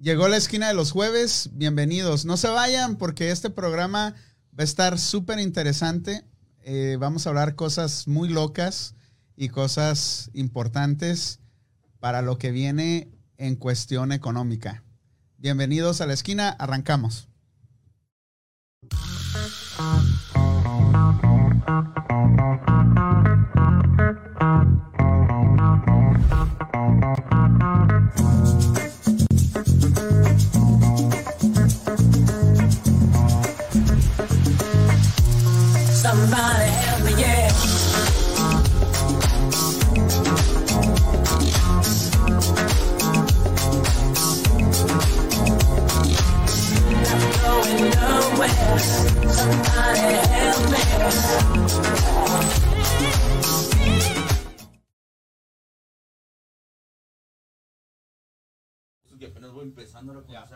Llegó la esquina de los jueves, bienvenidos. No se vayan porque este programa va a estar súper interesante. Eh, vamos a hablar cosas muy locas y cosas importantes para lo que viene en cuestión económica. Bienvenidos a la esquina, arrancamos.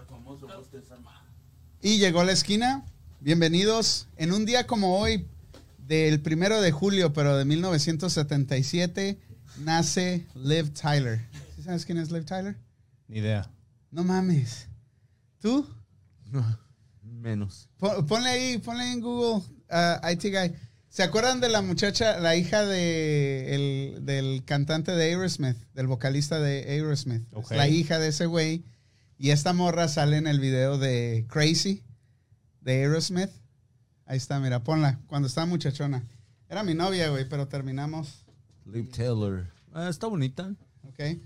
Famoso, a. Y llegó la esquina. Bienvenidos. En un día como hoy, del primero de julio, pero de 1977, nace Liv Tyler. ¿Sí sabes quién es Liv Tyler? Ni idea. No mames. ¿Tú? Menos. Pon- Ponle ahí, ponle ahí en Google, uh, IT Guy. ¿Se acuerdan de la muchacha, la hija de el- del cantante de Aerosmith, del vocalista de Aerosmith? La hija de ese güey. Y esta morra sale en el video de Crazy, de Aerosmith. Ahí está, mira, ponla, cuando estaba muchachona. Era mi novia, güey, pero terminamos, Liv Taylor. Ah, está bonita. ¿ok?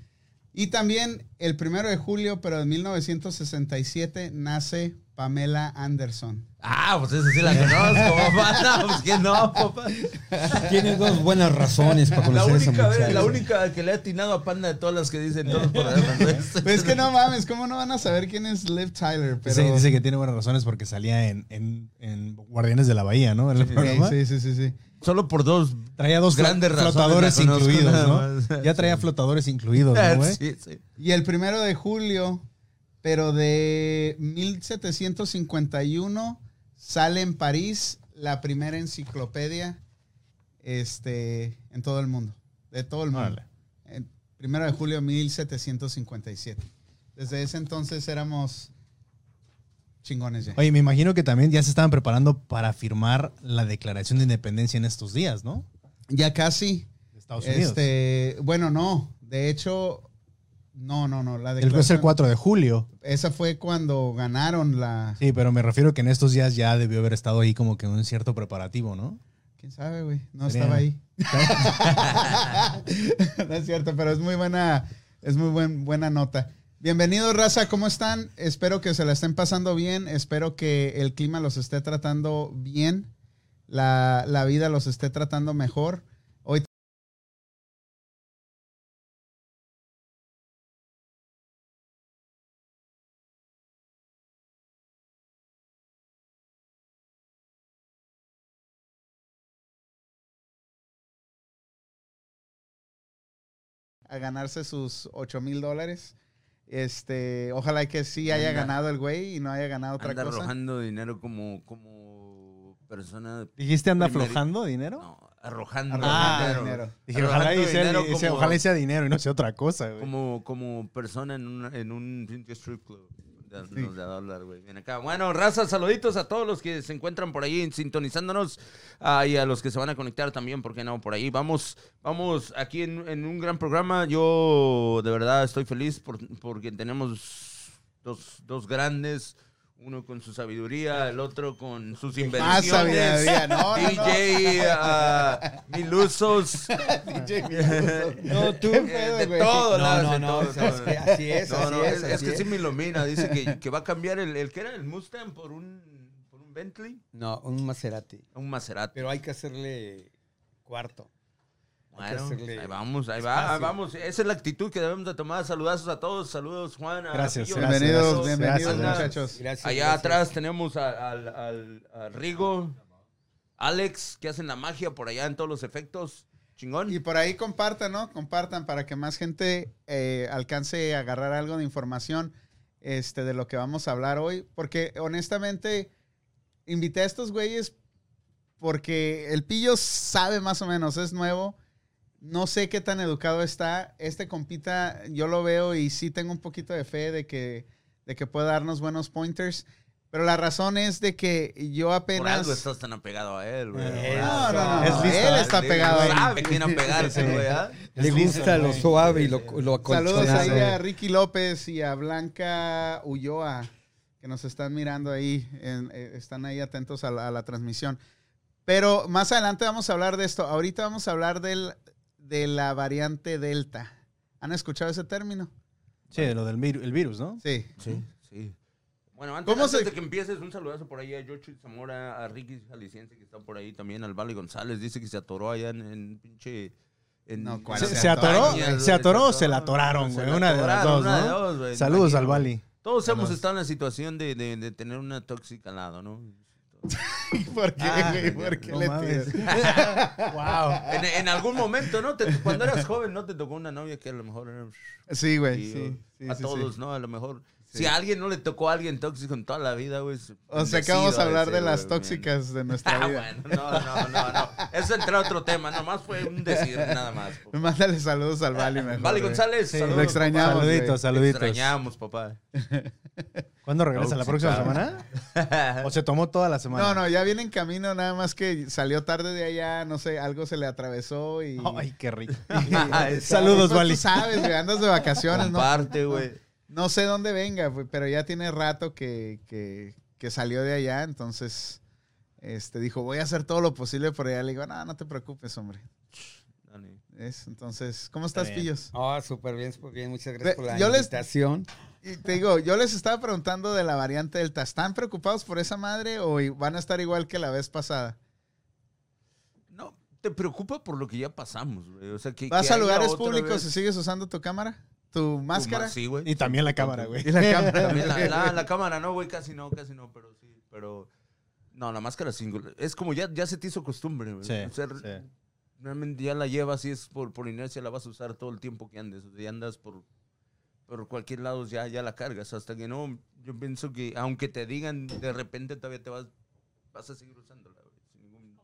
Y también el primero de julio, pero de 1967, nace Pamela Anderson. Ah, pues esa sí la conozco, papá. No, pues que no, papá. Tiene dos buenas razones para La conocer a esa única, vez, muchacha. la única que le ha atinado a Panda de todas las que dicen todos. ¿no? Pues es que no mames, ¿cómo no van a saber quién es Liv Tyler? Pero... Dice, dice que tiene buenas razones porque salía en, en- en Guardianes de la Bahía, ¿no? En el programa. Sí, sí, sí, sí. Solo por dos. Traía dos Grandes flotadores la incluidos, ¿no? Ya traía flotadores incluidos, ¿no, güey? sí, sí. Y el primero de julio, pero de 1751, sale en París la primera enciclopedia este, en todo el mundo. De todo el mundo. El primero de julio de 1757. Desde ese entonces éramos chingones ya. Oye, me imagino que también ya se estaban preparando para firmar la declaración de independencia en estos días, ¿no? Ya casi. De Estados Unidos. Este, bueno, no. De hecho, no, no, no. La el, es el declaración- 4 de julio. Esa fue cuando ganaron la. Sí, pero me refiero que en estos días ya debió haber estado ahí como que un cierto preparativo, ¿no? ¿Quién sabe, güey? No Sería- estaba ahí. no es cierto, pero es muy buena, es muy buen, buena nota. Bienvenidos, raza, ¿cómo están? Espero que se la estén pasando bien. Espero que el clima los esté tratando bien. La, la vida los esté tratando mejor. A ganarse sus 8 mil dólares. Este, ojalá que sí haya Anda. ganado el güey y no haya ganado otra Anda cosa. arrojando dinero como, como persona. ¿Dijiste anda aflojando dinero? No, arrojando Arrojando dinero. dinero. Dije, ojalá, Arrojando y sea, dinero y sea- como- ojalá y sea dinero y no sea otra cosa, güey. Como, como persona en un, en un strip club. Sí. Dólar, güey. Acá. Bueno, raza, saluditos a todos los que se encuentran por ahí sintonizándonos ah, y a los que se van a conectar también, ¿por qué no? Por ahí vamos, vamos aquí en, en un gran programa. Yo de verdad estoy feliz por- porque tenemos dos, dos grandes. Uno con su sabiduría, el otro con sus Más invenciones. sabiduría, no, no, no. DJ ah, Milusos. No, tú. ¿Qué pedo, de güey? todo, No, no, no, así es, No, así no, es, es, es así que sí me ilumina. Dice que, que va a cambiar el, el que era el Mustang por un, por un Bentley, No, un Maserati. un Maserati. Pero hay que hacerle cuarto. Bueno, hacerle ahí vamos, ahí va, ahí vamos. Esa es la actitud que debemos de tomar. Saludazos a todos. Saludos, Juan. a Gracias, Pillo. Bienvenidos, Gracias, bienvenidos, gracias. muchachos. Gracias. Allá gracias. atrás tenemos a- al, al- a Rigo, Alex, que hacen la magia por allá en todos los efectos. Chingón. Y por ahí compartan, ¿no? Compartan para que más gente eh, alcance a agarrar algo de información este, de lo que vamos a hablar hoy. Porque honestamente, invité a estos güeyes porque el pillo sabe más o menos, es nuevo. No sé qué tan educado está. Este compita, yo lo veo y sí tengo un poquito de fe de que, de que puede darnos buenos pointers. Pero la razón es de que yo Por apenas... algo estás tan apegado a él, güey. Eh, No, no, no. Es listo, él está pegado a él. Sabe quién apegarse, güey, ¿ah? Le gusta lo suave y lo, lo Saludos ahí a Ricky López y a Blanca Ulloa, que nos están mirando ahí, en- eh, están ahí atentos a la, a la transmisión. Pero más adelante vamos a hablar de esto. Ahorita vamos a hablar del, de la variante Delta. ¿Han escuchado ese término? Sí, de lo del vir- el virus, ¿no? Sí. Sí, sí. Bueno, antes, ¿Cómo antes se- de que empieces, un saludazo por ahí a Yocho Zamora, a Ricky Jalisciense, que está por ahí también, al Vale González, dice que se atoró allá en, en pinche... En, No, ¿cuál ¿Se, atoró? ¿Se atoró o se la atoraron, güey? Una de las dos, una de ¿no? dos, güey. Saludos al. Bali. Todos hemos estado en la situación de, de- de tener una tóxica al lado, ¿no? ¿Por qué, Ah, güey? ¿Por qué no le mames. wow. En, en algún momento, ¿no? Te- cuando eras joven, ¿no? Te tocó una novia que a lo mejor era... Sí, güey. y, Sí, sí, a sí, todos, sí. ¿no? A lo mejor... Sí. Si a alguien no le tocó a alguien tóxico en toda la vida, güey... O sea que vamos a hablar ese, de las güey, tóxicas de nuestra Ah, vida. bueno, no, no, no, no. Eso entra a otro tema, nomás fue un decir, nada más. po. Mándale saludos al Vali mejor. Güey. González, Sí. saludos, Lo extrañamos, papá. Saluditos, Te saluditos. extrañamos, papá. ¿Cuándo regresa? ¿La próxima semana? ¿O se tomó toda la semana? No, no, ya viene en camino, nada más que salió tarde de allá, no sé, algo se le atravesó y... Ay, qué rico. y- Saludos, pues, Vali. Tú sabes, güey, andas de vacaciones, ¿no? Comparte, güey. No sé dónde venga, pero ya tiene rato que, que, que salió de allá, entonces este, dijo, voy a hacer todo lo posible por allá. Le digo, no, no te preocupes, hombre. ¿Ves? Entonces, ¿cómo estás, bien. Pillos? Ah, súper bien, súper bien. Muchas gracias por la yo les- invitación. Y te digo, yo les estaba preguntando de la variante Delta. ¿Están preocupados por esa madre o van a estar igual que la vez pasada? No, te preocupa por lo que ya pasamos, güey. O sea, que, ¿Vas que a lugares públicos vez y sigues usando tu cámara? ¿Tu máscara? Sí, güey. Y también la cámara, güey. Y la cámara. También la, la- la cámara, no, güey, casi no, casi no, pero sí, pero... No, la máscara single. Es como ya, ya se te hizo costumbre, güey. Sí, O sea, sí. Realmente ya la llevas y es por, por inercia, la vas a usar todo el tiempo que andes. O sea, ya andas por, por cualquier lado, ya, ya la cargas. Hasta que no, yo pienso que aunque te digan, de repente todavía te vas, vas a seguir usándola, güey. sin ningún-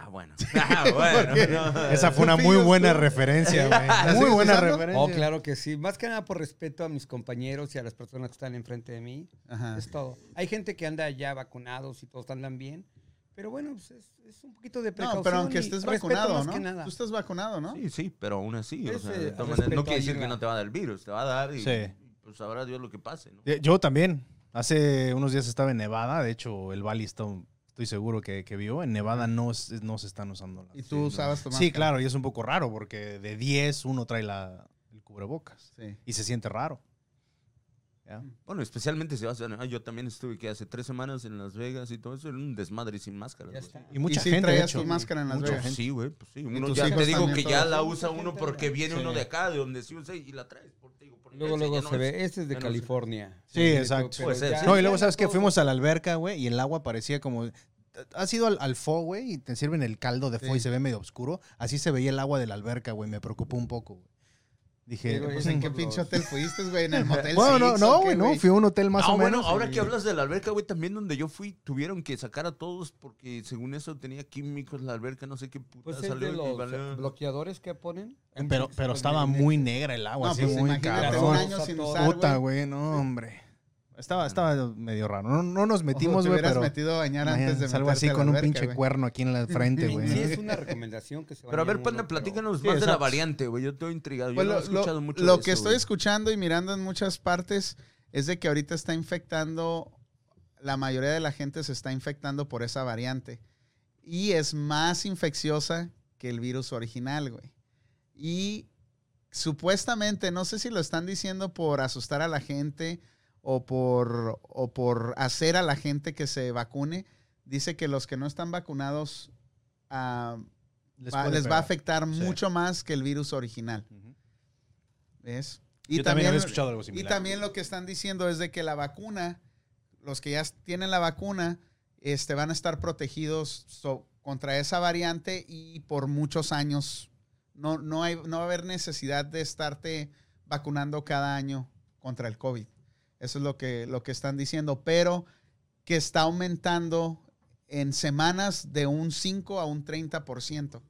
Ah, bueno. Ah, bueno. no. Esa fue una muy buena referencia, güey. Muy buena referencia. Oh, claro que sí. Más que nada por respeto a mis compañeros y a las personas que están enfrente de mí. Ajá. Es todo. Hay gente que anda ya vacunados y todos andan bien. Pero bueno, pues es, es un poquito de precaución. No, pero aunque estés vacunado, ¿no? que nada. Tú estás vacunado, ¿no? Sí, sí, pero aún así, o sea, eh, de todas respeto maneras, no quiere decir que no te va a dar el virus, te va a dar y, Sí. y, pues sabrá Dios lo que pase, ¿no? Eh, Yo también. Hace unos días estaba en Nevada. De hecho, el Bali está, estoy seguro que, que vio. En Nevada no, es- no se están usando las. Y tú usabas tu Sí, máscara. claro, y es un poco raro porque de 10 uno trae la, el cubrebocas. Sí. Y se siente raro. ¿Ya? Bueno, especialmente si vas a... Yo también estuve que hace tres semanas en Las Vegas y todo eso, era un desmadre sin máscara. Ya güey. está. Y mucha y sí gente, traías hecho. tu máscara en Las Mucha Vegas. gente. Sí, güey, pues sí. Uno ya te digo que ya la usa uno porque viene Sí. uno de acá, de donde sí usa y la traes. Por, te digo, por Luego, luego no se es- ve. Este es de California. Sí, exacto. Sí. No, y luego, ¿sabes qué? Fuimos a la alberca, güey, y el agua parecía como... ¿Has ido al, al fo, güey? Y te sirven el caldo de fo Sí. y se ve medio oscuro. Así se veía el agua de la alberca, güey. Me preocupó un poco, güey. Dije... Sí, güey, Pues. ¿En qué pinche hotel fuiste, güey? ¿En el motel Bueno, no, no, güey, no. Fui a un hotel más ah, o bueno, menos. ahora que hablas de la alberca, güey, también donde yo fui, tuvieron que sacar a todos porque según eso tenía químicos la alberca, no sé qué puta Pues es salió los bloqueadores que ponen. Pero, pero estaba muy negra el agua, No, así pues muy imagínate cabrón. un año sin usar, Puta, güey. güey, no, hombre. Estaba, estaba medio raro. No, no nos metimos, te güey, hubieras pero... metido a bañar antes de Salgo así con un pinche güey. cuerno aquí en la frente, güey. Sí, es una recomendación que se Pero a ver, Panda, uno, pero- platícanos Sí, más de la variante, güey. Yo estoy intrigado. Yo Pues no lo, he escuchado lo- mucho lo de que eso, estoy güey. escuchando y mirando en muchas partes es de que ahorita está infectando, la mayoría de la gente se está infectando por esa variante. Y es más infecciosa que el virus original, güey. Y supuestamente, no sé si lo están diciendo por asustar a la gente o por, o por hacer a la gente que se vacune, dice que los que no están vacunados ah, Les, va- puede les va a afectar Sí. mucho más que el virus original. ¿Ves? Yo también había escuchado algo y también lo que están diciendo es de que la vacuna, los que ya tienen la vacuna, este, van a estar protegidos so- contra esa variante y por muchos años. No, no, hay, no va a haber necesidad de estarte vacunando cada año contra el COVID. Eso es lo que, lo que están diciendo, pero que está aumentando en semanas de un 5 a un 30%.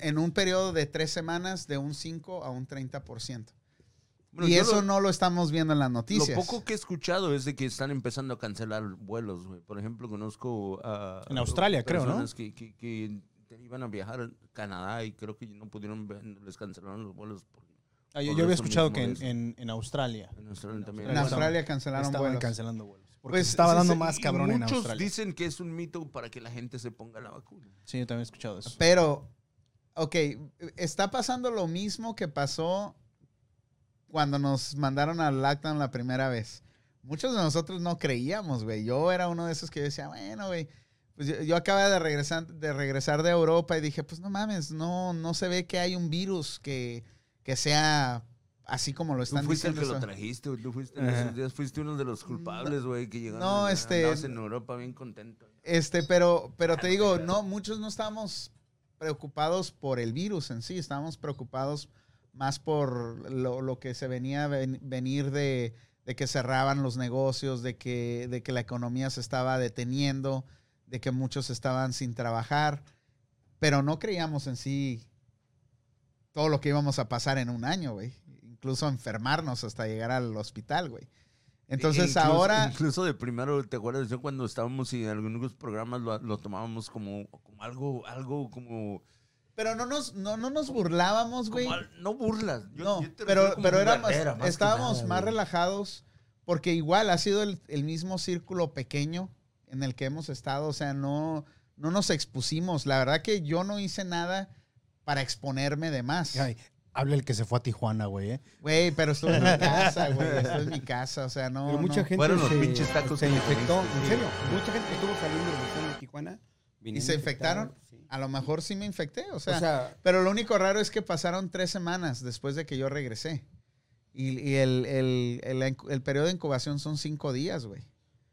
En un periodo de tres semanas, de un 5 a un 30%. Bueno, y eso lo- no lo estamos viendo en las noticias. Lo poco que he escuchado es de que están empezando a cancelar vuelos, güey. Por ejemplo, conozco a... En Australia, creo, ¿no? personas Que, que, que iban a viajar a Canadá y creo que no pudieron, les cancelaron los vuelos. por- Ah, yo, había escuchado que en, en- en Australia En Australia también. en Australia cancelaron estaban vuelos. cancelando vuelos. Porque Pues, se estaba sí, dando sí, más cabrón en muchos Australia. dicen que es un mito para que la gente se ponga la vacuna. Sí, yo también he escuchado eso. Pero, ok, está pasando lo mismo que pasó cuando nos mandaron al lockdown la primera vez. Muchos de nosotros no creíamos, güey. Yo era uno de esos que decía, bueno, güey. Pues yo, yo acababa de regresar, de regresar de Europa y dije, pues no mames, no, no se ve que hay un virus que, que sea así como lo Tú están fuiste el que lo trajiste, güey. Tú fuiste en esos días, fuiste uno de los culpables, güey, que llegaron. No, este- en Europa bien contento. Este, pero, pero te digo, no, muchos no estábamos preocupados por el virus en sí, estábamos preocupados más por lo, lo que se venía a ven- venir de, de que cerraban los negocios, de que, de que la economía se estaba deteniendo, de que muchos estaban sin trabajar, pero no creíamos en sí todo lo que íbamos a pasar en un año, güey. Incluso enfermarnos hasta llegar al hospital, güey. Entonces Incluso- ahora... Incluso de primero, ¿te acuerdas? Yo cuando estábamos en algunos programas lo, lo tomábamos como, como algo, algo como. Pero no nos, no, no nos burlábamos, güey. no burlas. Yo- no, yo te pero, pero éramos, burladera, más estábamos nada, más güey. relajados porque igual ha sido el, el mismo círculo pequeño en el que hemos estado. O sea, no, no nos expusimos. La verdad que yo no hice nada para exponerme de más. Ay, habla el que se fue a Tijuana, güey, ¿eh? Güey, pero estuve en mi casa, güey. Estuve en mi casa. O sea, no. Pero mucha no. gente Fueron los se, pinches tacos se infectó. En serio, mucha gente que estuvo saliendo de de Tijuana. ¿Y se infectaron? Sí. A lo mejor sí me infecté. O O sea, sea, Pero lo único raro es que pasaron tres semanas después de que yo regresé. Y, y el, el- el- el periodo de incubación son cinco días, güey.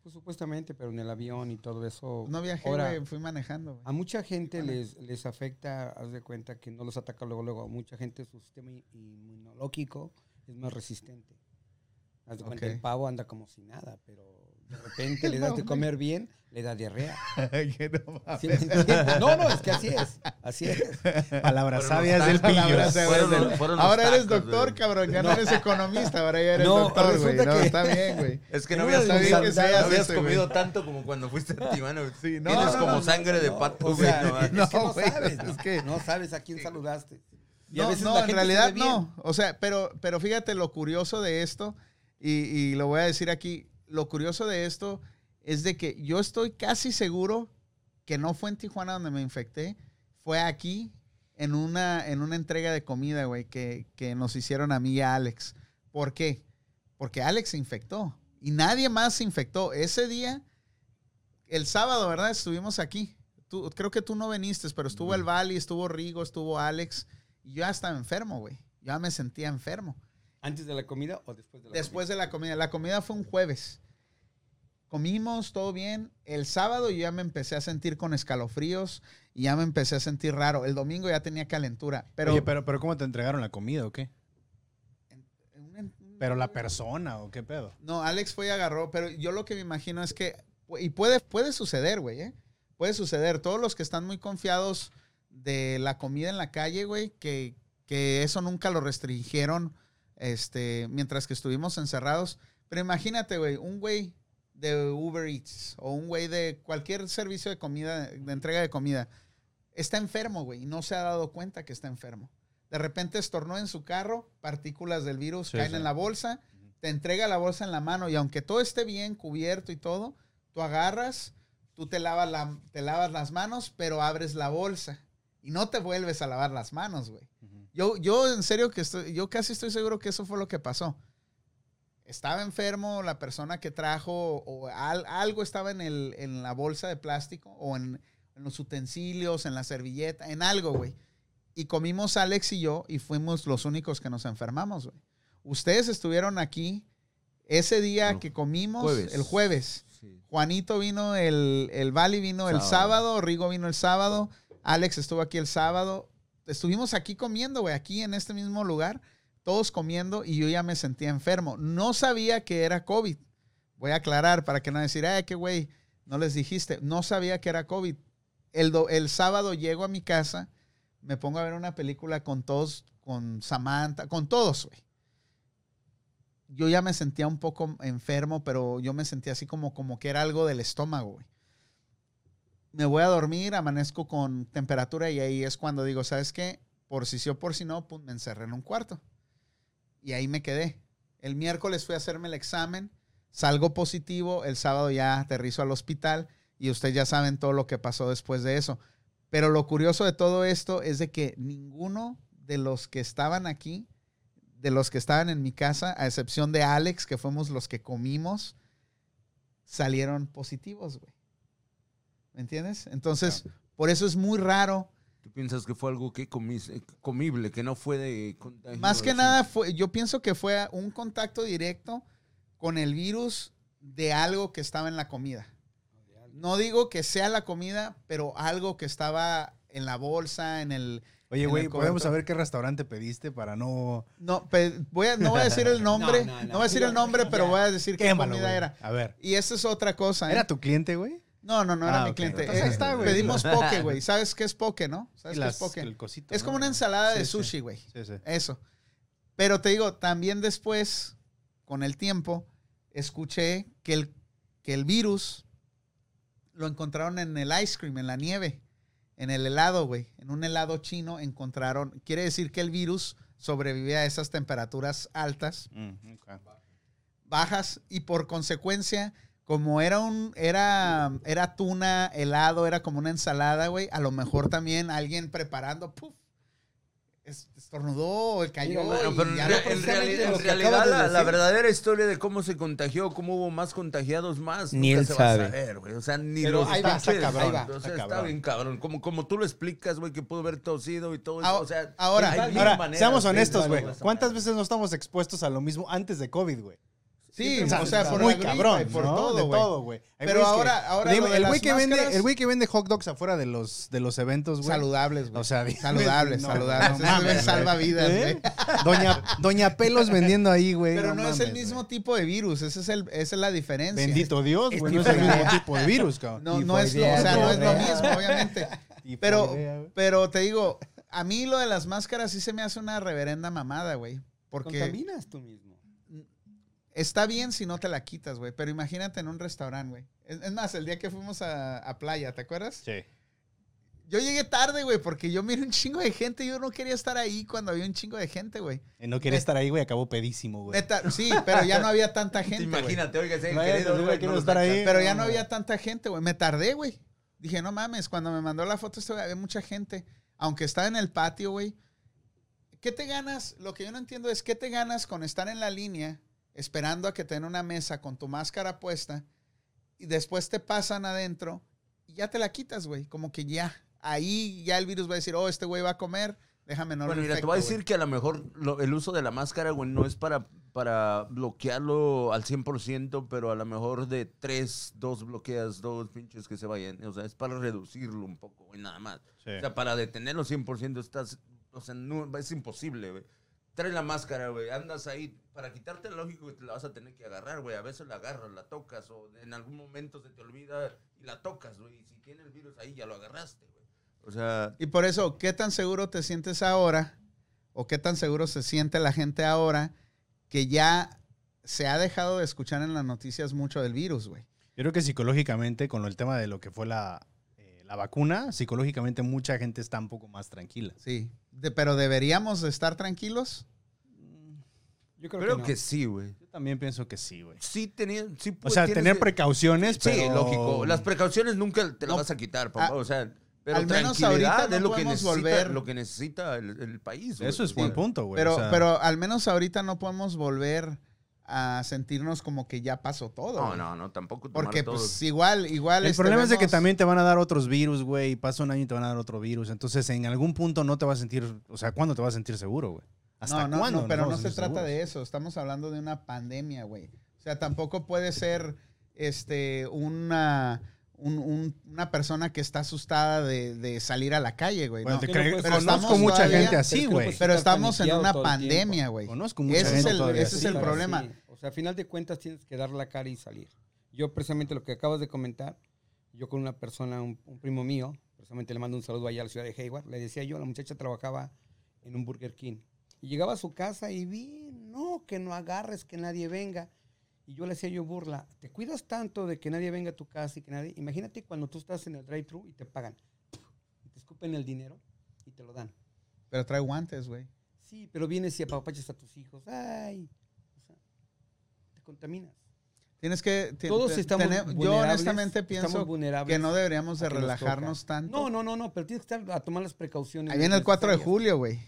Pues, supuestamente, pero en el avión y todo eso. No viajé, Ahora, güey, fui manejando. güey. A mucha gente les, les afecta, haz de cuenta que no los ataca luego, luego. A mucha gente su sistema inmunológico es más resistente. Haz de cuenta, Ok. el pavo anda como si nada, pero de repente le das de comer bien, le da diarrea. Que no. No, no, es que así es. Así es. Palabras sabias del pillo. Ahora eres tacos, doctor, cabrón. Ya no, eres economista, ahora ya eres No, doctor, güey. resulta No, que- está bien, güey. Es que no habías, comido, andadas, no habías ese, comido tanto como cuando fuiste a güey. Sí, no, Tienes no, como no, sangre de pato, O güey. sea, no, es no, que no güey, sabes, es ¿no? que- No sabes a quién saludaste. Y a No, veces no, en realidad bien. no. O sea, pero, pero fíjate lo curioso de esto, y, y lo voy a decir aquí, lo curioso de esto es de que yo estoy casi seguro que no fue en Tijuana donde me infecté, fue aquí en una, en una entrega de comida, güey, que, que nos hicieron a mí y a Alex. ¿Por qué? Porque Alex se infectó y nadie más se infectó. Ese día, el sábado, ¿verdad? Estuvimos aquí. Tú, creo que tú no viniste, pero estuvo el Vali, estuvo Rigo, estuvo Alex. Y yo ya estaba enfermo, güey. Yo ya me sentía enfermo. ¿Antes de la comida o después de la Después de la comida. La comida fue un jueves. Comimos, todo bien. El sábado yo ya me empecé a sentir con escalofríos y ya me empecé a sentir raro. El domingo ya tenía calentura. Pero, Oye, pero, pero ¿cómo te entregaron la comida o qué? ¿Pero la persona o qué pedo? No, Alex fue y agarró, pero yo lo que me imagino es que, y puede, puede suceder, güey, ¿eh? Puede suceder. Todos los que están muy confiados de la comida en la calle, güey, que, que eso nunca lo restringieron este, mientras que estuvimos encerrados. Pero imagínate, güey, un güey de Uber Eats o un güey de cualquier servicio de comida, de entrega de comida, está enfermo, güey, y no se ha dado cuenta que está enfermo. De repente estornó en su carro, partículas del virus Sí, caen sí. en la bolsa, te entrega la bolsa en la mano y aunque todo esté bien cubierto y todo, tú agarras, tú te lavas, la- te lavas las manos, pero abres la bolsa y no te vuelves a lavar las manos, güey. Yo, yo en serio que estoy, yo casi estoy seguro que eso fue lo que pasó. Estaba enfermo la persona que trajo o al- algo estaba en, el, en la bolsa de plástico o en, en los utensilios, en la servilleta, en algo, güey. Y comimos Alex y yo y fuimos los únicos que nos enfermamos, güey. Ustedes estuvieron aquí ese día que comimos, jueves. el jueves. Sí. Juanito vino, el, el Vali vino el Sábado. sábado, Rigo vino el sábado, Alex estuvo aquí el sábado. Estuvimos aquí comiendo, güey, aquí en este mismo lugar, todos comiendo y yo ya me sentía enfermo. No sabía que era COVID. Voy a aclarar para que no decir, ay, qué güey, no les dijiste. No sabía que era COVID. El, do- el sábado llego a mi casa, me pongo a ver una película con todos, con Samantha, con todos, güey. yo ya me sentía un poco enfermo, pero yo me sentía así como, como que era algo del estómago, güey. Me voy a dormir, amanezco con temperatura y ahí es cuando digo, ¿sabes qué? Por si sí o por si no, pues me encerré en un cuarto. Y ahí me quedé. El miércoles fui a hacerme el examen, salgo positivo, el sábado ya aterrizo al hospital y ustedes ya saben todo lo que pasó después de eso. Pero lo curioso de todo esto es de que ninguno de los que estaban aquí, de los que estaban en mi casa, a excepción de Alex, que fuimos los que comimos, salieron positivos, güey. ¿Me entiendes? Entonces, por eso es muy raro. ¿Tú piensas que fue algo que comis- eh, comible, que no fue de contagio? Más que así? nada, fue, yo pienso que fue un contacto directo con el virus de algo que estaba en la comida. No digo que sea la comida, pero algo que estaba en la bolsa, en el... Oye, güey, ¿podemos saber qué restaurante pediste para no... No, voy a- no voy a decir el nombre, no, No, no, no. voy a decir el nombre, pero voy a decir qué comida era. A ver. Y esa es otra cosa. ¿eh? ¿Era tu cliente, güey? No, no, no era Ah, mi cliente. Entonces ahí Eh, está, güey. pedimos poke, güey. ¿Sabes qué es poke, no? ¿Sabes qué es Las- poke? el cosito, Es como una ensalada de Sí, sushi, güey. Sí, sí. Eso. Pero te digo, también después, con el tiempo, escuché que el, que el virus lo encontraron en el ice cream, en la nieve, en el helado, güey. En un helado chino encontraron. Quiere decir que el virus sobrevive a esas temperaturas altas, Mm, bajas, y por consecuencia, como era un, era, era tuna, helado, era como una ensalada, güey, a lo mejor también alguien preparando, puf, es- estornudó, cayó. Bueno, pero en, ya realidad, en de la, verdadera historia de cómo se contagió, cómo hubo más contagiados más, Ni nunca él se sabe. va a saber, güey. O sea, ni Pero los ahí va, está cabrón, ahí va. está O sea, está cabrón. bien cabrón. Como, como tú lo explicas, güey, que pudo haber tosido y todo eso. Ahora- o sea, ahora- maneras seamos honestos, güey. ¿Cuántas veces no estamos expuestos a lo mismo antes de COVID, güey? Sí, O sea, o sea, por muy la gripa cabrón, y por ¿no? todo, de güey. todo, güey. Hay Pero ahora- ahora de el güey que vende, máscaras- el güey que vende hot dogs afuera de los de los eventos, güey. Saludables, güey. O sea, saludables, no, saludables. no mames, salva vidas, ¿Eh? güey. Doña, Doña Pelos vendiendo ahí, güey. Pero no, es el mismo tipo de virus, ese es el, esa es la diferencia. Bendito Dios, güey. No es el mismo tipo de virus, cabrón. No, no es, lo, o sea, no es lo mismo, obviamente. Pero, pero te digo, a mí lo de las máscaras sí se me hace una reverenda mamada, güey. Porque Contaminas tú mismo. Está bien si no te la quitas, güey. Pero imagínate en un restaurante, güey. Es, es más, el día que fuimos a, a playa, ¿te acuerdas? Sí. Yo llegué tarde, güey, porque yo miré un chingo de gente y yo no quería estar ahí cuando había un chingo de gente, güey. Y no quería estar ahí, güey. Acabó pedísimo, güey. Sí, pero ya no había tanta gente. Imagínate, oiga, si Vaya, querido, güey, quiero no estar ahí. Pero ya no No, había no. tanta gente, güey. Me tardé, güey. Dije, no mames, cuando me mandó la foto, este güey, había mucha gente. Aunque estaba en el patio, güey. ¿Qué te ganas? Lo que yo no entiendo es, ¿qué te ganas con estar en la línea esperando a que te den una mesa con tu máscara puesta y después te pasan adentro y ya te la quitas, güey? Como que ya, ahí ya el virus va a decir, oh, este güey va a comer, déjame no Bueno, mira, te infecto, voy a güey". decir que a lo mejor lo- el uso de la máscara, güey, no es para, para bloquearlo al 100%, pero a lo mejor de tres, dos bloqueas, dos pinches que se vayan. O sea, es para reducirlo un poco, güey, nada más. Sí. O sea, para detenerlo 100% estás, o sea, no, es imposible, güey. Trae la máscara, güey, andas ahí, para quitarte el lógico que te la vas a tener que agarrar, güey. A veces la agarras, la tocas, o en algún momento se te olvida y la tocas, güey. Y si tiene el virus ahí, ya lo agarraste, güey. O sea, Y por eso, ¿qué tan seguro te sientes ahora? ¿O qué tan seguro se siente la gente ahora que ya se ha dejado de escuchar en las noticias mucho del virus, güey? Yo creo que psicológicamente, con el tema de lo que fue la, eh, la vacuna, psicológicamente mucha gente está un poco más tranquila. Sí. De- pero deberíamos de estar tranquilos. Yo creo, creo que, no. que sí, güey. Yo también pienso que sí, güey. Sí, tenía, sí O pues, sea, tener que- precauciones, Sí, pero... lógico. Las precauciones nunca te las No, vas a quitar, papá. a- o sea, pero al menos ahorita no es lo que podemos necesita, volver- lo que necesita el, el país. güey. Eso es buen punto, güey. Pero, o sea, pero al menos ahorita no podemos volver a sentirnos como que ya pasó todo. No, no, no, tampoco tomar Porque todo. pues igual, igual. El este, problema es de que también te van a dar otros virus, güey, y pasa un año y te van a dar otro virus. Entonces, en algún punto no te vas a sentir, o sea, ¿cuándo te vas a sentir seguro, güey? ¿Hasta no, no, cuándo? no, pero no se trata seguros? de eso. Estamos hablando de una pandemia, güey. O sea, tampoco puede ser este, una, un- un- una persona que está asustada de, de salir a la calle, güey. Bueno, ¿no? pero conozco mucha todavía- gente así, es no güey. Pero estamos en una el pandemia, güey. Conozco mucha Ese es gente el- todavía ese es el problema. Sí, O sea, a final de cuentas tienes que dar la cara y salir. Yo, precisamente lo que acabas de comentar, yo con una persona, un, un primo mío, precisamente le mando un saludo allá a la ciudad de Hayward, le decía yo, la muchacha trabajaba en un Burger King. Y llegaba a su casa y bien no, que no agarres, que nadie venga. Y yo le hacía yo burla, te cuidas tanto de que nadie venga a tu casa y que nadie... Imagínate cuando tú estás en el drive-thru y te pagan, y te escupen el dinero y te lo dan. Pero trae guantes, güey. Sí, pero vienes y apapachas a tus hijos. Ay, o sea, te contaminas. Tienes que... Todos te- estamos tener- yo vulnerables, honestamente pienso vulnerables que no deberíamos de relajarnos tanto. No, no, no, no, pero tienes que estar a tomar las precauciones. Ahí viene el 4 de julio, güey.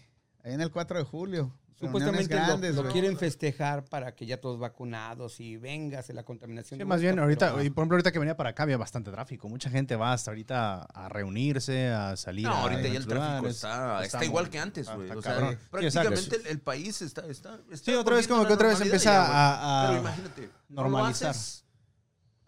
Ahí viene el 4 de julio. Supuestamente lo- quieren festejar para que ya todos vacunados y vengas la contaminación. Sí, más bien, ahorita, y por ejemplo, ahorita que venía para acá había bastante tráfico. Mucha gente va hasta ahorita a reunirse, a salir. No, a ahorita ya el tráfico está, está muy- igual que antes, güey. O sea. Sí, prácticamente el, el país está, está, está Sí, otra vez como que otra vez empieza ya, a- a Pero imagínate, normalizar. haces,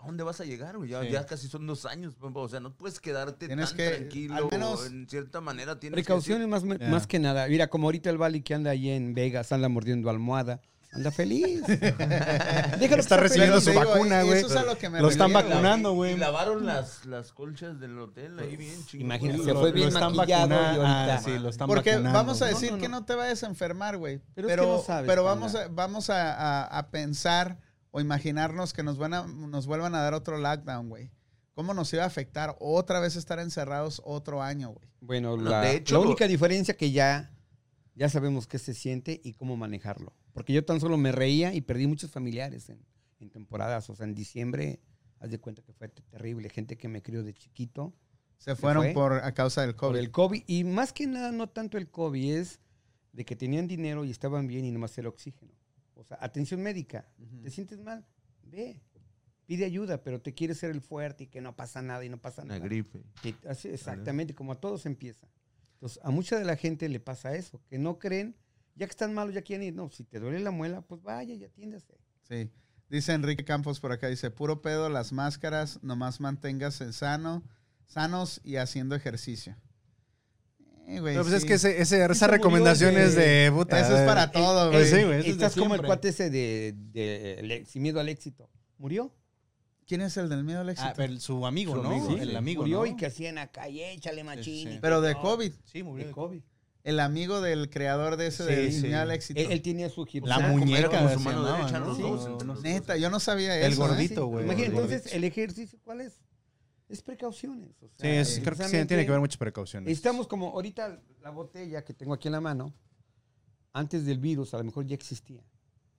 ¿A dónde vas a llegar, güey? Ya, Sí. ya casi son dos años, o sea, no puedes quedarte Tienes tan que, tranquilo. al menos- en cierta manera tienes Precauciones más, Ya. más que nada. Mira, como ahorita el Bali que anda ahí en Vegas, anda mordiendo almohada, anda feliz. Déjalo Está que recibiendo feliz. su digo, vacuna, güey. Eso es a lo que me Lo están refiero, que vacunando, güey. Y lavaron las, las colchas del hotel ahí bien chingón. Imagínate, se fue bien están maquillado y vacunando. ahorita- Ah, sí, lo están Porque vacunando. vamos a No, decir no, que no. te vayas a enfermar, güey. Pero Pero, es que no sabes, pero vamos, a, vamos a, a- a pensar o imaginarnos que nos, van a- nos vuelvan a dar otro lockdown, güey. ¿Cómo nos iba a afectar otra vez estar encerrados otro año, güey? Bueno, No, la, de hecho, la lo- única diferencia que ya, ya sabemos qué se siente y cómo manejarlo. Porque yo tan solo me reía y perdí muchos familiares en, en temporadas. O sea, en diciembre, haz de cuenta que fue terrible. Gente que me crió de chiquito Se fueron fue? por a causa del por COVID. el COVID. Y más que nada, no tanto el COVID, es de que tenían dinero y estaban bien y nomás el oxígeno. O sea, atención médica. ¿Te sientes mal? Ve. Pide ayuda, pero te quieres ser el fuerte y que no pasa nada y no pasa Una nada. gripe. Que así, exactamente, como a todos empieza. Entonces, a mucha de la gente le pasa eso, que no creen, ya que están malos, ya quieren ir. No, si te duele la muela, pues vaya y atiéndase. Sí. Dice Enrique Campos por acá, dice, puro pedo las máscaras, nomás manténgase sano, sanos y haciendo ejercicio. Eh, güey, Pero pues es sí. que ese, ese- esas murió recomendaciones de- de puta. Eso es de- para todo, Eh, güey. sí, es de Estás como el cuate ese de, de- el- sin miedo al éxito. ¿Murió? ¿Quién es el del miedo al éxito? Ah, pero su amigo, Su ¿no? amigo, el sí. amigo, Murió ¿no? y que hacía en la calle, échale machín. sí. y pero de no, COVID. Sí, murió De COVID. El amigo del creador de ese Sí, del sí. miedo al éxito. Él, él tenía su La gimnasio. muñeca como su mano derecha, ¿no? Sí. Neta, yo no sabía El eso. ¿eh? gordito, güey. Imagínate, el entonces, el ejercicio, ¿cuál es? Es precauciones. o Sí, es- creo que sí, precisamente tiene que haber muchas precauciones. Estamos como ahorita la botella que tengo aquí en la mano, antes del virus a lo mejor ya existía.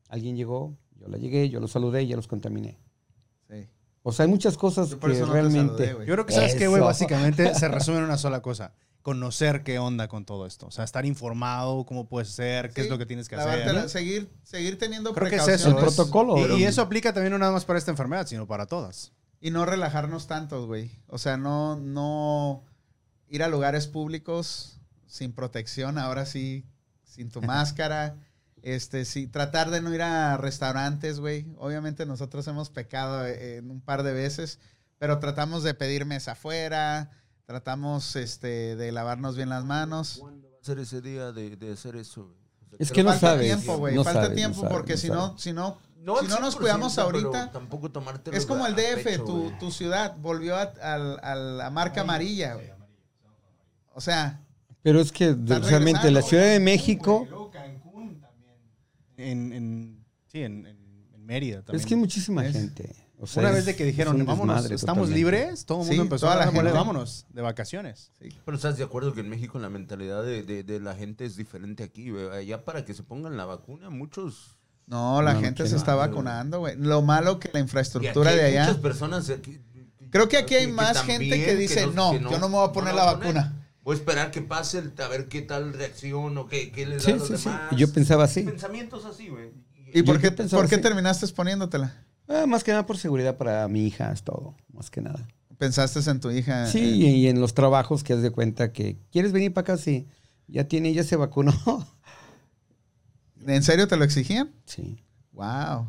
Alguien llegó, yo la llegué, yo los saludé y ya los contaminé. Sí. O sea, hay muchas cosas Yo por que eso no te realmente... saludé, güey. Yo creo que, ¿sabes qué, güey? Eso. Básicamente se resume en una sola cosa. Conocer qué onda con todo esto. O sea, estar informado, cómo puede ser, qué Sí, es lo que tienes que hacer. seguir, seguir teniendo Creo que es eso. El protocolo. Y, Pero- y eso aplica también no nada más para esta enfermedad, sino para todas. Y no relajarnos tantos, güey. O sea, no, no ir a lugares públicos sin protección, ahora sí, sin tu máscara. Este, sí, tratar de no ir a restaurantes, güey. Obviamente nosotros hemos pecado eh, en un par de veces, pero tratamos de pedir mesa afuera, tratamos este, de lavarnos bien las manos. ¿Cuándo va a ser ese día de, de hacer eso? O sea, Es que no falta sabes, tiempo, güey. no falta sabes, no tiempo porque no si no, si no, No si no nos 100%, cuidamos ahorita, tampoco es como el a DF, pecho, tu, tu ciudad volvió a, al- a la marca amarilla, güey. O sea, Pero es que realmente la Ciudad de México, En, en- sí, en, en- en Mérida también. es que hay muchísima Es- gente. O sea, Una es- vez de que dijeron, vámonos, estamos totalmente. libres, todo el mundo Sí, empezó a la gente. vámonos, de vacaciones. Pero estás de acuerdo que en México la mentalidad de, de- de la gente es diferente aquí. Allá para que se pongan la vacuna, muchos... no, la No, gente se está vacunando, güey. Lo malo que la infraestructura aquí de hay allá. Muchas personas... que- Creo que aquí hay que más gente que dice, no, que yo no me voy a poner la van a poner. vacuna. Voy a esperar que pase, el- a ver qué tal reacción o qué, qué les da Sí, a los sí, sí. demás. Y Yo pensaba así. Pensamientos así, güey. ¿Y por qué, por qué terminaste exponiéndotela? Ah, más que nada por seguridad para mi hija, es todo. Más que nada. Pensaste en tu hija. Sí, eh, y en los trabajos que has de cuenta que quieres venir para acá, sí. Ya tiene, ya se vacunó. ¿En serio te lo exigían? Sí. Wow.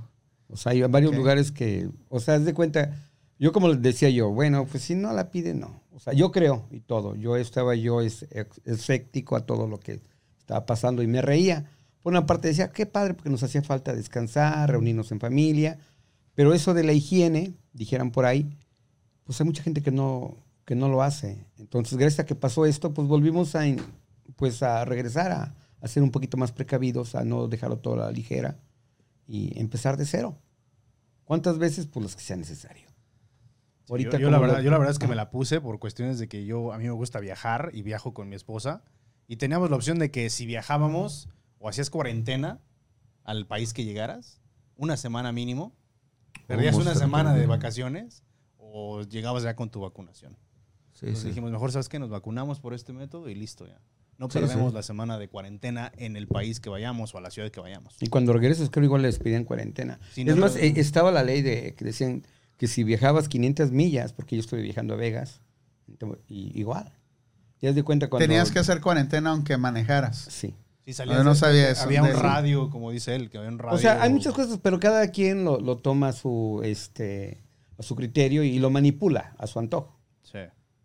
O sea, hay varios lugares que, o sea, haz de cuenta, yo como les decía yo, bueno, pues si no la pide, no. O sea, yo creo y todo. Yo estaba yo escéptico a todo lo que estaba pasando y me reía. Por una parte decía, qué padre, porque nos hacía falta descansar, reunirnos en familia. Pero eso de la higiene, dijeran por ahí, pues hay mucha gente que no, que no lo hace. Entonces, gracias a que pasó esto, pues volvimos a, pues a regresar a, a ser un poquito más precavidos, a no dejarlo todo a la ligera y empezar de cero. ¿Cuántas veces? Pues las que sea necesario. yo, Ahorita yo la como verdad, lo- yo la verdad es que me la puse por cuestiones de que yo a mí me gusta viajar y viajo con mi esposa y teníamos la opción de que si viajábamos o hacías cuarentena al país que llegaras, una semana mínimo, perdías una semana de vacaciones o llegabas ya con tu vacunación. Sí, Entonces sí. dijimos, mejor sabes que nos vacunamos por este método y listo ya. No perdemos sí. la semana de cuarentena en el país que vayamos o a la ciudad que vayamos. Y cuando regresas, creo igual les pedían cuarentena. Es más, no. eh, estaba la ley de que decían que si viajabas 500 millas, porque yo estuve viajando a Vegas, y, igual. Ya de cuenta cuando... Tenías que hacer cuarentena aunque manejaras. Sí. Yo no sabía eso. Había un radio, como dice él, que había un radio. O sea, hay muchas cosas, pero cada quien lo, lo toma a su, este, a su criterio y lo manipula a su antojo. Sí.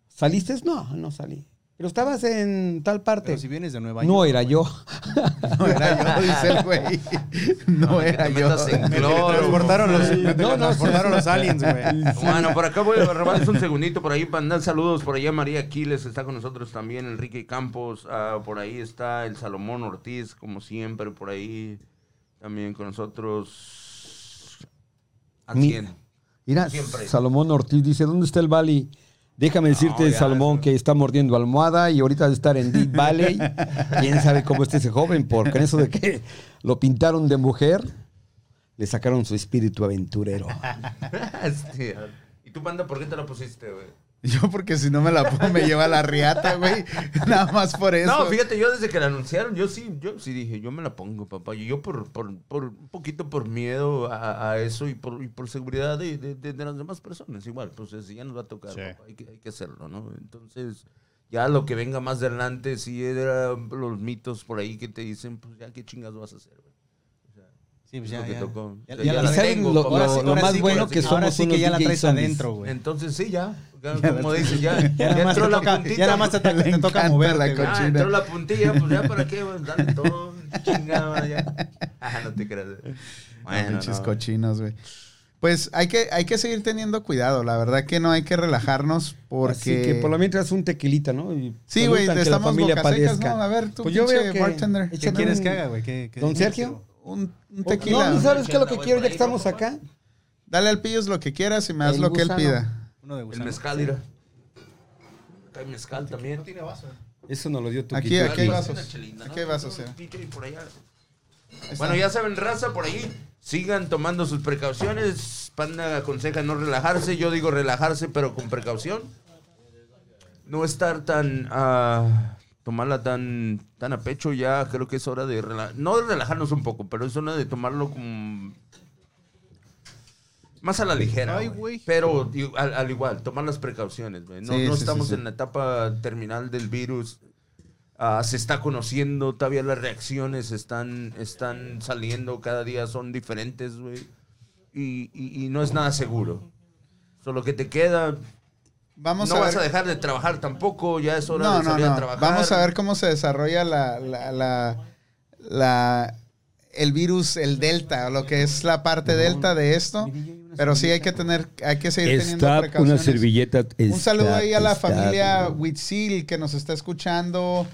¿Saliste? No, no salí. Pero estabas en tal parte. Pero si vienes de Nueva no York. era yo. No era yo, dice el güey. No era te yo. metas en Me cloro. transportaron los, me No, no, transportaron los aliens, güey. Bueno, por acá voy a robarles un segundito por ahí para mandar saludos. Por allá María Aquiles está con nosotros también, Enrique Campos. ah, por ahí está el Salomón Ortiz, como siempre, por ahí también con nosotros. Mi- 100. Mira, Siempre. Salomón Ortiz dice, ¿dónde está el Bali? Déjame decirte, No, ya, Salomón, que está mordiendo almohada y ahorita de estar en Deep Valley. ¿Quién sabe cómo está ese joven? Porque en eso de que lo pintaron de mujer, le sacaron su espíritu aventurero. ¿Y tú, Panda, por qué te la pusiste, güey? Yo porque si no me la pongo me lleva la riata, güey. Nada más por eso. No, fíjate, yo desde que la anunciaron, yo sí, yo sí dije, yo me la pongo, papá. Y yo por, por, por un poquito por miedo a, a eso y por, y por seguridad de, de- de- de las demás personas. Igual, pues si ya nos va a tocar, Sí. papá, hay, que, hay que hacerlo, ¿no? Entonces, ya lo que venga más adelante, si eran los mitos por ahí que te dicen, pues ya qué chingas vas a hacer, güey. Sí, pues Es ya, ya. tocó. Ya- ya ya la la ¿Y saben tengo, lo, Ahora sí- lo ahora más sí bueno que- que somos Ahora sí que ya la traes zombies? adentro, güey. Entonces sí, ya. Como dices, ya, ya, entró te la toca, puntita. ya nada más te, te- te Le toca moverte, la güey. cochina. Ah, entró la puntilla, pues ya para qué, güey, dale todo, chingada, ya. Ah, no te creas. No, Bueno, pinches no. cochinos, güey. Pues hay que, hay que seguir teniendo cuidado. La verdad que no hay que relajarnos porque... Así que por lo mientras un tequilita, ¿no? Y Sí, güey, estamos familia boca secas. ¿no? A ver, tú, Pues yo veo que- bartender. ¿Qué quieres un- que haga, güey? ¿Qué- qué- ¿Don Sergio? Un, un No, tequila. ¿no ¿sabes qué es lo que quiero ya que estamos ¿no? acá? Dale al pillos lo que quieras y me das El lo que él pida. Uno de El gusano. mezcal, mira. Acá hay mezcal también. Eso nos lo dio tu Aquí, aquí hay vasos. ¿no? Aquí hay vasos, sí. Bueno, ya saben, raza, por ahí. Sigan tomando sus precauciones. Panda aconseja no relajarse. Yo digo relajarse, pero con precaución. No estar tan. ah, tomarla tan, tan a pecho. Ya creo que es hora de. rela- no de relajarnos un poco, pero es hora de tomarlo como. Más a la ligera. Ay. Pero al, al igual, tomar las precauciones. güey. No, Sí, no sí, estamos sí. en la etapa terminal del virus. Ah, se está conociendo, todavía las reacciones están, están saliendo, cada día son diferentes, güey. Y, y- y no es nada seguro. Solo que te queda, Vamos no a vas ver. a dejar de trabajar tampoco, ya es hora No, de no, salir a trabajar. Vamos a ver cómo se desarrolla la, la, la, la- el virus, el delta, lo que es la parte delta de esto. Pero sí hay que tener, hay que seguir teniendo Está una precauciones. servilleta. Un saludo ahí a la está- familia Huitzil que nos está escuchando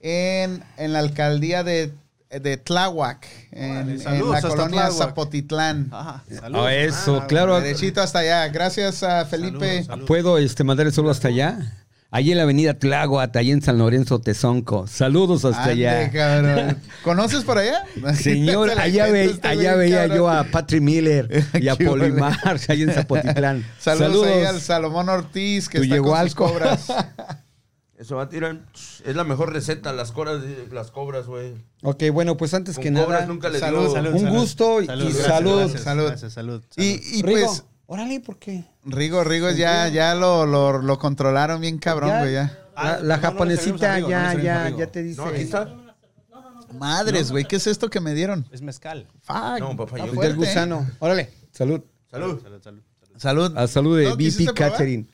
en, en la alcaldía de, de Tláhuac, en, saludos la colonia. Zapotitlán. Ajá. Ah, eso, Ah, claro. Derechito hasta allá. Gracias a Felipe. Saludos, saludos. ¿Puedo este, mandar el solo hasta allá? Allí en la avenida Tláhuac, allí en San Lorenzo, Tezonco. Saludos hasta Ande, allá. cabrón. ¿Conoces por allá? Señor, allá, ve- este allá veía cabrón. yo a Patrick Miller y a. Polimar, allá en Zapotitlán. Saludos, ahí al Salomón Ortiz, que está llegó con sus cobras. Eso va a tirar. Es la mejor receta, las cobras, las cobras, güey. Ok, bueno, pues antes Con que cobras nada, nunca le salud, un gusto y Salud, salud. gracias, Salud. Gracias, salud. Y, y Rigo, pues, órale, ¿por qué? Rigo, Rigo ya, ya lo, lo, lo controlaron bien cabrón, güey, ya. La, Ah, no japonesita no ya, ya, ya te dice. No, aquí está. Madres, güey, ¿qué es esto que me dieron? Es mezcal. Fuck, No, papá, yo- Del ¿eh? gusano. Órale, salud. Salud. Salud, salud. Salud. A salud de ¿No BP? Catering.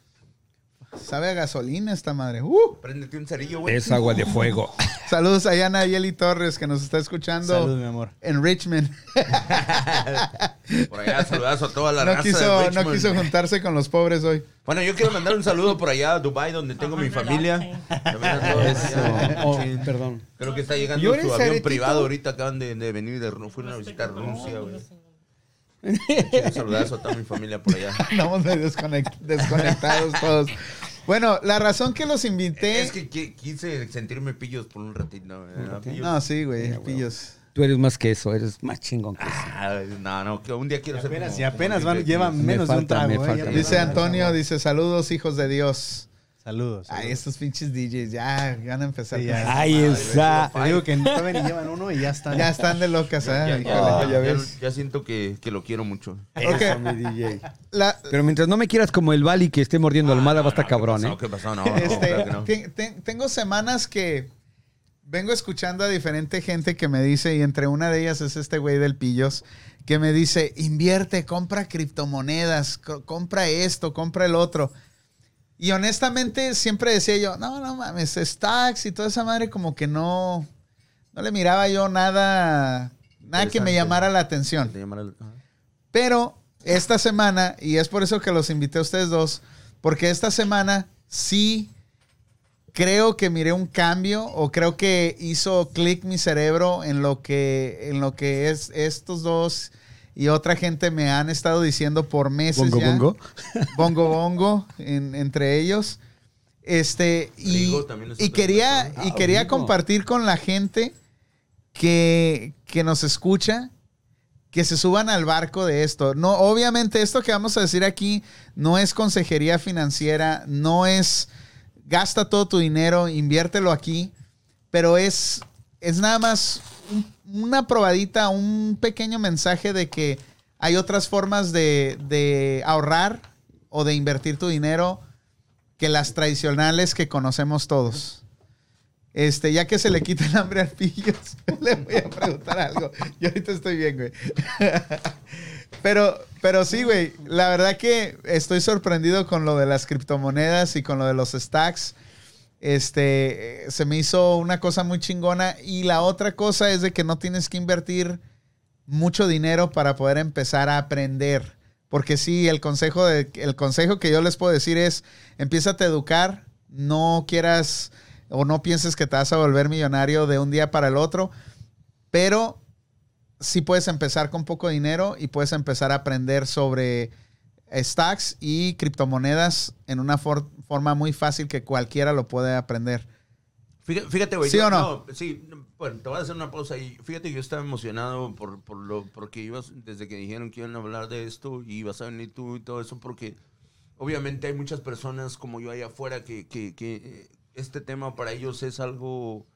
Sabe a gasolina esta madre. Uh. Préndete un cerillo, güey. Es agua de fuego. Saludos a Yana Yeli Torres que nos está escuchando Salud, mi amor. en Richmond. Por allá, saludazo a toda la No raza de quiso, no quiso juntarse con los pobres hoy. Bueno, yo quiero mandar un saludo por allá a Dubai donde tengo mi familia. También a todos allá. Oh, Sí. perdón. Creo que está llegando ¿Llores, su avión privado ahorita. Acaban de, de venir de Ru- fueron a visitar Rusia, güey. Un saludazo a toda mi familia por allá. Andamos medio desconect- desconectados todos. Bueno, la razón que los invité. Es que qui- quise sentirme pillos por un ratito. ¿verdad? Pillos. No, sí, güey, pillos. Tú eres más que eso, eres más chingón que eso. Ah, no, no, que un día quiero ser Apenas, como- y apenas como van, llevan menos de un falta, trago. me eh, falta. ya- Dice Antonio, dice saludos, hijos de Dios. Saludos. Ay, estos pinches DJs ya van a empezar. Sí, ya. Ay, esa. Te digo que todavía ni llevan uno y ya están. Ya están de locas, ¿eh? Ya, ya, ya, ya ya ves. ya siento que, que lo quiero mucho. Ok. Eso, mi DJ. La- Pero mientras no me quieras como el Bali que esté mordiendo almohada, va a estar cabrón, ¿eh? ¿Qué pasó? No, no, este, claro que no. ten- ten- tengo semanas que vengo escuchando a diferente gente que me dice, y entre una de ellas es este güey del Pillos, que me dice, invierte, compra criptomonedas, co- compra esto, compra el otro. Y honestamente siempre decía yo, no, no mames, stacks y toda esa madre como que no, no le miraba yo nada, nada que me llamara la atención. El-. Pero esta semana, y es por eso que los invité a ustedes dos, porque esta semana sí creo que miré un cambio o creo que hizo clic mi cerebro en lo que, en lo que es estos dos y otra gente me han estado diciendo por meses Bongo, ya. bongo. Bongo Bongo, en- entre ellos. Este, y, y quería, y Ah, quería compartir con la gente que, que nos escucha, que se suban al barco de esto. No, obviamente, esto que vamos a decir aquí no es consejería financiera, no es gasta todo tu dinero, inviértelo aquí, pero es, es nada más una probadita, un pequeño mensaje de que hay otras formas de, ahorrar o de invertir tu dinero que las tradicionales que conocemos todos. Este, ya que se le quita el hambre al pillos, le voy a preguntar algo. Yo ahorita estoy bien, güey. Pero, pero sí, güey. La verdad que estoy sorprendido con lo de las criptomonedas y con lo de los stacks. Este, se me hizo una cosa muy chingona. Y la otra cosa es de que no tienes que invertir mucho dinero para poder empezar a aprender. Porque sí, el consejo, de, el consejo que yo les puedo decir es, empieza a educar, no quieras o no pienses que te vas a volver millonario de un día para el otro, pero sí puedes empezar con poco dinero y puedes empezar a aprender sobre stacks y criptomonedas en una for- forma muy fácil que cualquiera lo puede aprender. Fíjate, güey. ¿Sí yo- o no? Sí, no, bueno, te voy a hacer una pausa ahí. Fíjate que yo estaba emocionado por, por lo, porque ibas, desde que dijeron que iban a hablar de esto y ibas a venir tú y todo eso, porque obviamente hay muchas personas como yo allá afuera que, que, que eh, este tema para ellos es algo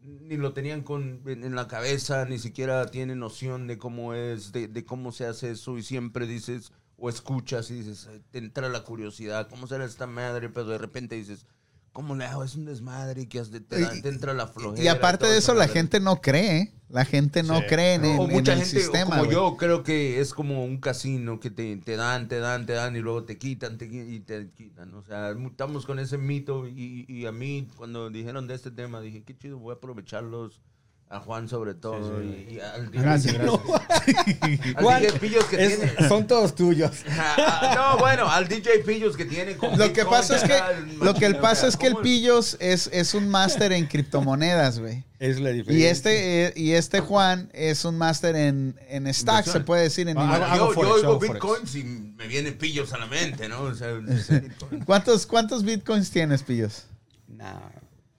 ni lo tenían con, en, en la cabeza, ni siquiera tienen noción de cómo es, de, de cómo se hace eso y siempre dices o escuchas y dices, te entra la curiosidad, ¿cómo será esta madre? Pero de repente dices, ¿cómo le hago? Es un desmadre y que has de- te, Y- te entra la flojera. Y aparte de eso, la madre. gente no cree. La gente no Sí. cree en, el- o en mucha el gente, o sistema. como güey. yo, creo que es como un casino que te, te dan, te dan, te dan y luego te quitan te, y te quitan. O sea, estamos con ese mito y, y a mí cuando dijeron de este tema dije, qué chido, voy a aprovecharlos. A Juan sobre todo Sí, sí. y, y al Gracias, DJ, gracias. al Juan, DJ Pillos que Es- tiene. son todos tuyos. Ah, no, bueno, al DJ Pillos que tiene. con Lo que Bitcoin, pasa es que, lo que el pasa es que el. Pillos es, es un máster en criptomonedas, güey. Es la diferencia. Y este, eh, y este Juan es un máster en, en stacks, Inversión. se puede decir. En Ah, inver- hago- hago yo, forex, yo oigo bitcoins y me vienen pillos a la mente, ¿no? O sea. ¿Cuántos, ¿Cuántos bitcoins tienes, Pillos? Nah,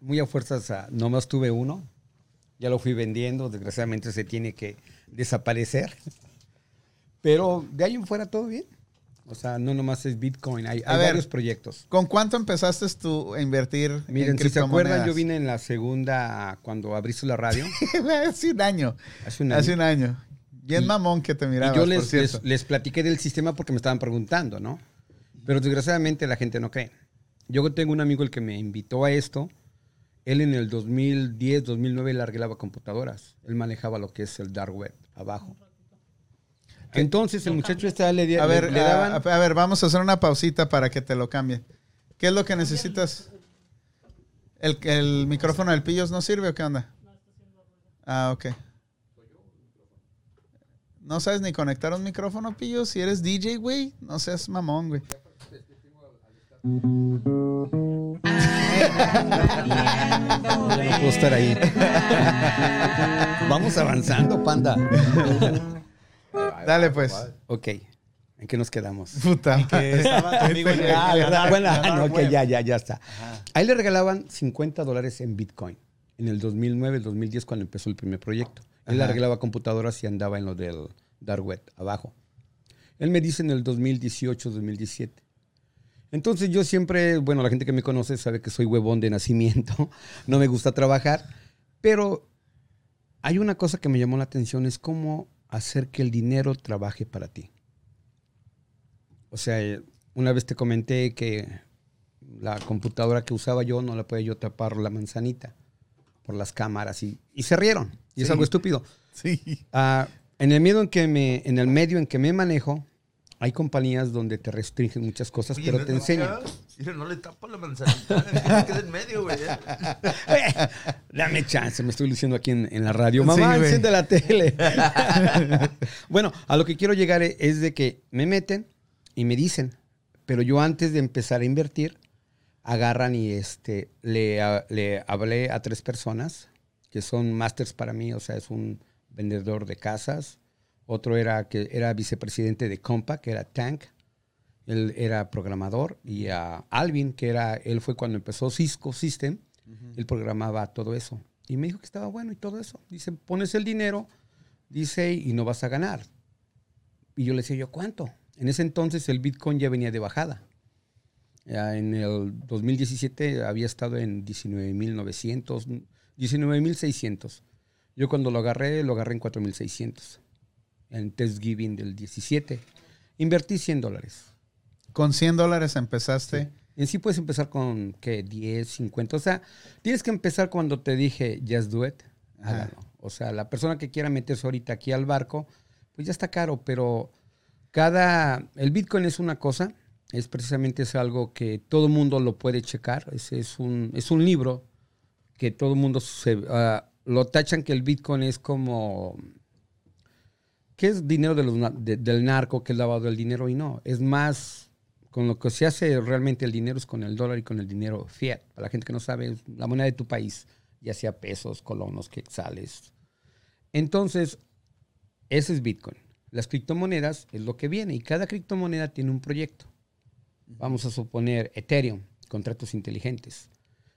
muy a fuerzas, ah, nomás tuve uno. Ya lo fui vendiendo, desgraciadamente se tiene que desaparecer. Pero de ahí en fuera todo bien. O sea, no nomás es Bitcoin, hay, hay ver. varios proyectos. ¿Con cuánto empezaste tú a invertir Miren, en si se acuerdan, yo vine en la segunda, cuando abriste la radio, Hace un año. hace un año. Hace un año. Bien Y- mamón que te Y mirabas, yo por les, cierto. les, les platiqué del sistema porque me estaban preguntando, ¿no? Pero desgraciadamente la gente no cree. Yo tengo un amigo el que me invitó a esto. Él en el 2010, 2009 él arreglaba computadoras. Él manejaba lo que es el dark web abajo. Entonces el muchacho este le, di- a, ver, le- le a- daban... a, a ver, vamos a hacer una pausita para que te lo cambie. ¿Qué es lo que necesitas? ¿El, el micrófono del Pillos no sirve o qué onda? Ah, ok. No sabes ni conectar un micrófono, pillo. Si eres DJ, güey, no seas mamón, güey. Ya no puedo estar ahí. Vamos avanzando, panda. Dale, pues. Ok. ¿En qué nos quedamos? Puta. Que estaba tu amigo en el- Ah. Bueno, ah, no, dark ok, web. ya, ya, ya está. Ahí le regalaban 50 dólares en Bitcoin en el 2009, el 2010, cuando empezó el primer proyecto. Él le Ajá. regalaba computadoras y andaba en lo del dark web, abajo. Él me dice en el 2018, 2017. Entonces yo siempre, bueno, la gente que me conoce sabe que soy huevón de nacimiento, no me gusta trabajar, pero hay una cosa que me llamó la atención, es cómo hacer que el dinero trabaje para ti. O sea, eh, una vez te comenté que la computadora que usaba yo no la podía yo tapar la manzanita por las cámaras y, y se rieron. Y es algo estúpido. Sí. Ah, en el medio en que me, en el medio en que me manejo, hay compañías donde te restringen muchas cosas, Oye, pero no- te no, enseñan. Mira, no le tapa la manzanita. que queda en medio, güey. Dame chance, me estoy luciendo aquí en, en la radio. Sí, Mamá, güey. enciende la tele. bueno, a lo que quiero llegar e- es de que me meten y me dicen, pero yo antes de empezar a invertir, agarran y este, le hablé a tres personas que son masters para mí, o sea, es un vendedor de casas, otro era que era vicepresidente de Compa, que era Tank, él era programador, y a Alvin, que era, él fue cuando empezó Cisco System, él programaba todo eso. Y me dijo que estaba bueno y todo eso. Dice, pones el dinero, dice, y no vas a ganar. Y yo le decía, ¿yo cuánto? En ese entonces el Bitcoin ya venía de bajada. Ya en el 2017 había estado en 19.900, 19.600. Yo cuando lo agarré, lo agarré en 4.600. En Thanksgiving del 17. Invertí 100 dólares. Con 100 dólares empezaste. En sí puedes empezar con, ¿qué? 10, 50. O sea, tienes que empezar cuando te dije, just do it. Hágalo. O sea, la persona que quiera meterse ahorita aquí al barco, pues ya está caro, pero cada... El Bitcoin es una cosa, es precisamente es algo que todo mundo lo puede checar. Es, es, un, es un libro que todo mundo se, ah, lo tachan que el Bitcoin es como... ¿Qué es dinero del narco, que es lavado del dinero? Y no, es más con lo que se hace realmente el dinero es con el dólar y con el dinero fiat. Para la gente que no sabe, la moneda de tu país, ya sea pesos, colonos, quetzales. Entonces, ese es Bitcoin. Las criptomonedas es lo que viene y cada criptomoneda tiene un proyecto. Vamos a suponer Ethereum, contratos inteligentes.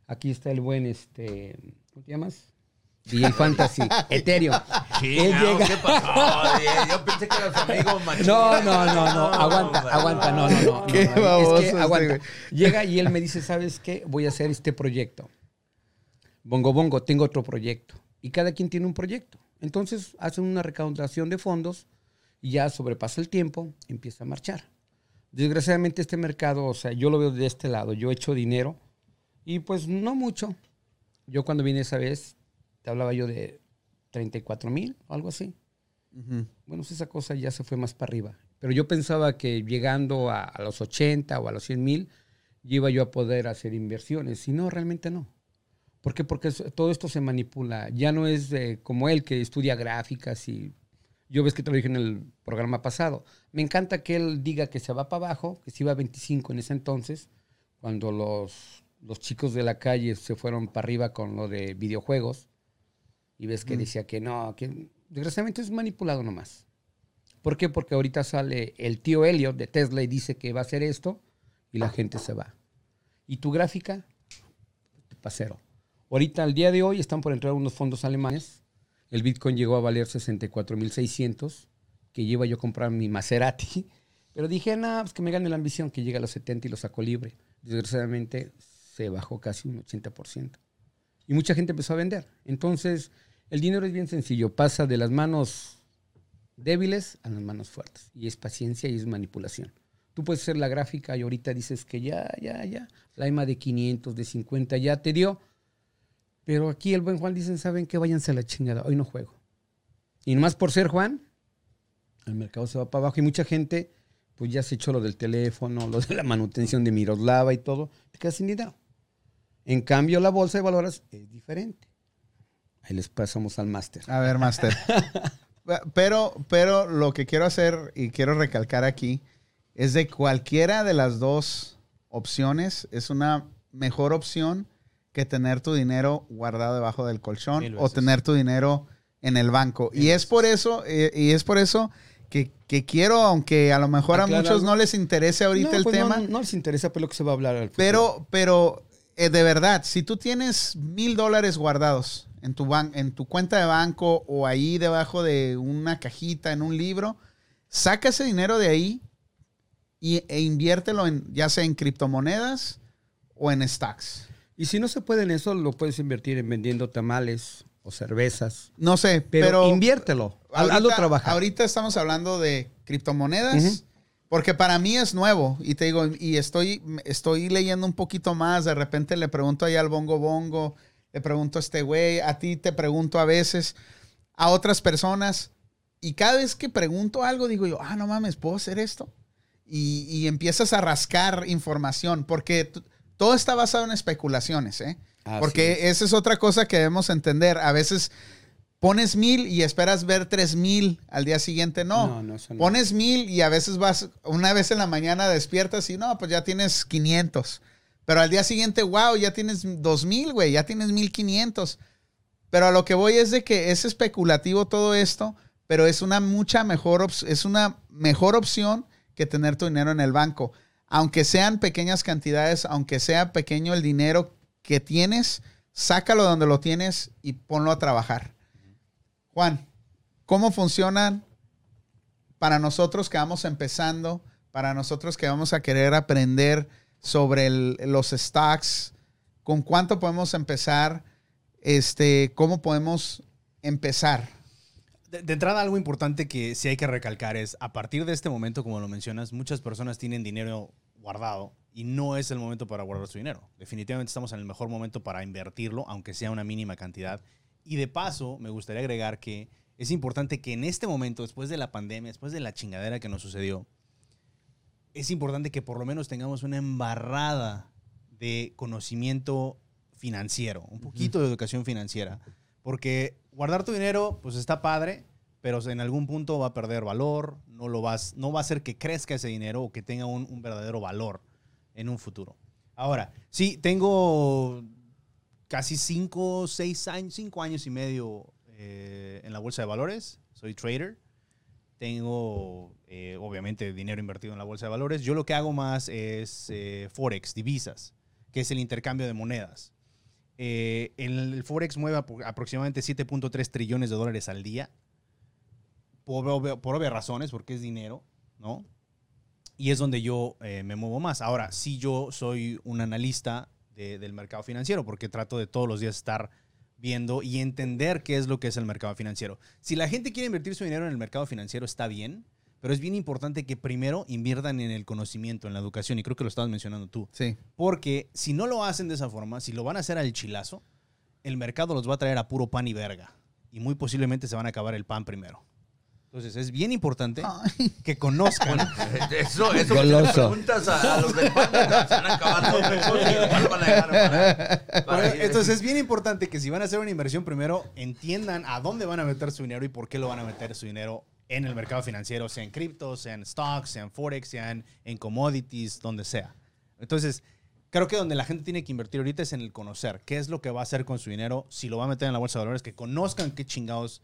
Aquí está el buen, este, ¿cómo te llamas? DJ Fantasy, Ethereum. Él Chingado, llega- ¿Qué pasó? Yo pensé que eras amigo machín. No, no, no, no, aguanta, aguanta, no, no, no. Qué no, no, baboso es que este aguanta. güey. Llega y él me dice, ¿sabes qué? Voy a hacer este proyecto. Bongo Bongo, tengo otro proyecto. Y cada quien tiene un proyecto. Entonces hacen una recaudación de fondos y ya sobrepasa el tiempo, empieza a marchar. Desgraciadamente este mercado, o sea, yo lo veo de este lado. Yo he hecho dinero y pues no mucho. Yo cuando vine esa vez, te hablaba yo de 34 mil o algo así. Bueno, esa cosa ya se fue más para arriba. Pero yo pensaba que llegando a, a los 80 o a los 100 mil, iba yo a poder hacer inversiones. Y no, realmente no. ¿Por qué? Porque todo esto se manipula. Ya no es eh, como él que estudia gráficas y yo ves que te lo dije en el programa pasado. Me encanta que él diga que se va para abajo, que se iba a 25 en ese entonces, cuando los, los chicos de la calle se fueron para arriba con lo de videojuegos. Y ves que decía que no, que desgraciadamente es manipulado nomás. ¿Por qué? Porque ahorita sale el tío Elliot de Tesla y dice que va a hacer esto y la gente se va. ¿Y tu gráfica? Para cero. Ahorita, al día de hoy, están por entrar unos fondos alemanes. El Bitcoin llegó a valer 64.600, que lleva yo a comprar mi Maserati. Pero dije, no, pues que me gane la ambición, que llega a los 70 y lo saco libre. Desgraciadamente, se bajó casi un 80%. Y mucha gente empezó a vender. Entonces, el dinero es bien sencillo. Pasa de las manos débiles a las manos fuertes. Y es paciencia y es manipulación. Tú puedes hacer la gráfica y ahorita dices que ya, ya, ya. La EMA de 500, de 50 ya te dio. Pero aquí el buen Juan dicen, ¿saben qué? Váyanse a la chingada. Hoy no juego. Y nomás por ser Juan, el mercado se va para abajo. Y mucha gente, pues ya se echó lo del teléfono, lo de la manutención de Miroslava y todo. Te quedas sin dinero. En cambio, la bolsa de valores es diferente. Ahí les pasamos al máster. A ver, Master. Pero, pero lo que quiero hacer y quiero recalcar aquí es de cualquiera de las dos opciones es una mejor opción que tener tu dinero guardado debajo del colchón o tener tu dinero en el banco. Y es por eso, eh, y es por eso que, que quiero, aunque a lo mejor a muchos no les interese ahorita No, el pues no, tema, No, les interesa pues lo que se va a hablar al futuro. pero, pero eh, de verdad, si tú tienes mil dólares guardados en tu, ban- en tu cuenta de banco o ahí debajo de una cajita, en un libro, saca ese dinero de ahí y, e inviértelo en, ya sea en criptomonedas o en stocks. Y si no se puede en eso, lo puedes invertir en vendiendo tamales o cervezas. No sé, Pero, pero, inviértelo. haz- hazlo ahorita, trabajar. ahorita estamos hablando de criptomonedas. Porque para mí es nuevo y te digo, y estoy, estoy leyendo un poquito más, de repente le pregunto ahí al bongo bongo, le pregunto a este güey, a ti te pregunto a veces, a otras personas, y cada vez que pregunto algo digo yo, ah, no mames, ¿puedo hacer esto? Y, y empiezas a rascar información, porque todo está basado en especulaciones, ¿eh? Porque esa es otra cosa que debemos entender. A veces pones mil y esperas ver tres mil al día siguiente, no. No, no, no. Pones mil y a veces vas, una vez en la mañana despiertas y no, pues ya tienes 500. Pero al día siguiente, wow, ya tienes 2000, güey, ya tienes 1500. Pero a lo que voy es de que es especulativo todo esto, pero es una mucha mejor, es una mejor opción que tener tu dinero en el banco. Aunque sean pequeñas cantidades, aunque sea pequeño el dinero que tienes, sácalo donde lo tienes y ponlo a trabajar. Juan, ¿cómo funcionan para nosotros que vamos empezando, para nosotros que vamos a querer aprender sobre los stocks, con cuánto podemos empezar, este, cómo podemos empezar. De, de entrada, algo importante que sí hay que recalcar es, a partir de este momento, como lo mencionas, muchas personas tienen dinero guardado y no es el momento para guardar su dinero. Definitivamente estamos en el mejor momento para invertirlo, aunque sea una mínima cantidad. Y de paso, me gustaría agregar que es importante que en este momento, después de la pandemia, después de la chingadera que nos sucedió, es importante que por lo menos tengamos una embarrada de conocimiento financiero, un poquito de educación financiera. Porque guardar tu dinero, pues está padre, pero en algún punto va a perder valor, no, lo vas, no va a hacer que crezca ese dinero o que tenga un, un verdadero valor en un futuro. Ahora, sí, tengo casi 5, 6 años, 5 años y medio eh, en la bolsa de valores, soy trader, tengo eh, obviamente dinero invertido en la bolsa de valores. Yo lo que hago más es eh, Forex, divisas, que es el intercambio de monedas. Eh, el, Forex mueve apro- aproximadamente 7.3 trillones de dólares al día. Por, obvia- por obvias razones, porque es dinero, ¿no? Y es donde yo me muevo más. Ahora, sí yo soy un analista de- del mercado financiero, porque trato de todos los días estar viendo y entender qué es lo que es el mercado financiero. Si la gente quiere invertir su dinero en el mercado financiero, está bien, pero es bien importante que primero inviertan en el conocimiento, en la educación, y creo que lo estabas mencionando tú. Sí. Porque si no lo hacen de esa forma, si lo van a hacer al chilazo, el mercado los va a traer a puro pan y verga. Y muy posiblemente se van a acabar el pan primero. Entonces es bien importante que conozcan. Eso, eso Goloso. le preguntas a, a los del pan, se van a acabar los mejores y igual van a dejar para, para ir. Entonces es bien importante que si van a hacer una inversión primero entiendan a dónde van a meter su dinero y por qué lo van a meter su dinero en el mercado financiero, sea en criptos, sea en stocks, sea en forex, sea en, en commodities, donde sea. Entonces, creo que donde la gente tiene que invertir ahorita es en el conocer qué es lo que va a hacer con su dinero, si lo va a meter en la bolsa de valores, que conozcan qué chingados,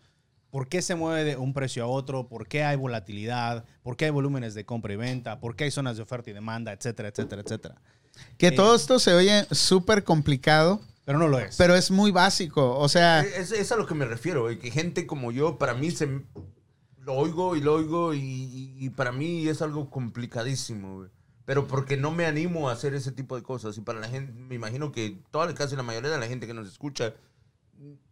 por qué se mueve de un precio a otro, por qué hay volatilidad, por qué hay volúmenes de compra y venta, por qué hay zonas de oferta y demanda, etcétera, etcétera, etcétera. Que Eh. todo esto se oye súper complicado, Pero no lo es. pero es muy básico. O sea, Es, es a lo que me refiero, güey, que gente como yo, para mí se lo oigo y lo oigo y, y- y para mí es algo complicadísimo, güey. Pero porque no me animo a hacer ese tipo de cosas. Y para la gente, me imagino que toda, casi la mayoría de la gente que nos escucha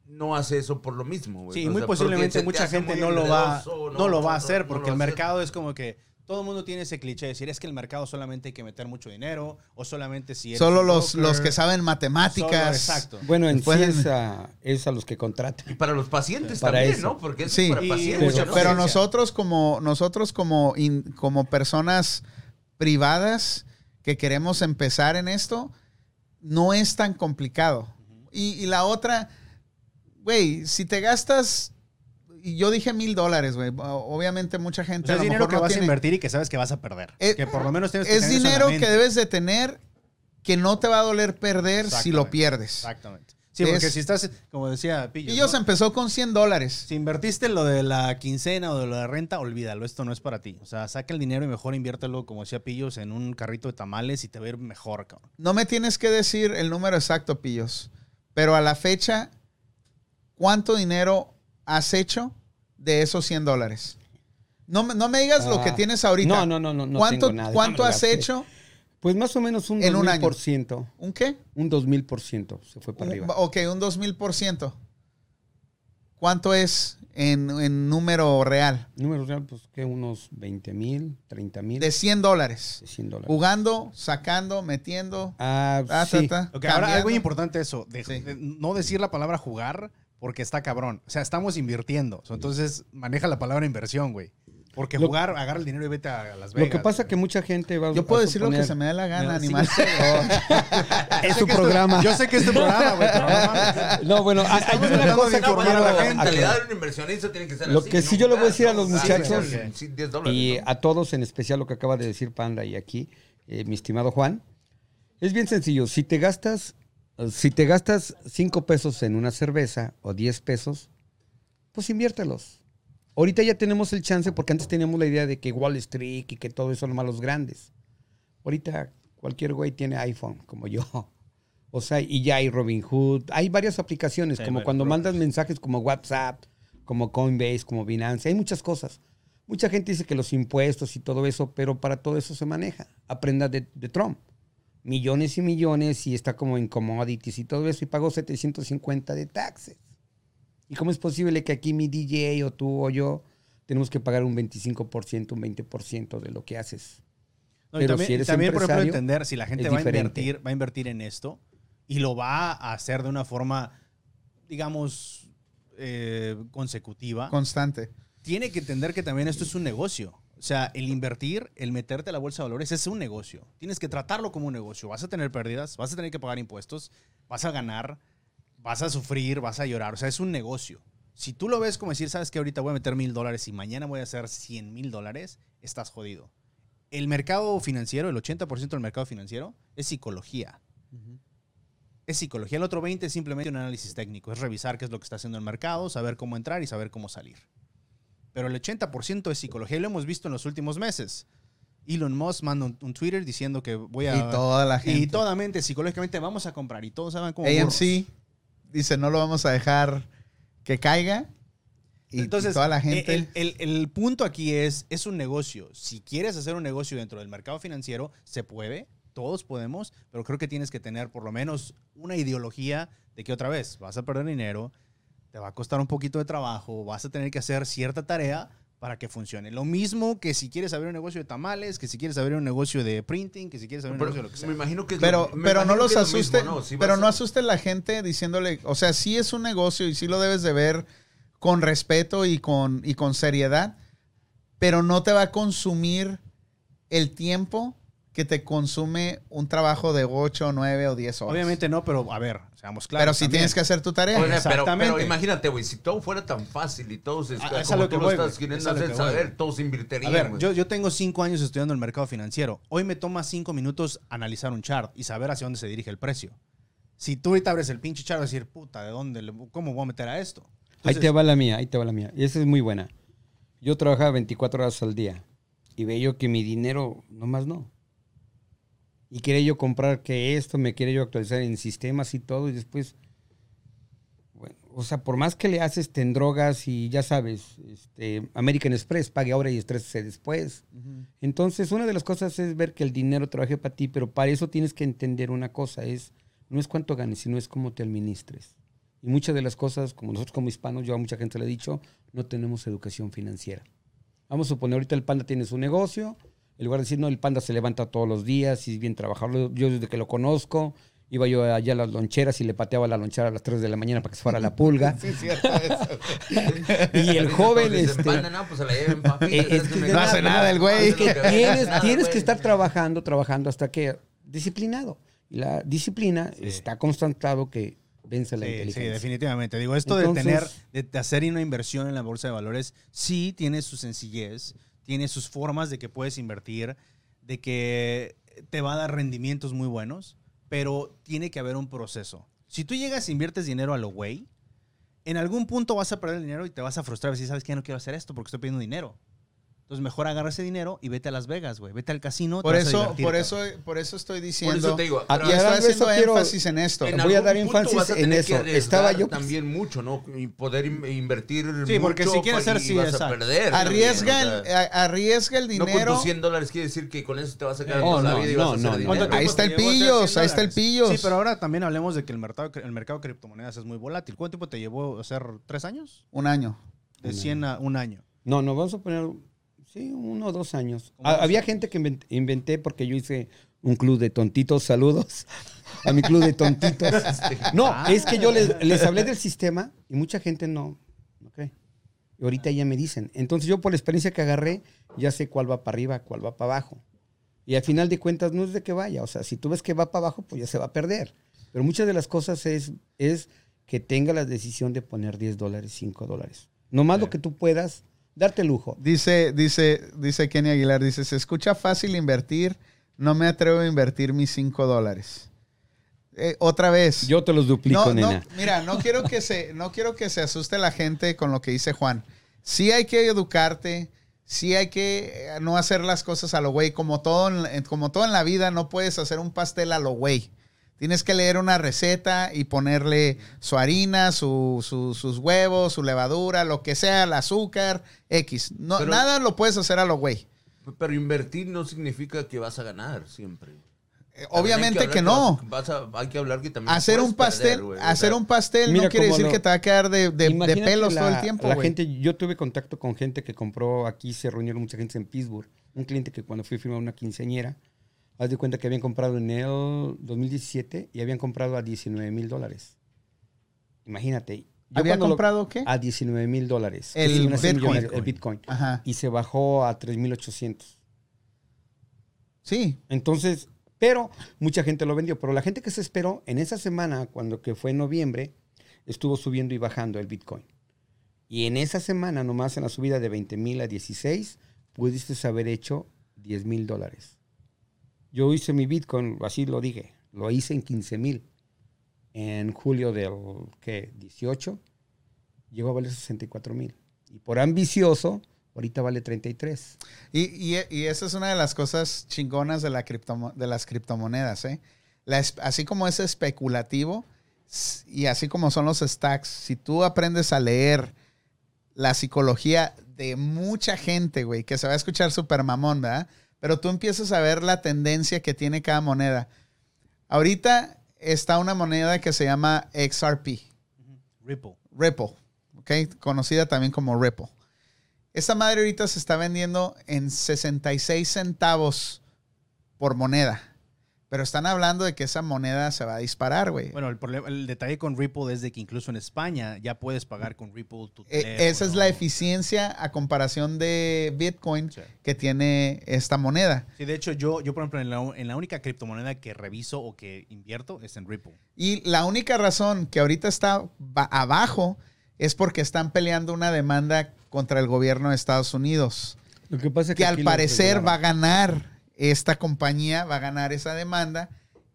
no hace eso por lo mismo, güey. Sí, O muy sea, posiblemente mucha gente no lo va, no, lo va a hacer porque el hacer. mercado es como que todo el mundo tiene ese cliché de decir es que el mercado solamente hay que meter mucho dinero o solamente si eres solo los, broker". los que saben matemáticas. Solo- exacto. Bueno, en sí es a, es a los que contratan. Y para los pacientes Para también, eso. ¿no? Porque es Sí. para Y pacientes. Pero paciencia. nosotros como nosotros como in- como personas privadas que queremos empezar en esto, no es tan complicado. y, y la otra, güey, si te gastas y yo dije mil dólares, güey. Obviamente mucha O gente sea, a es dinero mejor que no vas tiene- a invertir y que sabes que vas a perder. Es- que por lo menos tienes que Es tener eso en la dinero que debes de tener que no te va a doler perder si lo pierdes. Exactamente. Sí, porque si estás, como decía Pillo, Pillos ¿no? empezó con 100 dólares. si invertiste lo de la quincena o de lo de renta, olvídalo, esto no es para ti. O sea, saca el dinero y mejor inviértelo, como decía Pillos, en un carrito de tamales y te va a ir mejor, cabrón. No me tienes que decir el número exacto, Pillos. Pero a la fecha, ¿cuánto dinero has hecho de esos 100 dólares? No, me- no me digas lo que Ah, tienes ahorita. No, no, no, no. no ¿Cuánto, tengo nada. ¿cuánto No, has hecho? Pues más o menos un En un 2000 año. por ciento. ¿Un qué? Un 2000 por ciento se fue para Un- arriba. ok, un 2000%. ¿Cuánto es en, en número real? Número real, pues que unos 20 mil, 30 mil. De 100 dólares. 100 dólares. Jugando, sacando, metiendo. Ah, Ah, sí. ta, ta, Ok, ahora algo importante eso, de, Sí. de no decir la palabra jugar porque está cabrón. O sea, estamos invirtiendo. Entonces, maneja la palabra inversión, güey. Porque Lo- jugar, agarra el dinero y vete a Las Vegas. Lo que pasa güey. que mucha gente va Yo puedo a decir lo que se me dé la gana, No, sí, animal. sé. es tu programa. Yo sé que es tu programa, güey, pero no bueno, hay hay una cosa de que quiero gente. La mentalidad de un inversionista tiene que ser Lo así, que no sí yo le voy a decir a los ¿no? muchachos, Sí, sí, 10 dólares, y ¿no? a todos, en especial lo que acaba de decir Panda y aquí, eh, mi estimado Juan, es bien sencillo. Si te gastas, si te gastas 5 pesos en una cerveza o 10 pesos, pues inviértelos. Ahorita ya tenemos el chance porque antes teníamos la idea de que Wall Street y que todo eso son malos grandes. Ahorita cualquier güey tiene iPhone, como yo. O sea, y ya hay Robinhood. Hay varias aplicaciones, Sí, como cuando brokers. mandas mensajes como WhatsApp, como Coinbase, como Binance. Hay muchas cosas. Mucha gente dice que los impuestos y todo eso, pero para todo eso se maneja. Aprenda de, de Trump. Millones y millones y está como en commodities y todo eso y pagó 750 de taxes. ¿Y cómo es posible que aquí mi DJ o tú o yo tenemos que pagar un 25%, un 20% de lo que haces? No, y Pero también, si eres también, por ejemplo, empresario, entender si la gente va a invertir, va a invertir en esto y lo va a hacer de una forma, digamos, eh, consecutiva. Constante. tiene que entender que también esto es un negocio. O sea, el invertir, el meterte a la bolsa de valores es un negocio. Tienes que tratarlo como un negocio. Vas a tener pérdidas, vas a tener que pagar impuestos, vas a ganar, vas a sufrir, vas a llorar. O sea, es un negocio. Si tú lo ves como decir, sabes que ahorita voy a meter mil dólares y mañana voy a hacer 100 mil dólares, estás jodido. El mercado financiero, el 80% del mercado financiero, es psicología. Es psicología. El otro 20% es simplemente un análisis técnico. Es revisar qué es lo que está haciendo el mercado, saber cómo entrar y saber cómo salir pero el 80% es psicología y lo hemos visto en los últimos meses. Elon Musk manda un, un Twitter diciendo que voy a... Y toda la gente. Y toda mente, psicológicamente, vamos a comprar. Y todos saben cómo... burros. AMC dice, no lo vamos a dejar que caiga. Y, Entonces, y toda la gente... el, el- el punto aquí es, es un negocio. Si quieres hacer un negocio dentro del mercado financiero, se puede, todos podemos, pero creo que tienes que tener por lo menos una ideología de que otra vez vas a perder dinero, te va a costar un poquito de trabajo, vas a tener que hacer cierta tarea para que funcione. Lo mismo que si quieres abrir un negocio de tamales, que si quieres abrir un negocio de printing, que si quieres abrir un Pero negocio de lo que sea. me imagino que pero lo- pero no los es lo asuste, mismo, ¿no? Si pero no a- asuste la gente diciéndole, o sea, sí es un negocio y sí lo debes de ver con respeto y con, y con seriedad, pero no te va a consumir el tiempo que te consume un trabajo de 8, 9 o 10 horas. Obviamente no, pero a ver, seamos claros. pero si también. tienes que hacer tu tarea. Oye, pero, Exactamente. pero imagínate, güey, si todo fuera tan fácil y todos, es, Ah, es a como lo que tú lo voy, estás queriendo Es hacer que voy, saber, todos invertirían, A ver, güey. yo, yo tengo cinco años estudiando el mercado financiero. Hoy me toma cinco minutos analizar un chart y saber hacia dónde se dirige el precio. Si tú ahorita abres el pinche chart, vas a decir, puta, ¿de dónde? le- ¿Cómo voy a meter a esto? Ahí Entonces, te va la mía, ahí te va la mía. Y esa es muy buena. Yo trabajaba 24 horas al día y veía que mi dinero, nomás no. Y quería yo comprar que esto, me quería yo actualizar en sistemas y todo, y después, bueno, o sea, por más que le haces, te drogas y ya sabes, este, American Express pague ahora y estrésese después. Entonces, una de las cosas es ver que el dinero trabaje para ti, pero para eso tienes que entender una cosa, es, no es cuánto ganes, sino es cómo te administres. Y muchas de las cosas, como nosotros como hispanos, yo a mucha gente le he dicho, no tenemos educación financiera. Vamos a suponer, ahorita el panda tiene su negocio, en lugar de decir, no, el panda se levanta todos los días y es bien trabajador. Yo desde que lo conozco, iba yo allá a las loncheras y le pateaba la lonchera a las 3 de la mañana para que se fuera la pulga. Sí, cierto eso. y el joven, este, "Panda, no, pues se la lleven, papi. Eh, es que No hace nada el güey. es que tienes, Nada, tienes güey. que estar trabajando, trabajando hasta que disciplinado. Y la disciplina está constatado que vence la Sí, sí, inteligencia. definitivamente. Digo, esto Entonces- de tener, de, de hacer una inversión en la bolsa de valores, sí tiene su sencillez, tiene sus formas de que puedes invertir, de que te va a dar rendimientos muy buenos, pero tiene que haber un proceso. Si tú llegas e inviertes dinero a lo güey, en algún punto vas a perder el dinero y te vas a frustrar. Si sabes que no quiero hacer esto porque estoy pidiendo dinero. Entonces mejor agarra ese dinero y vete a Las Vegas, güey. Vete al casino. Por eso, divertir, por cabrón. eso, por eso estoy Por diciendo. eso te digo. Pero estoy haciendo quiero- énfasis en esto. en voy a dar énfasis a en eso. Estaba yo- también mucho, ¿no? Y poder in- invertir Sí, porque mucho si quieres y sí, vas a perder. Arriesga, o el, sea, a- arriesga el No con dinero. tus 100 dólares quiere decir que con eso te vas a quedar Eh, toda oh, la no, vida y vas no, a hacer dinero. ¿Cuánto tiempo Ahí está el pillos, 100 ahí está el pillos. Sí, pero ahora también hablemos de que el mercado, el mercado de criptomonedas es muy volátil. ¿Cuánto tiempo te llevó hacer tres años? Un año. De Un 100 a un año. No, no, vamos a poner, sí, uno o dos años. Ah, había años. gente que inven- inventé porque yo hice un club de tontitos, saludos a mi club de tontitos. No, es que yo les, les hablé del sistema y mucha gente no, no cree. Y ahorita ya me dicen. Entonces yo por la experiencia que agarré, ya sé cuál va para arriba, cuál va para abajo. Y al final de cuentas no es de que vaya. O sea, si tú ves que va para abajo, pues ya se va a perder. Pero muchas de las cosas es, es que tenga la decisión de poner 10 dólares, 5 dólares. Nomás lo que tú puedas darte lujo. Dice, dice, dice Kenny Aguilar, dice, se escucha fácil invertir, no me atrevo a invertir mis 5 dólares. Eh, otra vez. Yo te los duplico, no, no, nena. mira, no quiero que se, no quiero que se asuste la gente con lo que dice Juan. Sí hay que educarte, sí hay que eh, no hacer las cosas a lo güey. Como todo, en, en- como todo en la vida, no puedes hacer un pastel a lo güey. Tienes que leer una receta y ponerle su harina, su- su- sus huevos, su levadura, lo que sea, el azúcar, X. No, Pero- nada lo puedes hacer a lo güey. Pero invertir no significa que vas a ganar siempre. Eh, Obviamente hablar que no. vas a- vas a- hay que hablar que también Hacer un pastel, perder, hacer un pastel Mira no quiere decir que te va a quedar de, de- de pelos la- todo el tiempo, La gente, yo tuve contacto con gente que compró aquí, se reunieron mucha gente en Pittsburgh. Un cliente que cuando fui a firmar una quinceañera, haz de cuenta que habían comprado en el 2017 y habían comprado a 19 mil dólares. Imagínate. yo ¿Había lo- comprado qué? A 19 mil dólares. Bitcoin. El Bitcoin. Ajá. Y se bajó a 3,800. Sí. Entonces, pero mucha gente lo vendió. Pero la gente que se esperó en esa semana, cuando que fue en noviembre, estuvo subiendo y bajando el Bitcoin. Y en esa semana, nomás en la subida de 20 mil a 16, pudiste haber hecho 10 mil dólares. Yo hice mi Bitcoin, así lo dije, lo hice en 15 mil. En julio del, ¿qué? 18, llegó a valer 64 mil. Y por ambicioso, ahorita vale 33. Y, y, y esa es una de las cosas chingonas de, la criptomo- de las criptomonedas. ¿eh? Así como es especulativo y así como son los stacks, si tú aprendes a leer la psicología de mucha gente, güey, que se va a escuchar súper mamón, ¿verdad? Pero tú empiezas a ver la tendencia que tiene cada moneda. Ahorita está una moneda que se llama XRP. Ripple. Ripple, ¿ok? Conocida también como Ripple. Esta madre ahorita se está vendiendo en 66 centavos por moneda. Pero están hablando de que esa moneda se va a disparar, güey. Bueno, el, problema, el detalle con Ripple es de que incluso en España ya puedes pagar con Ripple tu Eh, teléfono. esa es la eficiencia a comparación de Bitcoin Sí. que tiene esta moneda. Sí, de hecho, yo, yo por ejemplo, en la, en la única criptomoneda que reviso o que invierto es en Ripple. Y la única razón que ahorita está ba- abajo es porque están peleando una demanda contra el gobierno de Estados Unidos. Lo que pasa es que al parecer va a ganar esta compañía, va a ganar esa demanda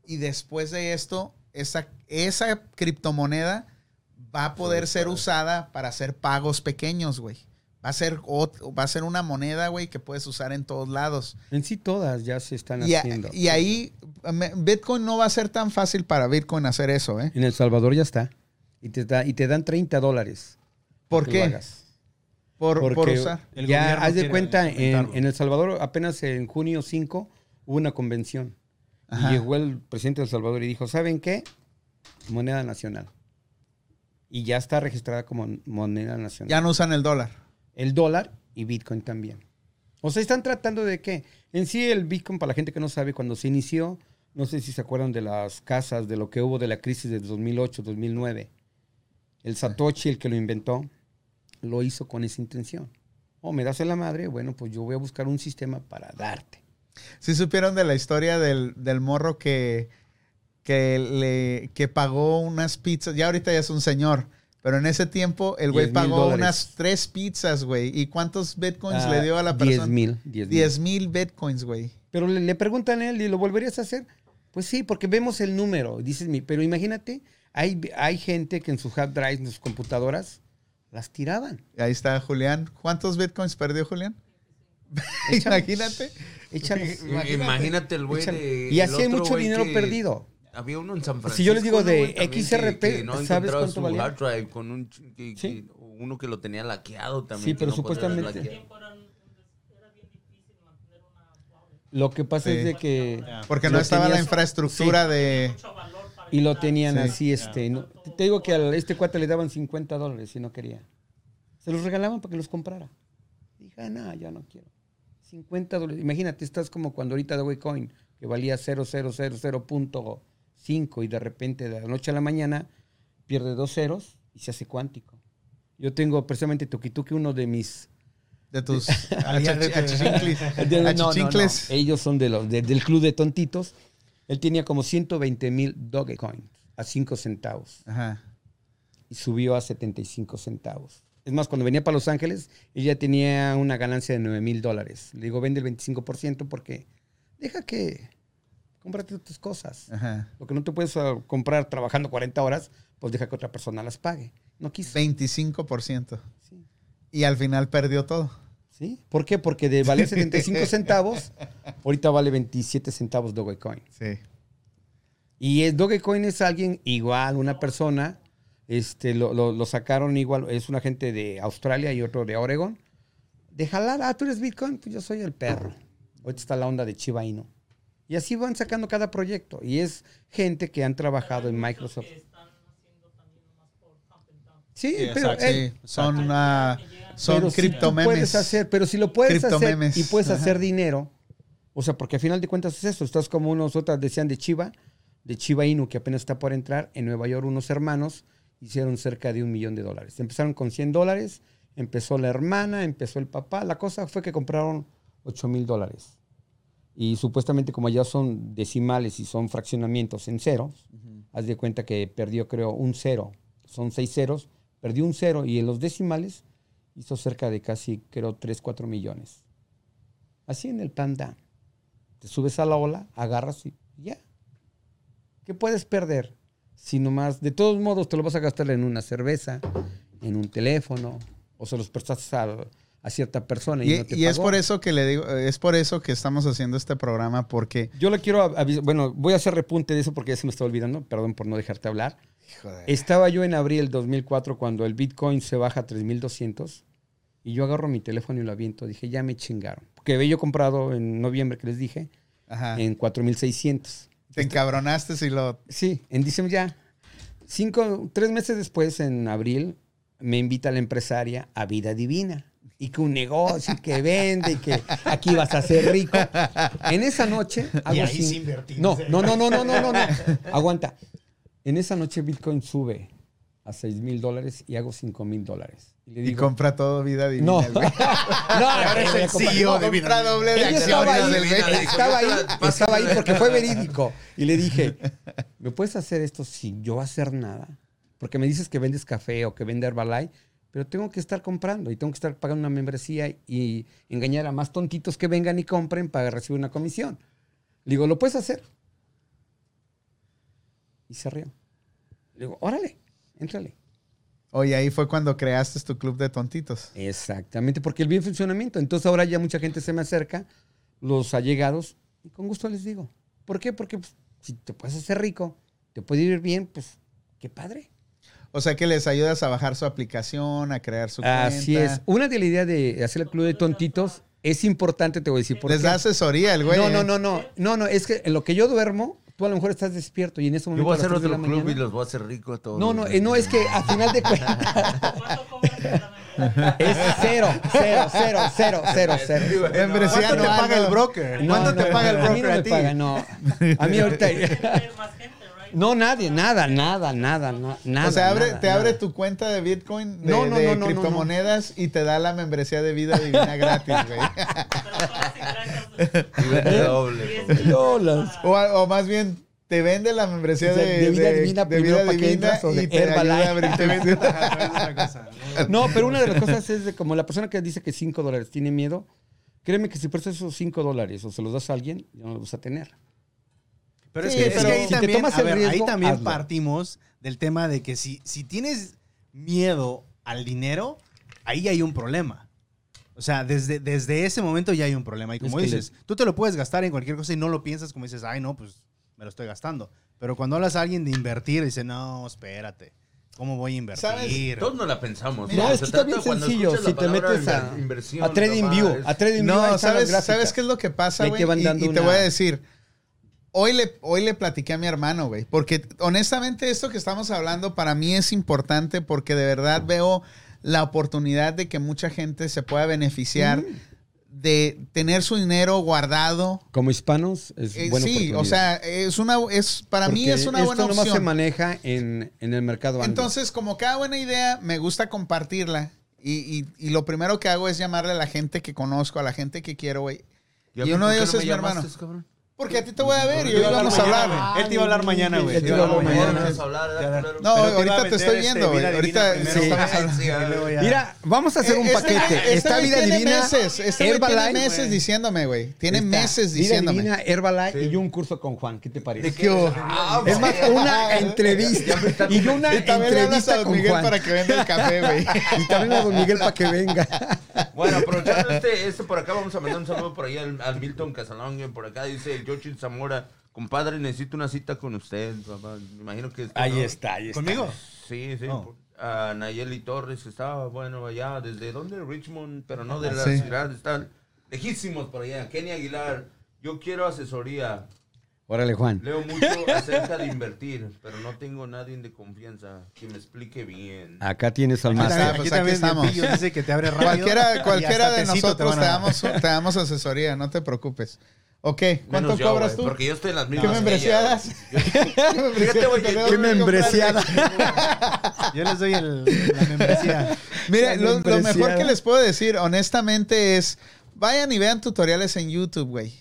y después de esto, esa, esa criptomoneda va a poder ser usada para hacer pagos pequeños, güey. Va a ser va a ser una moneda, güey, que puedes usar en todos lados. En sí todas ya se están Y, a- haciendo. y ahí Bitcoin no va a ser tan fácil para Bitcoin hacer eso, ¿eh? En El Salvador ya está. Y te, da, y te dan 30 dólares. ¿Por qué? Por, usar. El ya haz de cuenta, en, en El Salvador apenas en junio 5 hubo una convención. Ajá. Y llegó el presidente de El Salvador y dijo, ¿saben qué? Moneda nacional. Y ya está registrada como moneda nacional. Ya no usan el dólar. El dólar y Bitcoin también. O sea, están tratando de que, en sí el Bitcoin, para la gente que no sabe, cuando se inició, no sé si se acuerdan de las casas, de lo que hubo de la crisis de 2008, 2009. El Satoshi, el que lo inventó, lo hizo con esa intención. Oh, me das en la madre, bueno, pues yo voy a buscar un sistema para darte. ¿Sí supieron de la historia del, del morro que que, le, que pagó unas pizzas. Ya ahorita ya es un señor. Pero en ese tiempo el güey 10,000 pagó unas tres pizzas, güey. ¿Y cuántos bitcoins Ah, le dio a la 10 persona? mil. 10 mil. 10 mil bitcoins, güey. Pero le, le preguntan a él, ¿y lo volverías a hacer? Pues sí, porque vemos el número. Dices, pero imagínate, hay, hay gente que en sus hard drives, en sus computadoras, las tiraban. Ahí está Julián. ¿Cuántos bitcoins perdió Julián? Échalos. Imagínate. Échalos. Imagínate, el güey de. Y así hay mucho dinero que- perdido. Había uno en San Francisco. Si yo les digo ¿no, de XRP, que- que no ¿sabes cuánto su valía? hard drive con un. que- Sí. que- uno que lo tenía laqueado también. Sí, pero no supuestamente-. Lo que pasa Sí. es de que... Porque no estaba la infraestructura de... Y lo tenían Sí. así, este... no- te digo que a este cuate le daban 50 dólares si no quería. Se los regalaban para que los comprara. Dije, ah, no, ya no quiero. 50 dólares. Imagínate, estás como cuando ahorita Dogecoin, que valía 0.000.5 y de repente de la noche a la mañana pierde dos ceros y se hace cuántico. Yo tengo precisamente Tokituki, uno de mis... De tus achichincles. de- no, no, no. Ellos son de los, de- del club de tontitos. Él tenía como 120 mil Dogecoin a 5 centavos Ajá. y subió a 75 centavos. Es más, cuando venía para Los Ángeles, él ya tenía una ganancia de 9 mil dólares. Le digo, vende el 25% porque deja que cómprate tus cosas. Ajá. Lo que no te puedes ah, comprar trabajando 40 horas, pues deja que otra persona las pague. No quiso. 25%. Sí. Y al final perdió todo. ¿Sí? ¿Por qué? Porque de valer 75 centavos, ahorita vale 27 centavos Dogecoin. Sí. Y el Dogecoin es alguien igual, una persona, este, lo, lo- lo sacaron igual, es una gente de Australia y otro de Oregon. De jalar, ah, tú eres Bitcoin, pues yo soy el perro. Ahorita está la onda de Chiba Inu. Y así van sacando cada proyecto. Y es gente que han trabajado en Microsoft. Sí, Sí, pero, exacto. eh, Sí, son, son si criptomemes. puedes hacer, pero si lo puedes hacer y puedes Ajá. hacer dinero, o sea, porque al final de cuentas es eso, estás como unos otras decían de Chiva, de Chiva Inu, que apenas está por entrar, en Nueva York unos hermanos hicieron cerca de un millón de dólares. Empezaron con 100 dólares, empezó la hermana, empezó el papá, la cosa fue que compraron 8 mil dólares. Y supuestamente como ya son decimales y son fraccionamientos en ceros, haz de cuenta que perdió creo un cero, son seis ceros, perdió un cero y en los decimales hizo cerca de casi creo 3, 4 millones. Así en el panda. Te subes a la ola, agarras y ya. ¿Qué puedes perder? Si nomás, de todos modos, te lo vas a gastar en una cerveza, en un teléfono, o se los prestaste a, a cierta persona y, Y, no te y es por eso que le digo, es por eso que estamos haciendo este programa, porque Yo le quiero avisar, bueno, voy a hacer repunte de eso porque ya se me está olvidando, perdón por no dejarte hablar. Estaba yo en abril del 2004 cuando el Bitcoin se baja a 3200 y yo agarro mi teléfono y lo aviento. Dije, ya me chingaron. Porque había yo comprado en noviembre, que les dije, ajá, en 4600. te encabronaste si lo... Sí, en diciembre ya. Cinco, tres meses después, en abril, me invita la empresaria a Vida Divina. Y que un negocio, y que vende, y que aquí vas a ser rico. En esa noche hago Y ahí invertí. No, no, no, no, no, no, no, no. Aguanta. En esa noche Bitcoin sube a 6 mil dólares y hago 5 mil dólares. Y le Y digo, compra todo vida divina. no, no, Ahora es el CEO de Vida doble de estaba ahí, acciones del estaba ahí, estaba ahí porque fue verídico. Y le dije, ¿me puedes hacer esto sin yo hacer nada? Porque me dices que vendes café o que vende Herbalife, pero tengo que estar comprando y tengo que estar pagando una membresía y engañar a más tontitos que vengan y compren para recibir una comisión. Le digo, ¿lo puedes hacer? Y se rió. Le digo, órale, éntrale. Oye, ahí fue cuando creaste tu club de tontitos. Exactamente, porque el bien funcionamiento. Entonces ahora ya mucha gente se me acerca, los allegados, y con gusto les digo. ¿Por qué? Porque pues, si te puedes hacer rico, te puede ir bien, pues qué padre. O sea que les ayudas a bajar su aplicación, a crear su Así cuenta. es. Una de las ideas de hacer el club de tontitos es importante, te voy a decir por Les qué. da asesoría el güey. no, ¿eh? no, no, no, no, no, es que en lo que yo duermo, tú a lo mejero estás despierto y en ese Yo momento voy a hacer de otro club y mañana- los voy a hacer rico a todos. No, no, eh, no, es que a final de cuentas es cero, cero, cero, cero, cero, cero. Membresía ¿Cuánto te anual, paga no. el broker? No, ¿Cuánto no, te paga el a mí broker no a, me ti? paga, no. A mí ahorita. No, nadie, nada, nada, nada, na- nada. o sea, abre, nada, te abre nada. tu cuenta de Bitcoin, de, No, no, de no, no, no, criptomonedas y te da la membresía de vida divina gratis, güey. Y vende doble. O, o más bien, te vende la membresía O sea, de, de vida divina de primero vida para que divina entras o de y te ayuda Herbalife. a abrir- te vende- otra cosa. No, pero una de las cosas es de como la persona que dice que 5 dólares tiene miedo, créeme que si prestas esos 5 dólares o se los das a alguien, ya no los vas a tener. Pero es Sí, que, es pero que ahí si te también, tomas a el ver, riesgo, ahí también hazlo. partimos del tema de que si, si tienes miedo al dinero, ahí hay un problema. O sea, desde, desde ese momento ya hay un problema. Y como Es que dices, tú te lo puedes gastar en cualquier cosa y no lo piensas como dices, ay, no, pues me lo estoy gastando. Pero cuando hablas a alguien de invertir, dice, no, espérate, ¿cómo voy a invertir? Todos no la pensamos. No, es que está bien sencillo. Si te metes a, inver- inversión, a TradingView, es- a TradingView, ahí No, las ¿sabes. ¿sabes qué es lo que pasa, güey? Y, y te una- voy a decir, hoy le, hoy le platiqué a mi hermano, güey, porque honestamente esto que estamos hablando para mí es importante porque de verdad veo la oportunidad de que mucha gente se pueda beneficiar de tener su dinero guardado. Como hispanos, es Eh, buena sí, o sea, es una, es, para mí Porque es una esto buena nomás se opción. maneja en, en el mercado. Entonces, como cada buena idea, me gusta compartirla. Y, y- y lo primero que hago es llamarle a la gente que conozco, a la gente que quiero, güey. Y uno de ellos no es mi hermano. cabrón? Porque a ti te voy a ver y hoy vamos a hablar güey. Él te iba a hablar mañana, güey. Él te iba a hablar No, mañana. No, ahorita te estoy este viendo, güey. Vida Divina Ahorita primero, sí. estamos- ya- Mira, vamos a hacer un Eh, paquete. Este, güey- este Está güey Vida tiene Divina, meses. Este güey tiene Herbalife. meses diciéndome, güey. Tiene meses Vida diciéndome. Divina, Herbalife y yo un curso con Juan. ¿Qué te parece? Ah, Es más, güey. una entrevista. Y yo una Y también le hablas a entrevista Don con Miguel para que venda el café, güey. Y también a Don Miguel para que venga. Bueno, aprovechando este, este por acá, vamos a mandar un saludo por ahí al, Milton Casalongue. Por acá dice Yoshi Zamora, compadre, necesito una cita con usted, papá. Me imagino que... Ahí ¿no? está, ahí está. ¿Conmigo? Sí, sí. Oh. A Nayeli Torres, que estaba, bueno, allá, ¿desde dónde? Richmond, pero no de la Sí. ciudad, están lejísimos por allá. Kenny Aguilar, yo quiero asesoría. Órale, Juan. Leo mucho acerca de invertir, pero no tengo nadie de confianza que me explique bien. Acá tienes al está, Aquí pues aquí estamos. Pillo dice que te abre rápido. Cualquiera, cualquiera de nosotros te, damos, te damos asesoría, no te preocupes. Ok, ¿cuánto Menos yo, cobras güey, tú? Porque yo estoy en las ¿Qué mismas. que ella. Fíjate, güey, que- Qué membreciada. Yo les doy el, la membresía. Mira, lo, lo mejor que les puedo decir, honestamente, es vayan y vean tutoriales en YouTube, güey.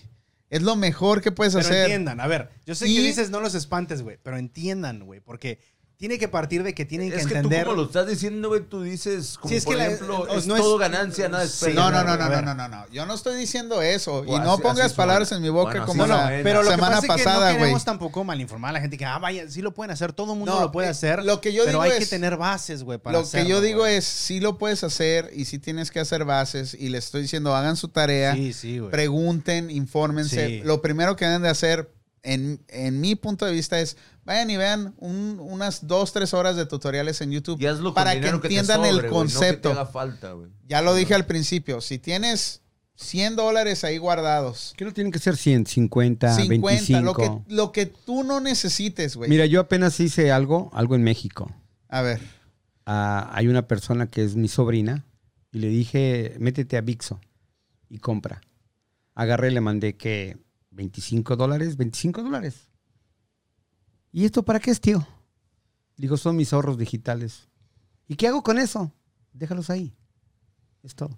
Es lo mejor que puedes Pero hacer. entiendan, a ver, yo sé Y- que dices no los espantes, güey, pero entiendan, güey, porque tiene que partir de que tienen que Es que entender. tú como lo estás diciendo, güey, tú dices, como Sí, es por que la- ejemplo, no es es- todo ganancia, nada es Sí. No, no, no, güey. no, no, no, no, no. Yo no estoy diciendo eso. Y no así- pongas así palabras suena. en mi boca Bueno, como la Bueno, Pero lo que semana pasa es que pasada, no güey. queremos tampoco malinformar a la gente que, ah, vaya, sí lo pueden hacer, todo el mundo No, lo puede eh, hacer. lo que yo pero digo hay es- que tener bases, güey, para Lo que yo digo güey. es, sí lo puedes hacer y sí tienes que hacer bases. Y les estoy diciendo, hagan su tarea, Sí, sí, güey. pregunten, infórmense. Lo primero que deben de hacer, en, en mi punto de vista, es vayan y vean un- unas dos, tres horas de tutoriales en YouTube Y hazlo con para que entiendan sobre, el güey, no que te concepto. haga falta, güey. ya lo dije al principio, si tienes 100 dólares ahí guardados, ¿Qué no tienen que ser 100, 50, 50, 25? lo que, lo que tú no necesites, güey. Mira, yo apenas hice algo, algo en México. A ver, Ah, hay una persona que es mi sobrina y le dije, métete a Vixo y compra. Agarré y le mandé que 25 dólares, 25 dólares. ¿Y esto para qué es, tío? Digo, son mis ahorros digitales. ¿Y qué hago con eso? Déjalos ahí. Es todo.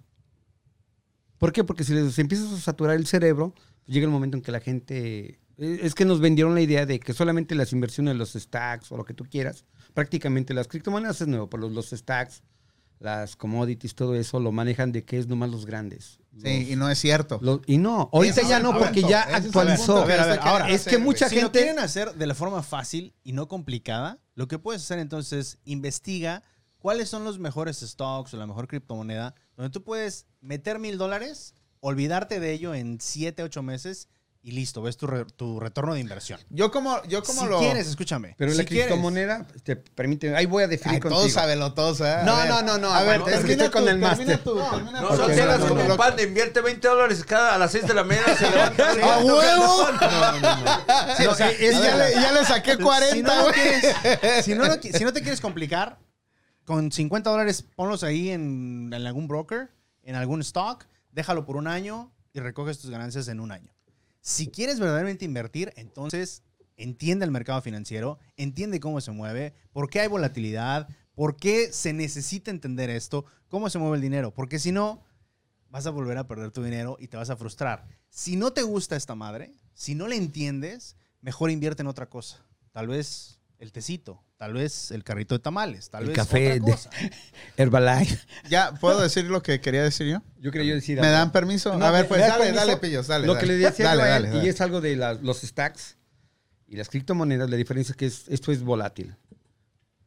¿Por qué? Porque si les empiezas a saturar el cerebro, llega el momento en que la gente... eh, Es que nos vendieron la idea de que solamente las inversiones, los stacks o lo que tú quieras, prácticamente las criptomonedas es nuevo, pero los, los stacks, las commodities, todo eso lo manejan de que es nomás los grandes. Sí, Los- y no es cierto. los- y no, ahorita ya no, porque punto, ya actualizó. punto A ver, a ver, que ahora, es que mucha Si lo gente... quieren hacer de la forma fácil y no complicada, lo que puedes hacer entonces es investiga cuáles son los mejores stocks o la mejor criptomoneda donde tú puedes meter mil dólares, olvidarte de ello en siete, ocho meses y listo, ves tu, re- tu retorno de inversión. Yo como, yo como si lo... quieres, escúchame. Pero si la quieres- criptomoneda, te permite, ahí voy a definir Ay, contigo. todos sábelo, todos, ¿eh? No, ver. no, no, no, A ver, es que termina estoy con tú, el máster. No, son telas no, como no, un pan, invierte 20 dólares cada a las 6 de la mañana, se levanta. ¡A huevo! Sí, o sea, Y ya, le, ya le saqué si 40, no, lo güey. quieres- si, no si no te quieres complicar, con 50 dólares ponlos ahí en, en algún broker, en algún stock, déjalo por un año y recoges tus ganancias en un año. Si quieres verdaderamente invertir, entonces entiende el mercado financiero, entiende cómo se mueve, por qué hay volatilidad, por qué se necesita entender esto, cómo se mueve el dinero, porque si no, vas a volver a perder tu dinero y te vas a frustrar. Si no te gusta esta madre, si no le entiendes, mejor invierte en otra cosa. Tal vez el tecito, tal vez el carrito de tamales, tal El vez café otra de- cosa. Herbalife. Ya, ¿puedo decir lo que quería decir yo? Yo quería decir. ¿Me dan permiso? No, a ver, ¿me pues dale, permiso? dale, pillos, dale. Lo dale. que le decía dale, yo a él, dale, dale. y es algo de la- los stacks y las criptomonedas, la diferencia es que es- esto es volátil.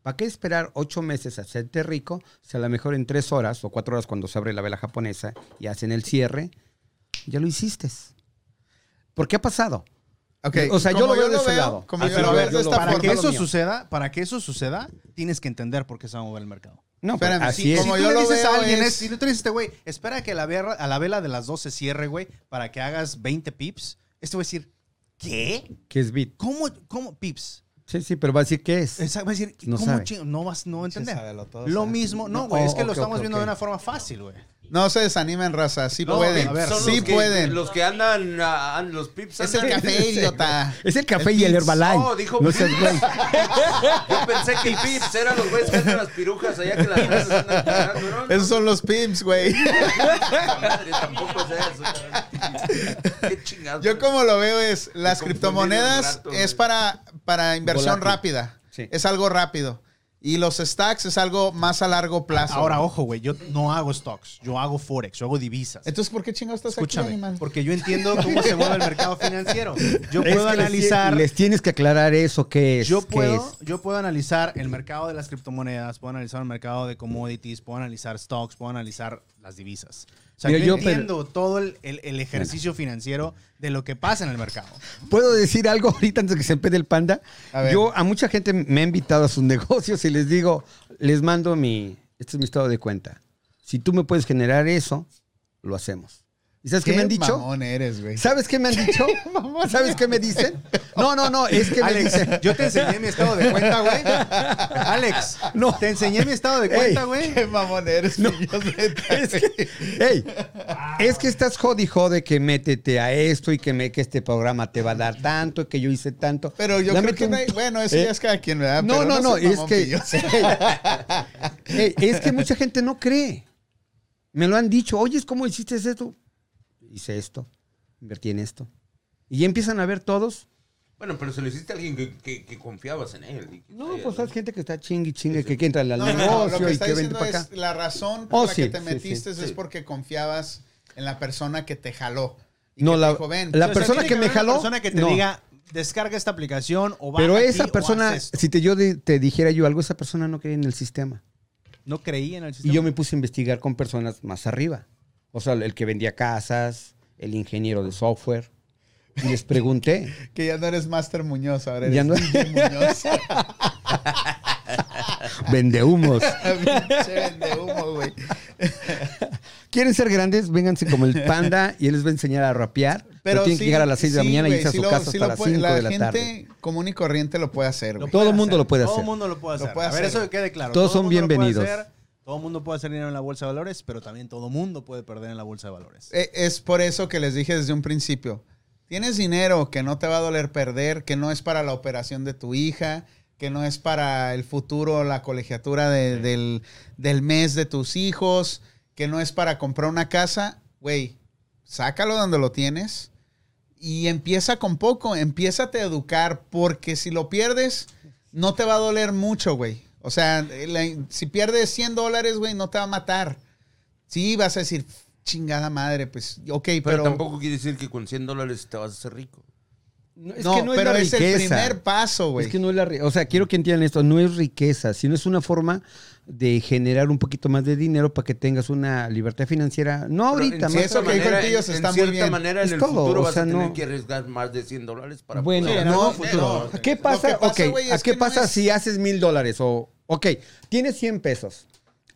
¿Para qué esperar ocho meses a hacerte rico si a lo mejor en tres horas o cuatro horas cuando se abre la vela japonesa y hacen el cierre, ya lo hiciste? ¿Por qué ha pasado? Ok, O sea, yo lo veo de ese lado. Como yo lo lo veo, veo yo de esta Para forma. que eso mío. suceda, para que eso suceda, tienes que entender por qué se va a mover el mercado. No, pero Espérame, así sí, es. como si yo tú le lo dices a alguien, es- es- si tú le dices, este güey, espera que la vela, a la vela de las 12 cierre, güey, para que hagas 20 pips, este va a decir, ¿qué? ¿Qué es bit? ¿Cómo, cómo pips? Sí, sí, pero va a decir qué es. Esa- Va a decir, No ¿cómo sabe. chingo? No vas no a entender. lo sabe. mismo, no, No, güey, es que oh, lo estamos viendo de una forma fácil, güey. No se desanimen, raza. Sí No, pueden. a ver, Son sí los que- pueden. Los que andan, ah, los pips. Es el andan- café, idiota. Es el café El y el. Herbalife. No, dijo No seas güey. Yo pensé que el pips eran los güeyes que andan las pirujas allá que las razas andan cagando, ¿no? Esos son los pimps, güey. Puta madre, tampoco es eso. cabrón. Qué chingados. Yo como lo veo es, las confundí criptomonedas es para, para inversión Volátil. rápida. Sí. Es algo rápido. Y los stacks es algo más a largo plazo. Ahora, ojo, güey, yo no hago stocks, yo hago forex, yo hago divisas. Entonces, ¿por qué chingados estás aquí, Escúchame, animal? porque yo entiendo cómo se mueve el mercado financiero. Yo Es puedo les- analizar Les, tienes que aclarar eso, qué es. Yo puedo, es. yo puedo analizar el mercado de las criptomonedas, puedo analizar el mercado de commodities, puedo analizar stocks, puedo analizar las divisas. O sea, Mira, yo, yo, pero- entiendo todo el, el- el ejercicio financiero de lo que pasa en el mercado. ¿Puedo decir algo ahorita antes de que se empede el panda? A. Yo a mucha gente me ha invitado a sus negocios y les digo, les mando mi, este es mi estado de cuenta. Si tú me puedes generar eso, lo hacemos. ¿Y sabes qué, me han dicho? mamón eres, güey. ¿Sabes qué me han dicho? ¿Sabes qué me dicen? No, no, no, es que me dicen. yo te enseñé mi estado de cuenta, güey. Alex, No. te enseñé mi estado de cuenta, Ey. güey. Qué mamón eres, No. Es que, ey, es que estás jodi jode que métete a esto y que, me, que este programa te va a dar tanto y que yo hice tanto. Pero yo creo que un- no bueno, eso ¿Eh? ya es cada quien, ¿verdad? No, Pero no, no, seas es que. Ey, es que mucha gente no cree. Me lo han dicho, oye, ¿cómo hiciste esto? Hice esto, invertí en esto. Y ya empiezan a ver todos. Bueno, pero se lo hiciste a alguien que, que- que confiabas en él. y No, pues hay gente que está chingue y chingue, que, que entra al No, no, no, negocio lo que y está que vende diciendo para acá. es la razón por Oh, la sí, que te sí, metiste sí. es Sí. porque confiabas en la persona que te jaló. Y No, que la- dijo, ven. la O sea, persona que me jaló, persona que te no. diga, descarga esta aplicación o baja Pero esa persona, si te, yo de- te dijera yo algo, esa persona no creía en el sistema. no creía en el sistema. Y yo me puse a investigar con personas más arriba. O sea, el que vendía casas, el ingeniero de software. Y les pregunté. Que ya no eres Master Muñoz, ahora eres Ya no- Muñoz. Vende humos. Pinche vende humo, güey. ¿Quieren ser grandes? Vénganse como el panda y él les va a enseñar a rapear. Pero tienen sí, que llegar a las 6 de la sí, mañana y irse a su lo- casa hasta las puede- 5 de la gente tarde. común y corriente lo puede hacer, Lo güey. Todo el mundo lo puede Todo hacer. el mundo lo puede Lo hacer. puede a ver, hacer. eso que quede claro. Todos Todo son mundo lo puede bienvenidos. Todo el mundo puede hacer dinero en la bolsa de valores, pero también todo el mundo puede perder en la bolsa de valores. Eh, Es por eso que les dije desde un principio. Tienes dinero que no te va a doler perder, que no es para la operación de tu hija, que no es para el futuro, la colegiatura de- del, del mes de tus hijos, que no es para comprar una casa. Güey, sácalo donde lo tienes y empieza con poco, empiézate a educar, porque si lo pierdes, no te va a doler mucho, güey. O sea, la- si pierdes 100 dólares, güey, no te va a matar. Sí, vas a decir, chingada madre, pues, ok, Pero, pero... tampoco quiere decir que con 100 dólares te vas a hacer rico. No, es no, que no es pero la es el primer paso, güey. Es que no es la O sea, quiero que entiendan esto. No es riqueza, sino es una forma de generar un poquito más de dinero para que tengas una libertad financiera. No Pero ahorita, más eso cierta que dijo el en- está en muy cierta bien. manera, en Es el todo, futuro o vas a tener no- que arriesgar más de 100 dólares para Bueno, poder- no, algún futuro. no. ¿Qué pasa? que pasa, ok, güey, ¿a es qué pasa es- si haces mil dólares? O, ok, tienes 100 pesos.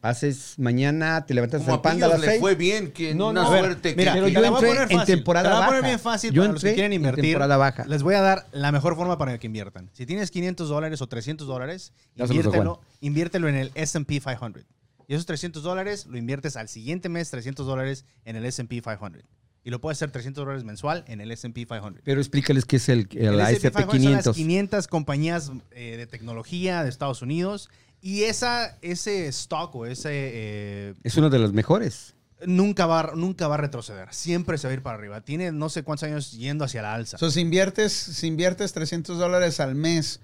Haces mañana, te levantas Como al a panda a las le 6. fue bien, que No, una no. Suerte. mira, que, pero yo la voy a entré poner en fácil, temporada te la voy a poner baja. bien fácil Yo para los que entré quieren en invertir. temporada baja. Les voy a dar la mejor forma para que inviertan. Si tienes 500 dólares o 300 dólares, inviértelo, inviértelo en el S&P 500. Y esos 300 dólares lo inviertes al siguiente mes 300 dólares en el S&P 500. Y lo puedes hacer 300 dólares mensual en el S&P 500. Pero explícales qué es el, el El S&P ASP 500 son las 500. 500 compañías eh, de tecnología de Estados Unidos. Y esa, ese stock o ese... eh, Es uno de los mejores. nunca va, nunca va a retroceder. Siempre se va a ir para arriba. Tiene no sé cuántos años yendo hacia la alza. So, si inviertes, si inviertes 300 dólares al mes,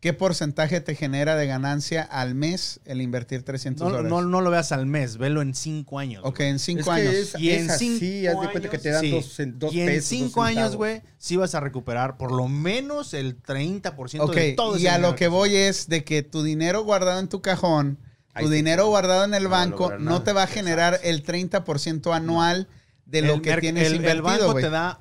¿qué porcentaje te genera de ganancia al mes el invertir 300 No, dólares? no, no lo veas al mes, velo en cinco años. ok, güey. en Es 5 que años. es, Y en es así, cinco haz de cuenta que te dan Sí. dos, dos y en pesos. cinco años, güey, sí vas a recuperar por lo menos el 30% Ok, de todo y ese a dinero lo que voy es de que tu dinero guardado en tu cajón, Ahí tu sí. dinero guardado en el No a banco, no te va a generar el 30% anual de lo El que tienes el, el invertido, banco güey. te da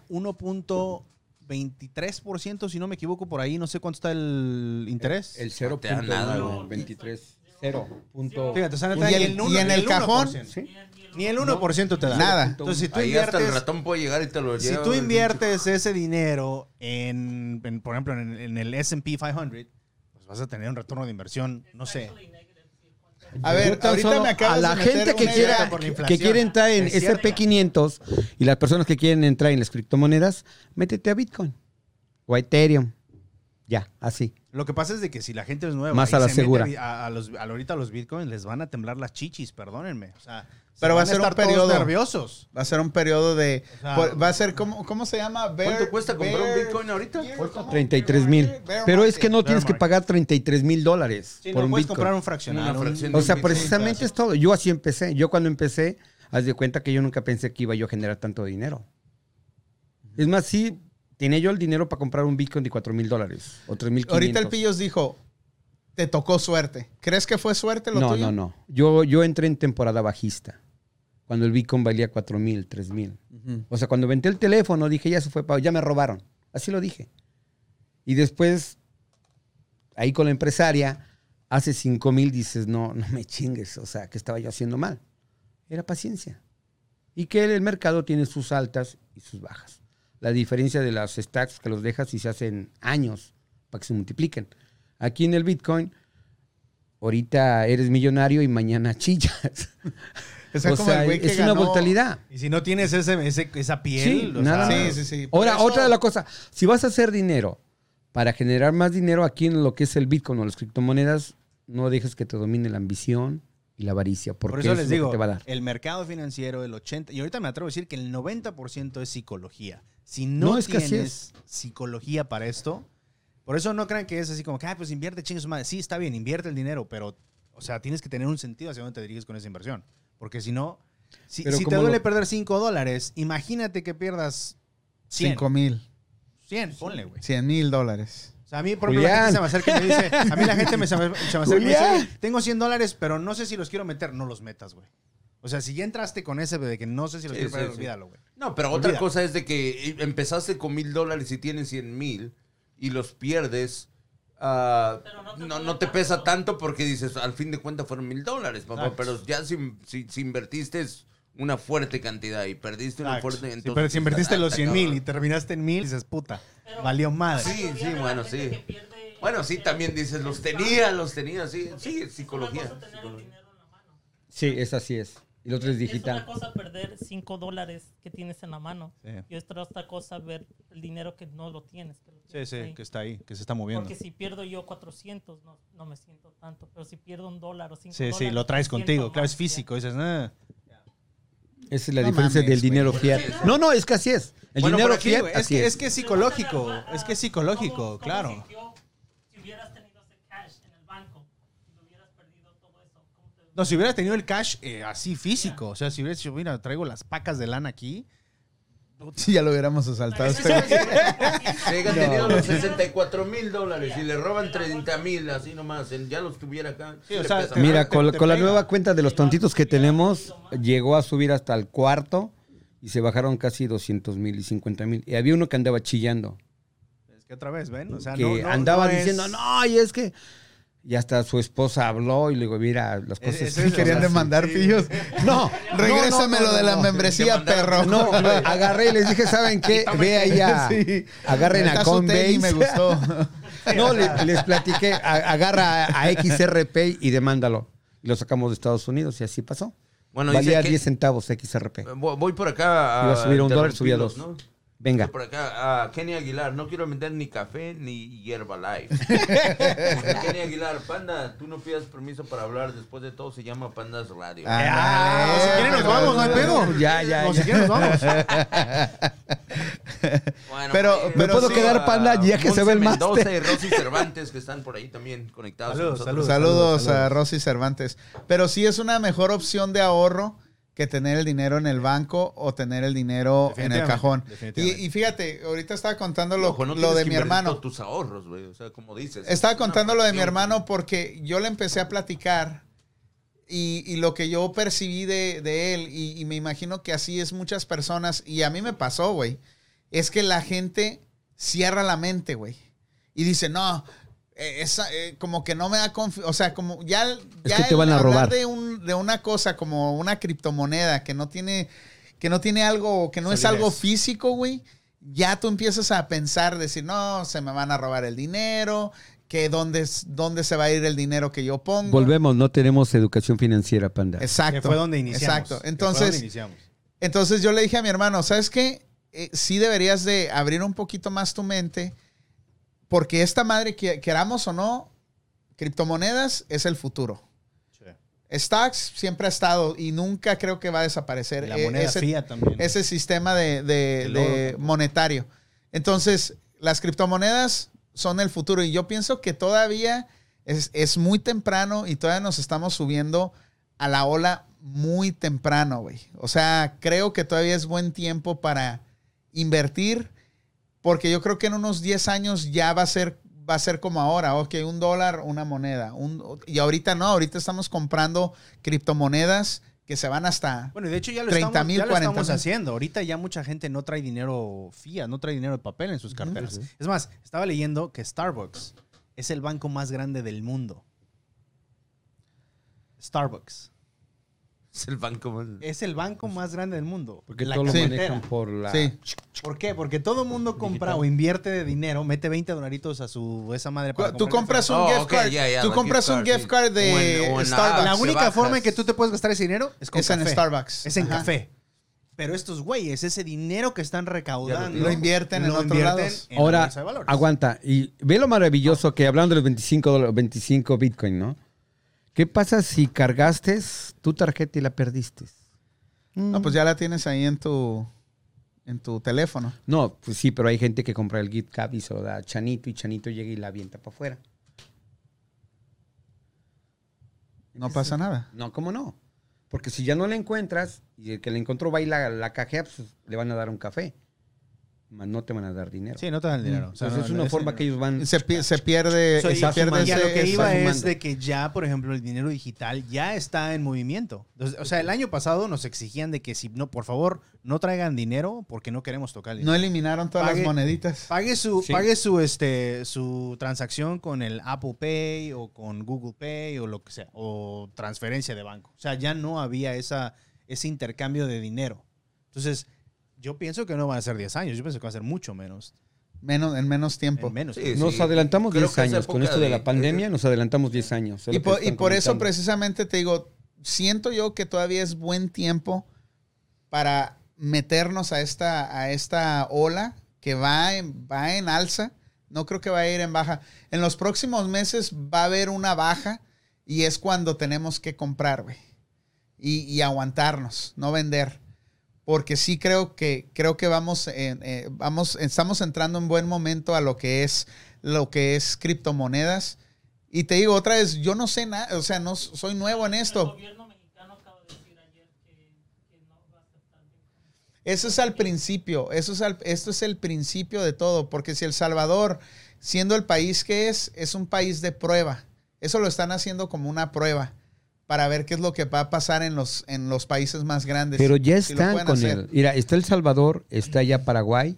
1.23%, si no me equivoco, por ahí. No sé cuánto está el interés. El No te da nada, 0.1, güey. 23, 0. Punto. Fíjate, o sea, Y el- ni y en el cajón, 1%. ¿Sí? Ni el 1% te da. Nada. Entonces, si tú Ahí hasta el inviertes, ratón puede llegar y te lo si tú inviertes ese dinero en, en, por ejemplo, en, en el S&P 500, pues vas a tener un retorno de inversión, no sé. A ver, ahorita me acabas a la de meter gente que una quiera idea. por la que inflación. quiere entrar en Es cierto. SP500 y las personas que quieren entrar en las criptomonedas, métete a Bitcoin o a Ethereum. Ya, así. Lo que pasa es de que si la gente es nueva Más y a la se mete segura. A, a los, a ahorita los bitcoins les van a temblar las chichis, perdónenme. O sea, se Pero va a ser un periodo. nerviosos. Va a ser un periodo de... O sea, por- va a ser, ¿cómo, cómo se llama? Bear- ¿Cuánto cuesta comprar un Bitcoin ahorita? ¿cómo? 33 mil. Pero es que no tienes que pagar 33 mil dólares Sí, por no un puedes Bitcoin. comprar un fraccionario. O sea, precisamente es todo. Yo así empecé. Yo cuando empecé, haz de cuenta que yo nunca pensé que iba yo a generar tanto dinero. Es más, sí, tenía yo el dinero para comprar un Bitcoin de 4 mil dólares o 3 mil Ahorita el Pillos dijo, te tocó suerte. ¿Crees que fue suerte lo No, tuyo? no, no. Yo, yo entré en temporada bajista. Cuando el Bitcoin valía 4 mil, 3 mil. O sea, cuando vendí el teléfono, dije, ya se fue, ya me robaron. Así lo dije. Y después, ahí con la empresaria, hace 5 mil, dices, no, no me chingues. O sea, que estaba yo haciendo mal. Era paciencia. Y que el mercado tiene sus altas y sus bajas. La diferencia de las stacks que los dejas y se hacen años para que se multipliquen. Aquí en el Bitcoin, ahorita eres millonario y mañana chillas. O sea, O como sea, el güey que es una brutalidad. Y si no tienes ese, ese- esa piel, Sí, o nada sea, más. Sí, sí, sí. Por Ahora, eso- otra de las cosas, si vas a hacer dinero para generar más dinero aquí en lo que es el Bitcoin o las criptomonedas, no dejes que te domine la ambición y la avaricia, porque Por eso les es lo digo, que te va a dar. el mercado financiero, el 80, y ahorita me atrevo a decir que el 90% es psicología. Si no, No, es que así tienes psicología para esto, por eso no crean que es así como que, ah, pues invierte chingue su madre. Sí, está bien, invierte el dinero, pero, o sea, tienes que tener un sentido hacia dónde te diriges con esa inversión. Porque si no, si, si te duele lo- perder 5 dólares, imagínate que pierdas 100. 5 mil, 100, ponle, güey. 100 mil dólares. O sea, a mí, por ejemplo, la gente se me acerca y me dice, a mí la gente me, se me, acerca y me dice, Julián. "Oye, tengo 100 dólares, pero no sé si los quiero meter. No los metas, güey. O sea, si ya entraste con ese de que no sé si los Sí, quiero meter, sí. olvídalo, güey. No, pero otra Olvídalo. cosa es de que empezaste con mil dólares y tienes cien mil y los pierdes. Pero no te no, te pesa tanto porque dices, al fin de cuentas fueron mil dólares, papá. Pero ya si, si, si invertiste una fuerte cantidad y perdiste una fuerte. Sí, Entonces, pero si invertiste ah, los está 100 mil y terminaste en mil, dices, puta, Pero- valió madre. Sí, sí, bueno, sí. Bueno, sí, también dices, los tenía, los tenía, sí, sí, psicología. Sí, es así es. Y lo otro es Es una digital. cosa perder 5 dólares que tienes en la mano. Sí. Y es otra cosa ver el dinero que no lo tienes. Que lo Sí, tienes sí, ahí. que está ahí, que se está moviendo. Porque si pierdo yo 400, no, no me siento tanto. Pero si pierdo un dólar o 5 Sí, dólares. sí, lo traes contigo. Claro, más, es físico. Dices. Esa es la No diferencia mames, del dinero güey. fiat. No, no, es que así es. El Bueno, dinero aquí, fiat, es, así que, es. es que es psicológico. Es que es psicológico, ¿Cómo- cómo claro. sintió Si hubieras tenido ese cash en el banco y lo hubieras perdido todo eso, ¿cómo te No, si hubieras tenido el cash eh, así físico, o sea, si hubieras dicho, mira, traigo las pacas de lana aquí, Sí, ya lo hubiéramos asaltado. Si haya tenido los 64 mil dólares y le roban 30 mil, así nomás, ya los tuviera acá. Sí, o sea, te-. Mira, con, te con la nueva cuenta de los tontitos que tenemos, llegó a subir hasta el cuarto y se bajaron casi 200 mil y 50 mil. Y había uno que andaba chillando, es que otra vez, ¿ven? O sea, que no, no- andaba no es- diciendo, no, y es que... Y hasta su esposa habló y le digo, mira, las cosas... sí Querían demandar sí. pillos. No, Regrésamelo no, no, de la no. membresía, perro. No, agarré y les dije, ¿saben qué? Ve allá, Sí. agarren a Coinbase. me gustó. No, le- les platiqué, a- agarra a XRP y demándalo. Y lo sacamos de Estados Unidos y así pasó. Bueno, dice Valía que- 10 centavos XRP. Voy por acá a. Iba a subir a un dólar, interrumpirlos, subía dos. ¿no? Venga. Por acá, a Kenny Aguilar, no quiero vender ni café ni hierba live. Kenny Aguilar, Panda, tú no pidas permiso para hablar, después de todo se llama Pandas Radio. Ah, si quieren nos vamos, no hay pedo. Ya, ya, No, ya. si quieren nos vamos. Bueno, Pero- eh, ¿Me puedo quedar, Panda, ya que se ve el Mendoza máster? y Rosy Cervantes, que están por ahí también conectados. con Saludos. Saludos, saludos. a Rosy Cervantes. Pero sí es una mejor opción de ahorro que tener el dinero en el banco o tener el dinero en el cajón. Y, definitivamente. y fíjate, ahorita estaba contando lo, Ojo, no lo tienes de que mi hermano. tus ahorros, güey. O sea, como dices. Estaba contando lo de mi hermano porque yo le empecé a platicar y, y lo que yo percibí de, de él, y, y me imagino que así es muchas personas, y a mí me pasó, güey, es que la gente cierra la mente, güey, y dice, no, esa, eh, como que no me da confianza, o sea, como ya, ya que te van a hablar robar. De, un- de una cosa como una criptomoneda que no tiene, que no tiene algo, que no es algo físico, güey, ya tú empiezas a pensar, decir, no, se me van a robar el dinero, que dónde, es- dónde se va a ir el dinero que yo pongo. Volvemos, no tenemos educación financiera, Panda. Exacto. Que fue donde iniciamos. Exacto. Que fue Entonces, donde iniciamos. entonces yo le dije a mi hermano, ¿sabes qué? Eh, sí deberías de abrir un poquito más tu mente, porque esta madre, que, queramos o no, criptomonedas es el futuro. Stocks siempre ha estado y nunca creo que va a desaparecer. Y la Eh, moneda ese, fiat también. ese sistema de, monetario. Entonces, las criptomonedas son el futuro y yo pienso que todavía es, es muy temprano y todavía nos estamos subiendo a la ola muy temprano, güey. O sea, creo que todavía es buen tiempo para invertir porque yo creo que en unos 10 años ya va a ser va a ser como ahora, ok, un dólar, una moneda. un- y ahorita no, ahorita estamos comprando criptomonedas que se van hasta... Bueno, de hecho ya lo 30 estamos, mil, ya lo 40 estamos mil. haciendo. Ahorita ya mucha gente no trae dinero fiat, no trae dinero de papel en sus carteras. Es más, estaba leyendo que Starbucks es el banco más grande del mundo. Starbucks. Es el banco más. Es el banco más grande del mundo. Porque La todo lo manejan por la... Sí. ¿Por qué? Porque todo el mundo compra o invierte de dinero, mete 20 dolaritos a su esa madre para Tú comprar compras un Oh, gift card. tú compras un gift card de O en- o en la Starbucks. La única bajas. forma en que tú te puedes gastar ese dinero es con Es en. Starbucks. Es en Ajá. café. Pero estos güeyes, ese dinero que están recaudando, Lo invierten en lo otros invierten lados. en la Ahora, aguanta. Y ve lo maravilloso que hablando de los 25, dólares- 25 Bitcoin, ¿no? ¿Qué pasa si cargaste tu tarjeta y la perdiste? No, pues ya la tienes ahí en tu, en tu teléfono. No, pues sí, pero hay gente que compra el gift card y se lo da a Chanito y Chanito llega y la avienta para afuera. No pasa nada. No, ¿cómo no? Porque si ya no la encuentras y el que la encontró va y la, la cajea, pues le van a dar un café. No te van a dar dinero. Sí, no te dan dinero. O sea, Entonces no- es una forma dinero. que ellos van... Se, pi- se pierde, Soy- se pierde y a lo que iba es de que ya, por ejemplo, el dinero digital ya está en movimiento. O sea, el año pasado nos exigían de que si no, por favor, no traigan dinero porque no queremos tocar el No dinero. eliminaron todas Pague- las moneditas. Pague su, Sí. pague su, este, su transacción con el Apple Pay o con Google Pay o lo que sea, o transferencia de banco. O sea, ya no había esa, ese intercambio de dinero. Entonces, yo pienso que no van a ser 10 años, yo pienso que va a ser mucho menos. Menos, en menos tiempo. En menos. Sí, Nos sí. adelantamos Creo 10 que esa años. Con esto de la de- pandemia nos adelantamos 10 años. Es Y por, y están por eso precisamente te digo, siento yo que todavía es buen tiempo para meternos a esta, a esta ola que va en, va en alza. No creo que va a ir en baja. En los próximos meses va a haber una baja y es cuando tenemos que comprar, güey. Y, y aguantarnos, no vender. Porque sí creo que, creo que vamos, en- eh, vamos, estamos entrando en buen momento a lo que es, lo que es criptomonedas. Y te digo otra vez, yo no sé nada, o sea, no soy nuevo en El esto. gobierno mexicano acaba de decir ayer que, que no va a aceptar Bitcoin. Eso es al principio, eso es al- esto es el principio de todo, porque si El Salvador, siendo el país que es, es un país de prueba, eso lo están haciendo como una prueba para ver qué es lo que va a pasar en los, en los países más grandes. Pero ya están con hacer. él. Mira, está El Salvador, está ya Paraguay.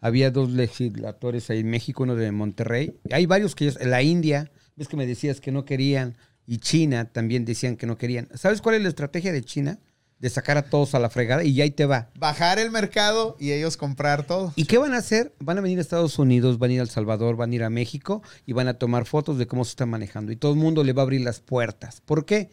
Había dos legisladores ahí en México, uno de Monterrey. Hay varios que la India, ves que me decías que no querían, y China también decían que no querían. ¿Sabes cuál es la estrategia de China? De sacar a todos a la fregada y ya ahí te va. Bajar el mercado y ellos comprar todo. ¿Y qué van a hacer? Van a venir a Estados Unidos, van a ir a El Salvador, van a ir a México y van a tomar fotos de cómo se está manejando. Y todo el mundo le va a abrir las puertas. ¿Por qué?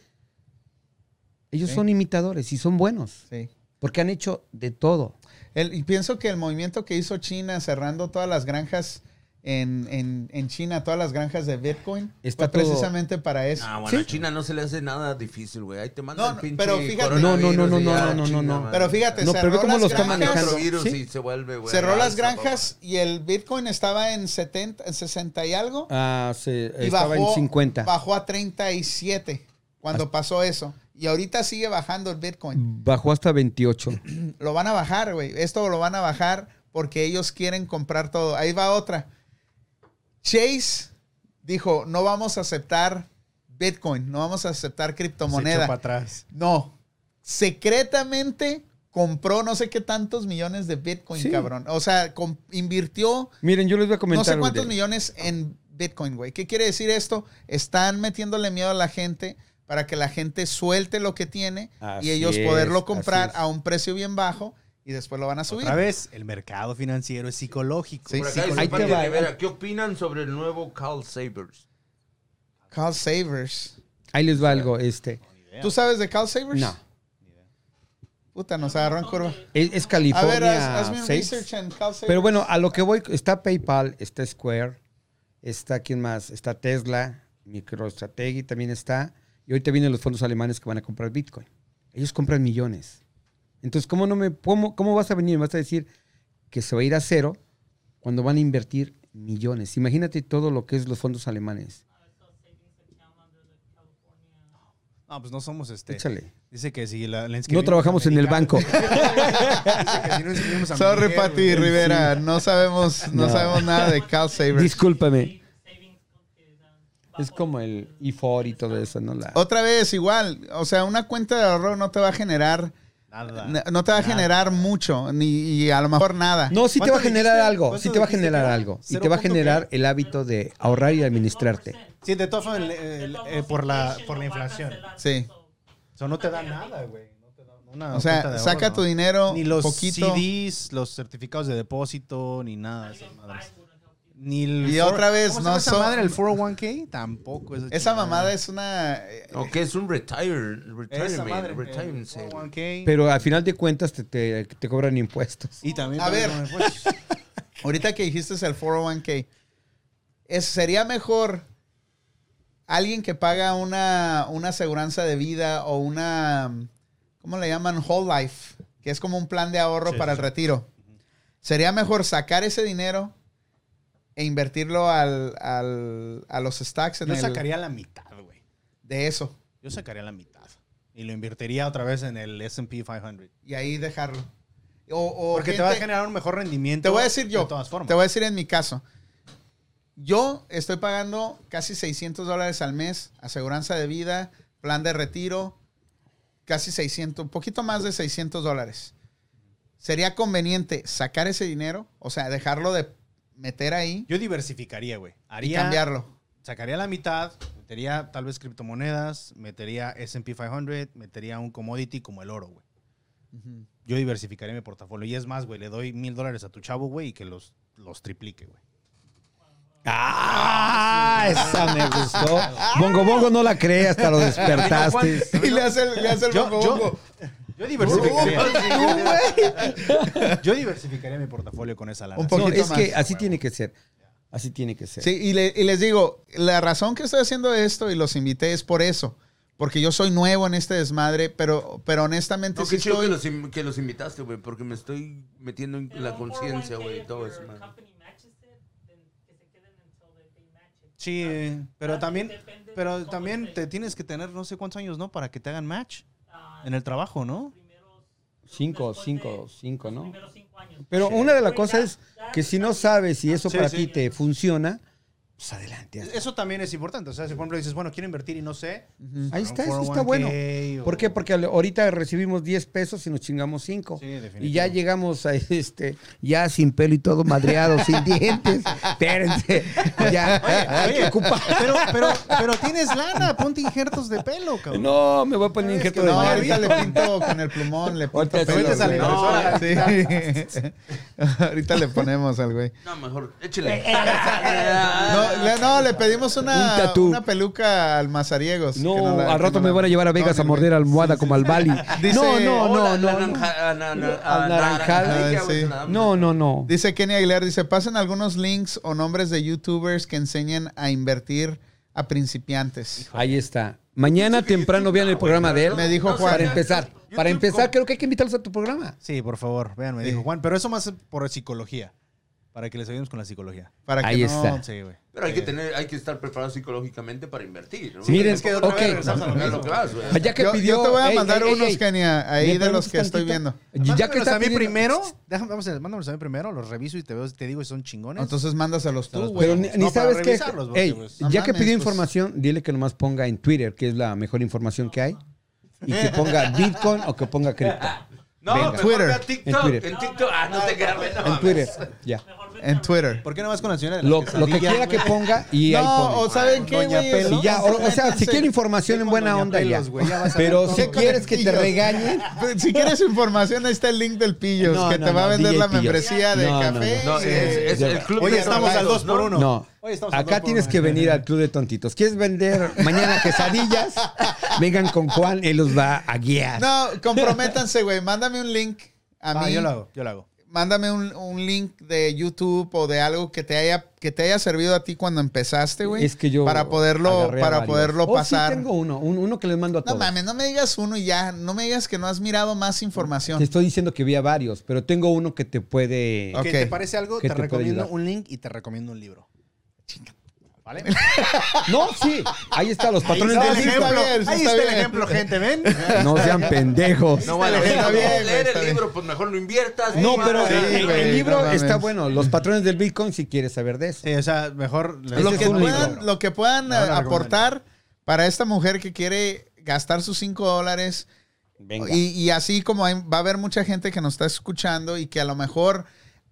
Ellos Sí. son imitadores y son buenos. Sí. Porque han hecho de todo. El- y pienso que el movimiento que hizo China cerrando todas las granjas en, en- en China, todas las granjas de Bitcoin, Está fue todo- precisamente para eso. Ah, bueno, ¿Sí? a China no se le hace nada difícil, güey. Ahí te mandan No, el no, pinche pero fíjate- No, no, no, no, no, no, no, chinga no. Pero fíjate, No, cerró pero las lo está granjas, Sí. y se vuelve, güey. cerró las granjas y el Bitcoin estaba en 70, en 60 y algo. Ah, se, y estaba bajó, en 50. bajó a 37 cuando pasó eso. Y ahorita sigue bajando el Bitcoin. Bajó hasta 28. Lo van a bajar, güey. Esto lo van a bajar porque ellos quieren comprar todo. Ahí va otra. Chase dijo, no vamos a aceptar Bitcoin, no vamos a aceptar Se echó criptomoneda. para atrás. No. Secretamente compró no sé qué tantos millones de Bitcoin, Sí. cabrón. O sea, invirtió Miren, yo les voy a no comentar. sé algo cuántos millones en Bitcoin, güey. ¿Qué quiere decir esto? Están metiéndole miedo a la gente para que la gente suelte lo que tiene Así y ellos es, poderlo comprar a un precio bien bajo y después lo van a subir. Otra vez, el mercado financiero es psicológico. Sí, va. Rivera, ¿Qué opinan sobre el nuevo Carl Sabers? Carl Savers. Ahí les va algo. Este. ¿Tú sabes de Carl Savers? No. Puta, nos agarró en curva. Es, es A California. ver, haz- hazme un research en Carl Savers. Pero bueno, a lo que voy, está PayPal, está Square, está quién más, está Tesla, MicroStrategy también está, y ahorita vienen los fondos alemanes que van a comprar Bitcoin. Ellos compran millones. Entonces, ¿cómo no me cómo, cómo vas a venir? Me vas a decir que se va a ir a cero cuando van a invertir millones. Imagínate todo lo que es los fondos alemanes. No, pues no somos este. Échale. Dice que si la, la No trabajamos en el banco. Dice que si no inscribimos a Sorry, Miguel, Pati. Rivera. No sabemos, no. No. sabemos nada de Carl Savers. Discúlpame. Es como el IFOR y todo eso, ¿no? La- Otra vez, igual. O sea, una cuenta de ahorro no te va a generar, Nada. no te va a Nada. generar mucho, ni y a lo mejor nada. No, sí te va a ¿Cuánto generar dijiste? algo. ¿Cuánto Sí te va a generar algo. Y ¿Cero te va a generar el hábito de ahorrar y administrarte. Sí, de todas formas, eh, eh, por, la, por la inflación. Sí. O sea, no te da nada, güey. No te da una O sea, saca ahorro, tu dinero Ni los poquito. CDs, los certificados de depósito, ni nada de esas madres. Ni el Y otra vez, ¿cómo no esa son- madre, el 401k, tampoco. Esa, mamada es una... eh, ¿O qué es un retire, retirement, madre. retirement el savings? 401k. Pero al final de cuentas te, te- te cobran impuestos. y también A ver. Ahorita que dijiste es el 401k, es, sería mejor alguien que paga una, una aseguranza de vida o una, ¿cómo le llaman? Whole life, que es como un plan de ahorro Sí, para sí, el retiro. Sería mejor sacar ese dinero e invertirlo al, al- a los stocks en Yo el- sacaría la mitad, güey. de eso Yo sacaría la mitad. Y lo invertiría otra vez en el S&P 500. y ahí dejarlo. O, o Porque te va a generar un mejor rendimiento. Te voy a decir yo. De todas formas. Te voy a decir en mi caso. Yo estoy pagando casi 600 dólares al mes, aseguranza de vida, plan de retiro, casi 600, un poquito más de 600 dólares. ¿Sería conveniente sacar ese dinero? O sea, dejarlo de meter ahí Yo diversificaría, güey. y Haría, cambiarlo. Sacaría la mitad, metería tal vez criptomonedas, metería S&P 500, metería un commodity como el oro, güey. Yo diversificaría mi portafolio. Y es más, güey, le doy mil dólares a tu chavo, güey, y que los, los triplique, güey. ¡Ah! Esa me gustó. Bongo Bongo no la cree, hasta lo despertaste. Y le hace el, le hace el Yo- bongo yo- bongo. Yo diversificaría. Yo diversificaría mi portafolio con esa lana. Un No, poquito es que más. así tiene que ser. Así tiene que ser. Sí, y, le- y les digo, la razón que estoy haciendo esto y los invité es por eso. Porque yo soy nuevo en este desmadre, pero, pero honestamente No, sí qué chido estoy... que los, in- que los invitaste, güey, porque me estoy metiendo en la conciencia, güey, y todo eso, man. Sí, eh, pero también, pero también te tienes que tener no sé cuántos años, ¿no? Para que te hagan match en el trabajo, ¿no? Cinco, cinco, cinco, ¿no? Pero una de las cosas es que si no sabes si eso Sí, para sí. ti te funciona, pues adelante. Eso también es importante. O sea, si por ejemplo dices, bueno, quiero invertir y no sé. Ahí está, eso está 401k bueno. o- ¿Por qué? Porque ahorita recibimos 10 pesos y nos chingamos 5. Sí, definitivo. y ya llegamos a este, ya sin pelo y todo madreado, sin dientes. Espérense. Ya, hay que Oye, ocupar. Pero, pero, pero tienes lana, ponte injertos de pelo, cabrón. No, me voy a poner injerto de No, nalga. ahorita le pinto con el plumón, le pinto Ahorita sí, pelo, ahorita No, sí. ahorita le ponemos al güey. No, mejor, échale. No, le- no, le pedimos Un una, una peluca al Mazariegos. No, la- al rato me la- van a llevar a Vegas No, a morder almohada sí, como sí, al Bali. Dice- no, no, no, no. no. No, no, no. Dice Kenny Aguilar, dice, pasen algunos links o nombres de youtubers que enseñen a invertir a principiantes. Ahí está. Mañana temprano vean el programa de él. Me dijo Juan. Para YouTube, empezar. Para empezar, creo que hay que invitarlos a tu programa. Sí, por favor, vean, me Sí. dijo Juan. Pero eso más por psicología. Para que les ayudemos con la psicología. Para que Ahí no- está. Sí, güey. Pero hay que tener, hay que estar preparado psicológicamente para invertir. ¿no? Miren, Es que otra ok. vez regresamos a lo Es mismo. lo que vas, güey. Ya que Yo, pidió, te voy a Ey, mandar ey, ey, unos, ey. Kenia, ¿Me ahí de los permites que estoy tantito? viendo. Ya que Mándamelos está a mí pidiendo- primero. Déjame, vamos a, mándamelos a mí primero, los reviso y te, veo, te digo si son chingones. Entonces mándaselos tú, güey. Pero ni, ni No, para sabes qué. revisarlos, porque, Ey, pues, no ya que mames, pidió pues. información, dile que nomás ponga en Twitter, que es la mejor información que hay. Y que ponga Bitcoin o que ponga cripto. No, Venga. mejor Twitter. ve a TikTok. En Twitter. En TikTok. Ah, no te quedas, En. Twitter. Ya. En Twitter. ¿Por qué no vas con la señora de Lo, las lo que quiera que ponga y ahí No, pone. o ¿saben qué, Doña güey? Pelos. Y ya, o, o sea, si quiere información en buena Doña onda, ya. Pelos, ya vas a ver Pero si quieres que te regañen, Si quieres información, ahí está el link del Pillos, No, que no, te va a no, vender DJ la Pillos. membresía de No, no, café. No, es, el club Hoy de estamos al drogados, 2 por ¿no? 1 no. Hoy estamos al Acá dos por tienes que venir al Club de Tontitos. ¿Quieres vender mañana quesadillas? Vengan con Juan, él los va a guiar. No, comprométanse, güey. Mándame un link a Ah, mí. yo lo hago, yo lo hago. Mándame un, un link de YouTube o de algo que te haya que te haya servido a ti cuando empezaste, güey. Es que yo para poderlo para poderlo Oh, pasar. Sí, tengo uno, un- uno que les mando a no todos. mames, no me digas uno y ya, no me digas que no has mirado más Te información. estoy diciendo que vi a varios, pero tengo uno que te puede. Ok. ¿Qué ¿Te parece algo? ¿Qué Te, te recomiendo un link y te recomiendo un libro. ¿Vale? No, sí. Ahí están los patrones está del el libro. ejemplo. Ahí está está el ejemplo, gente, ¿ven? No sean pendejos. No, bueno, Está si no bien, leer está el bien. libro, pues mejor no inviertas. No, pero Sí, el, libro está bueno. Los patrones del Bitcoin, si quieres saber de eso. Sí, o sea, mejor... Lo es que, un puedan, libro. lo que puedan No, no eh, lo aportar para esta mujer que quiere gastar sus 5 dólares Venga. Y, y así como hay- va a haber mucha gente que nos está escuchando y que a lo mejor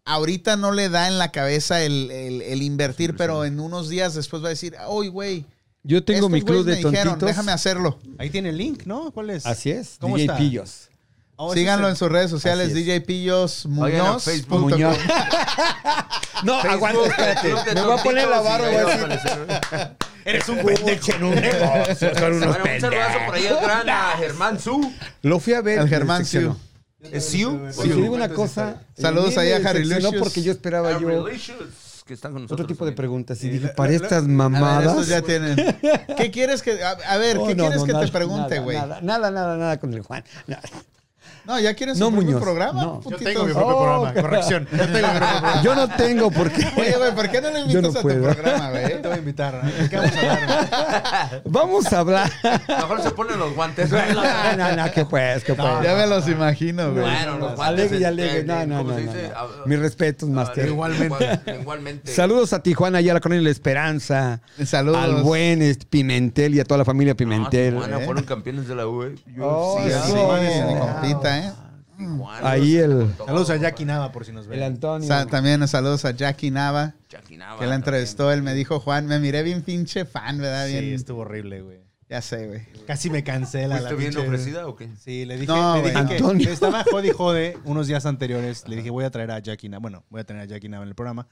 ahorita no le da en la cabeza el, el- el invertir, pero en unos días después va a decir, uy, güey. Yo tengo estos mi club de me dijeron, tontitos. déjame hacerlo. Ahí tiene el link, ¿no? ¿Cuál es? Así es. ¿Cómo DJ está? Pillos. Oh, Síganlo en sus redes sociales. DJ Pillos Muñoz. Facebook. Muñoz. no, Facebook, aguanta, espérate. Me voy a poner la Tontitos, barra, y voy ahí a va a decir. aparecer. Eres un pendejo en un negocio. Son unos Bueno, un saludazo por ahí al gran a Germán Su. Lo fui a ver. El Germán decepcionó. ¿Es Siu? Si te digo una cosa. Saludos a ahí a Harry No Lucius. porque yo esperaba yo Relicious, que están con nosotros. otro tipo de preguntas. Y dije, para estas ver, mamadas. estos ya tienen. ¿Qué quieres que.? A, a ver, Oh, ¿qué no, quieres no, que nada, te pregunte, güey? Nada, nada, nada, nada con el Juan. Nada. No, ya quieren su No, propio Muñoz, programa. no. Yo tengo mi propio Oh, programa, corrección. Yo tengo mi programa. Yo no tengo por qué. Oye, güey, ¿por qué no le invitas no a tu puedo. programa, güey? Te voy a invitar. ¿De qué vamos a hablar? Vamos a hablar. Mejor se ponen los guantes. No, no, no, que pues, que pues. Ya me los imagino, güey. Bueno, los guantes. Alegue y este, alegue. No, no, ¿cómo no. Ah, Mis respetos, Master. Igualmente. Igualmente. Saludos a Tijuana y a la Colonia La Esperanza. Saludos. Al buen este, Pimentel y a toda la familia Pimentel. No, Tijuana ¿eh? fueron campeones de la U. eh. Oh, Sí, sí. así, ¿eh? Tijuana, Ahí el-. Saludos a Jackie Nava por si nos el ven. Antonio. Sa- también saludos a Jackie Nava, Jackie Nava que la entrevistó. Él me dijo, Juan, me miré bien pinche fan, ¿verdad? Bien, Sí, estuvo horrible, güey. Ya sé, güey. Casi me cancela la ¿Fuiste bien pinche- ofrecida o qué? Sí, le dije, No, le dije Antonio. estaba jode jode unos días anteriores. Le dije, voy a traer a Jackie Nava. Bueno, voy a tener a Jackie Nava en el programa.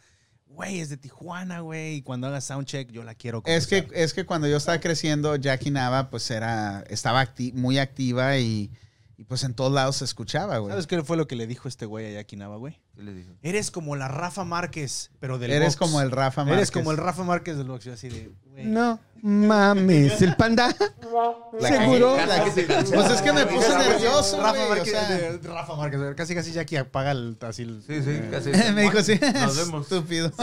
Güey, es de Tijuana, güey. Y cuando haga soundcheck, yo la quiero Es que, conocer. es que cuando yo estaba creciendo, Jackie Nava, pues era, estaba acti- muy activa y, y, pues en todos lados se escuchaba, güey. ¿Sabes qué fue lo que le dijo este güey a Jackie Nava, güey? ¿Qué le dijo? Eres como la Rafa Márquez, pero del Eres box. como el Rafa Márquez. Eres como el Rafa Márquez del box. Yo así de, güey. No mames. ¿El panda? La ¿Seguro? que- la que- Pues es que me puse nervioso, Rafa güey, o Márquez, sea. de- Rafa Márquez. Casi, casi Jackie apaga el, así el- Sí, sí, casi. me dijo así, Nos vemos. estúpido.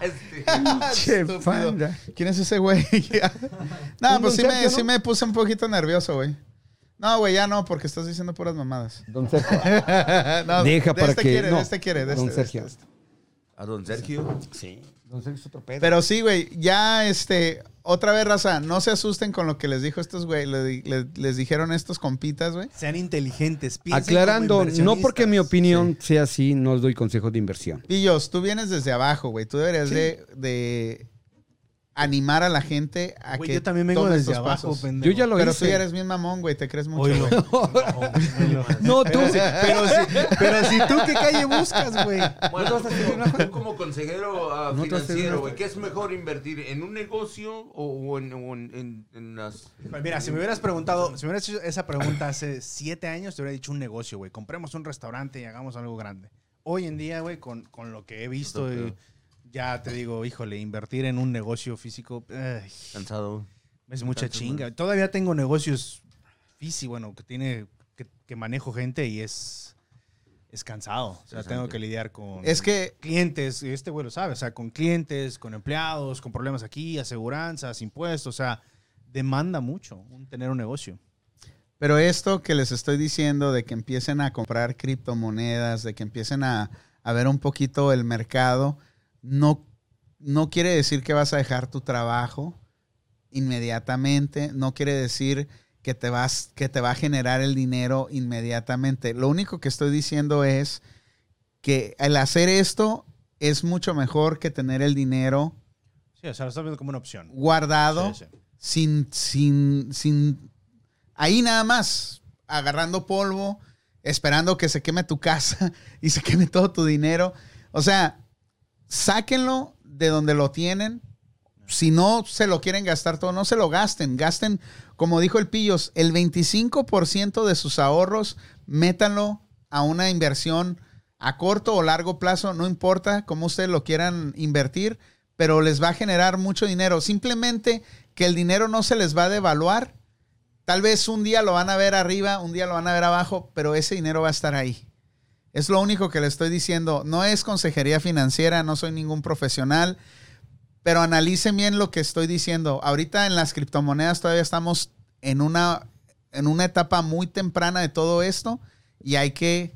Este, Che, Estúpido. panda. ¿Quién es ese güey? no, pues sí me, sí me puse un poquito nervioso, güey. No, güey, ya no, porque estás diciendo puras mamadas. Don Sergio. No, Deja de para este que- Quiere, no, de este quiere, de don este, de Sergio. este, de este. A don Sergio. Sí. Don Sergio es otro pedo. Pero sí, güey, ya este, otra vez, raza, no se asusten con lo que les dijo estos, güey, le di- le- les dijeron estos compitas, güey. Sean inteligentes. piensen Aclarando, como no porque mi opinión sea así, no os doy consejos de inversión. Pillos, tú vienes desde abajo, güey, tú deberías de, de animar a la gente a Güey, que yo también vengo desde abajo, pasos. pendejo. Yo ya lo Pero hice. tú ya eres bien mamón, güey, te crees mucho. Güey. No, tú. Pero si, pero, si, pero si tú qué calle buscas, güey. Bueno, ¿No una tú como consejero ah, ¿No te vas a hacer financiero, güey, ¿qué es mejor invertir? ¿En un negocio o, o en, o en- en- en las... Mira, si me hubieras preguntado, si me hubieras hecho esa pregunta hace siete años, te hubiera dicho un negocio, güey. Compremos un restaurante y hagamos algo grande. Hoy en día, güey, con, con lo que he visto. Ya te digo, híjole, invertir en un negocio físico ay, Cansado. es mucha Entonces, chinga. Todavía tengo negocios físicos, bueno, que tiene, que, que manejo gente y es, es cansado. O sea, tengo que lidiar con Es que clientes, este güey lo sabe, o sea, con clientes, con empleados, con problemas aquí, aseguranzas, impuestos, o sea, demanda mucho un, tener un negocio. Pero esto que les estoy diciendo de que empiecen a comprar criptomonedas, de que empiecen a, a ver un poquito el mercado, no, no quiere decir que vas a dejar tu trabajo inmediatamente, no quiere decir que te, vas, que te va a generar el dinero inmediatamente. Lo único que estoy diciendo es que el hacer esto es mucho mejor que tener el dinero Sí, o sea, lo estás viendo como una opción. guardado Sí, sí. sin, sin, sin, ahí nada más, agarrando polvo, esperando que se queme tu casa y se queme todo tu dinero. O sea, sáquenlo de donde lo tienen. Si no se lo quieren gastar todo, no se lo gasten. Gasten, como dijo el Pillos, el 25% de sus ahorros, métanlo a una inversión a corto o largo plazo, no importa cómo ustedes lo quieran invertir, pero les va a generar mucho dinero. Simplemente que el dinero no se les va a devaluar. Tal vez un día lo van a ver arriba, un día lo van a ver abajo, pero ese dinero va a estar ahí. Es lo único que le estoy diciendo. No es consejería financiera, no soy ningún profesional, pero analicen bien lo que estoy diciendo. Ahorita en las criptomonedas todavía estamos en una, en una etapa muy temprana de todo esto y hay que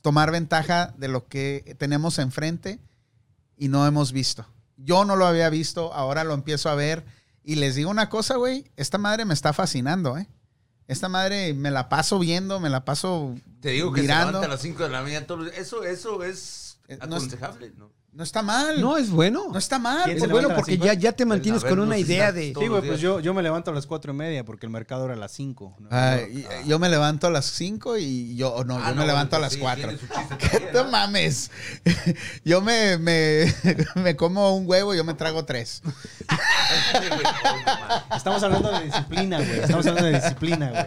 tomar ventaja de lo que tenemos enfrente y no hemos visto. Yo no lo había visto, ahora lo empiezo a ver y les digo una cosa, güey, esta madre me está fascinando, ¿eh? Esta madre me la paso viendo, me la paso Te digo que se mirando. levanta a las 5 de la mañana. todos los- Eso, eso es Eh, no es- aconsejable, ¿no? No está mal. No, es bueno. No está mal. ¿Quién es bueno porque ya, ya te mantienes con no una idea de... Sí, güey, pues yo, yo me levanto a las cuatro y media porque el mercado era a las cinco. ¿no? Ay, y- yo me levanto a las 5 y yo no, Ah, yo no, me levanto a pues las sí, 4. tiene su chiste ¿Qué también, te ¿no? mames? Yo me, me, me como un huevo y yo me trago tres. Estamos hablando de disciplina, güey. Estamos hablando de disciplina, güey.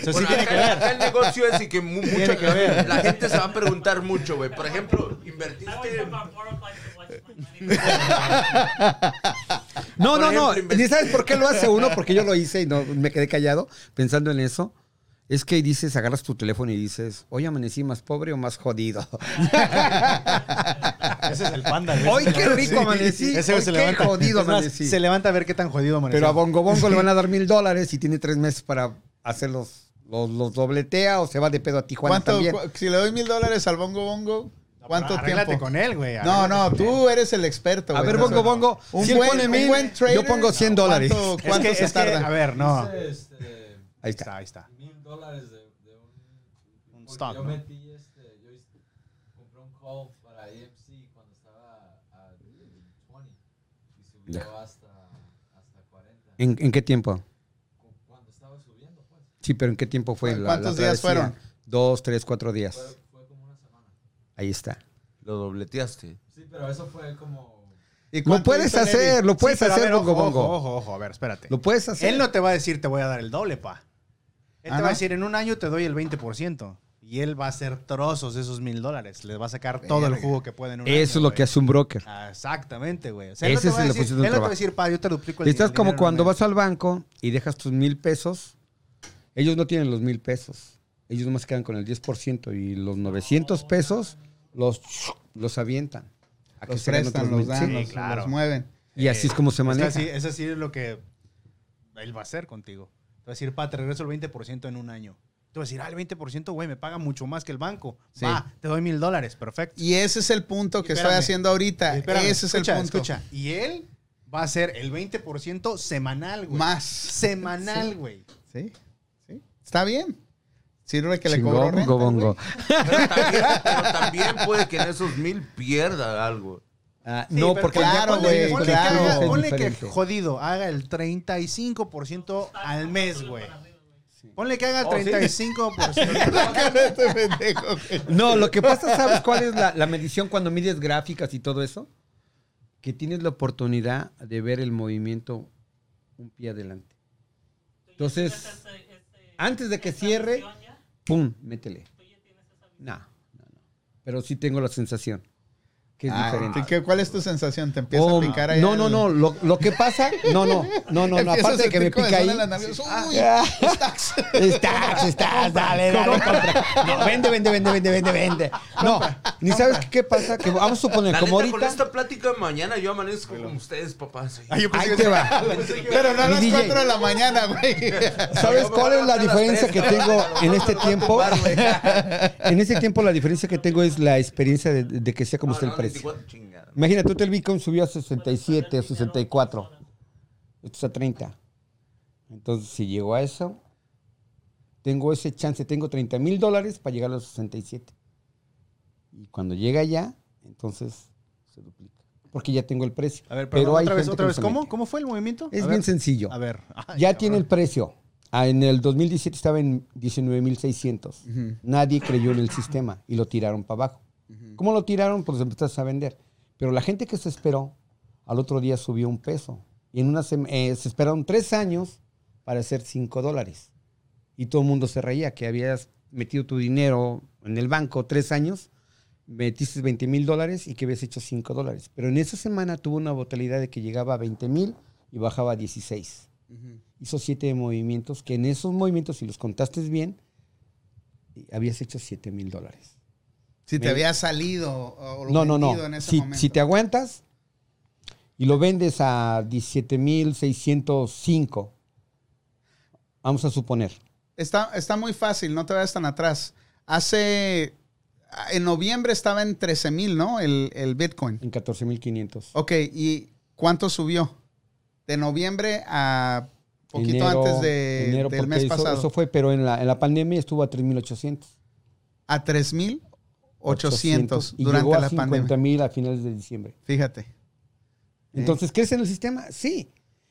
Eso sí Bueno, tiene acá, que ver. el negocio es y que mu- Tiene mucha- que ver. la gente se va a preguntar mucho, güey. Por ejemplo, invertiste... No, no, no. ¿Ni sabes por qué lo hace uno? Porque yo lo hice y no me quedé callado pensando en eso. Es que dices, agarras tu teléfono y dices, hoy amanecí más pobre o más jodido. Ese es el panda, güey. Hoy qué rico amanecí. Ese Hoy se qué levanta. jodido Es más, amanecí. Se levanta a ver qué tan jodido amaneció. Pero a Bongo Bongo le van a dar mil dólares y tiene tres meses para hacer los, los, los dobletea o se va de pedo a Tijuana ¿Cuánto, también. cu- si le doy mil dólares al bongo bongo, ¿cuánto Arréglate tiempo? con él, güey. No, no, tú eres el experto. A güey. ver, No Bongo sé. Bongo, Un si buen, pone un mil, buen trader, yo pongo 100 dólares. ¿Cuánto, él. Es cuánto que, se es que, tarda? a ver, no. Este, Ahí está. ahí está. mil dólares de, de un, Un stock, Yo ¿no? metí este, yo compré un call para AMC cuando estaba a 20 y subió Ya. hasta, hasta 40. ¿En, en qué tiempo? Cu- Cuando estaba subiendo, pues. Sí, pero ¿en qué tiempo fue? la- la ¿Cuántos días fueron? Dos, tres, cuatro días. Fue, fue como una semana. Ahí está. Lo dobleteaste. Sí, pero eso fue como... ¿Y Lo puedes hacer, lo puedes Sí, hacer, ver, ojo, Bongo. Ojo, ojo, ojo, a ver, espérate. Lo puedes hacer. Él no te va a decir te voy a dar el doble, pa. Él Ah, te va ¿no? a decir en un año te doy el 20%. Y él va a hacer trozos de esos mil dólares. Les va a sacar todo el jugo que puede en un año, Eso es lo güey. que hace un broker. Ah, exactamente, güey. O sea, él no Ese te va a es la decir- Él no te va a decir, pa, yo te duplico el Estás el como cuando vas al banco y dejas tus mil pesos. Ellos no tienen los mil pesos. Ellos nomás quedan con el 10% y los 900 pesos los, los avientan. A Los ganen prestan, los dan, Sí. los, claro. los mueven. Y así es como se maneja. Es así, es así es lo que él va a hacer contigo. Te va a decir, pa, te regreso el 20% en un año. Te va a decir, ah, el 20%, güey, me paga mucho más que el banco. Sí. Va, te doy mil dólares, perfecto. Y ese es el punto que estoy haciendo ahorita. Espérame, ese es escucha, el punto. Escucha, y él va a hacer el 20% semanal, güey. Más. Semanal, güey. Sí, sí. Está bien. Sirve que le Chingón, cobro renta, Bongo. Pero también, pero también puede que en esos mil pierda algo. Ah, Sí, no, porque claro, ya güey, ponle- Ponle, claro. que, haga- es ponle que jodido haga el 35% al mes, güey. Ponle que haga el Oh, ¿sí? 35%. La cara de este pendejo, güey. No, lo que pasa, ¿sabes cuál es la, la medición cuando mides gráficas y todo eso? Que tienes la oportunidad de ver el movimiento un pie adelante. Entonces, antes de que cierre, ¡pum! Métele. No, no, no. Pero sí tengo la sensación que es Ah, diferente. ¿y qué- ¿Cuál es tu sensación? ¿Te empieza Oh, a picar ahí? no, no, no. Lo, lo que pasa, no, no, no, no, no. Aparte de que me pica ahí. Uy, Ah. estás. Estás, estás, dale, dale. No, vende, vende, vende, vende, vende, vende. No, ni sabes qué pasa, que vamos a suponer, La como neta, con ahorita. esta plática mañana yo amanezco con ustedes, papás. Ahí te va. Pero no a las DJ. 4 de la mañana, güey. ¿Sabes cuál es la diferencia que tengo en este tiempo? En este tiempo la diferencia que tengo es la experiencia de, de que sé cómo está el Imagínate, tú el Bitcoin subió a 67, a 64. Esto está a 30. Entonces, si llegó a eso, tengo ese chance, tengo 30 mil dólares para llegar a los 67. Y cuando llega allá, entonces se duplica. Porque ya tengo el precio. A ver, pero hay otra vez, otra vez, ¿cómo? ¿Cómo fue el movimiento? Es A bien ver. sencillo. A ver. Ay, Ya cabrón. tiene el precio. Ah, en el 2017 estaba en 19.600. Nadie creyó en el sistema y lo tiraron para abajo. ¿Cómo lo tiraron? Pues empezaste a vender. Pero la gente que se esperó, al otro día subió un peso. Y en una eh, se esperaron tres años para hacer cinco dólares. Y todo el mundo se reía que habías metido tu dinero en el banco tres años, metiste 20 mil dólares y que habías hecho 5 dólares. Pero en esa semana tuvo una volatilidad de que llegaba a 20 mil y bajaba a 16 hizo siete movimientos, que en esos movimientos, si los contaste bien, habías hecho 7 mil dólares. Si te había salido o No, no, vendido no. en ese Si, momento. si te aguantas y lo vendes a 17 mil 605, vamos a suponer. Está, está muy fácil, no te vayas tan atrás. Hace. En noviembre estaba en 13 mil, ¿no? El, el Bitcoin. En 14 mil 500. Ok, ¿y cuánto subió? De noviembre a poquito Enero- antes de, enero, del mes eso, pasado. Eso fue, pero en la, en la pandemia estuvo a 3,800. a 3,800 y durante llegó a la 50 pandemia. mil a finales de diciembre. Fíjate. Entonces, ¿crece en el sistema? Sí.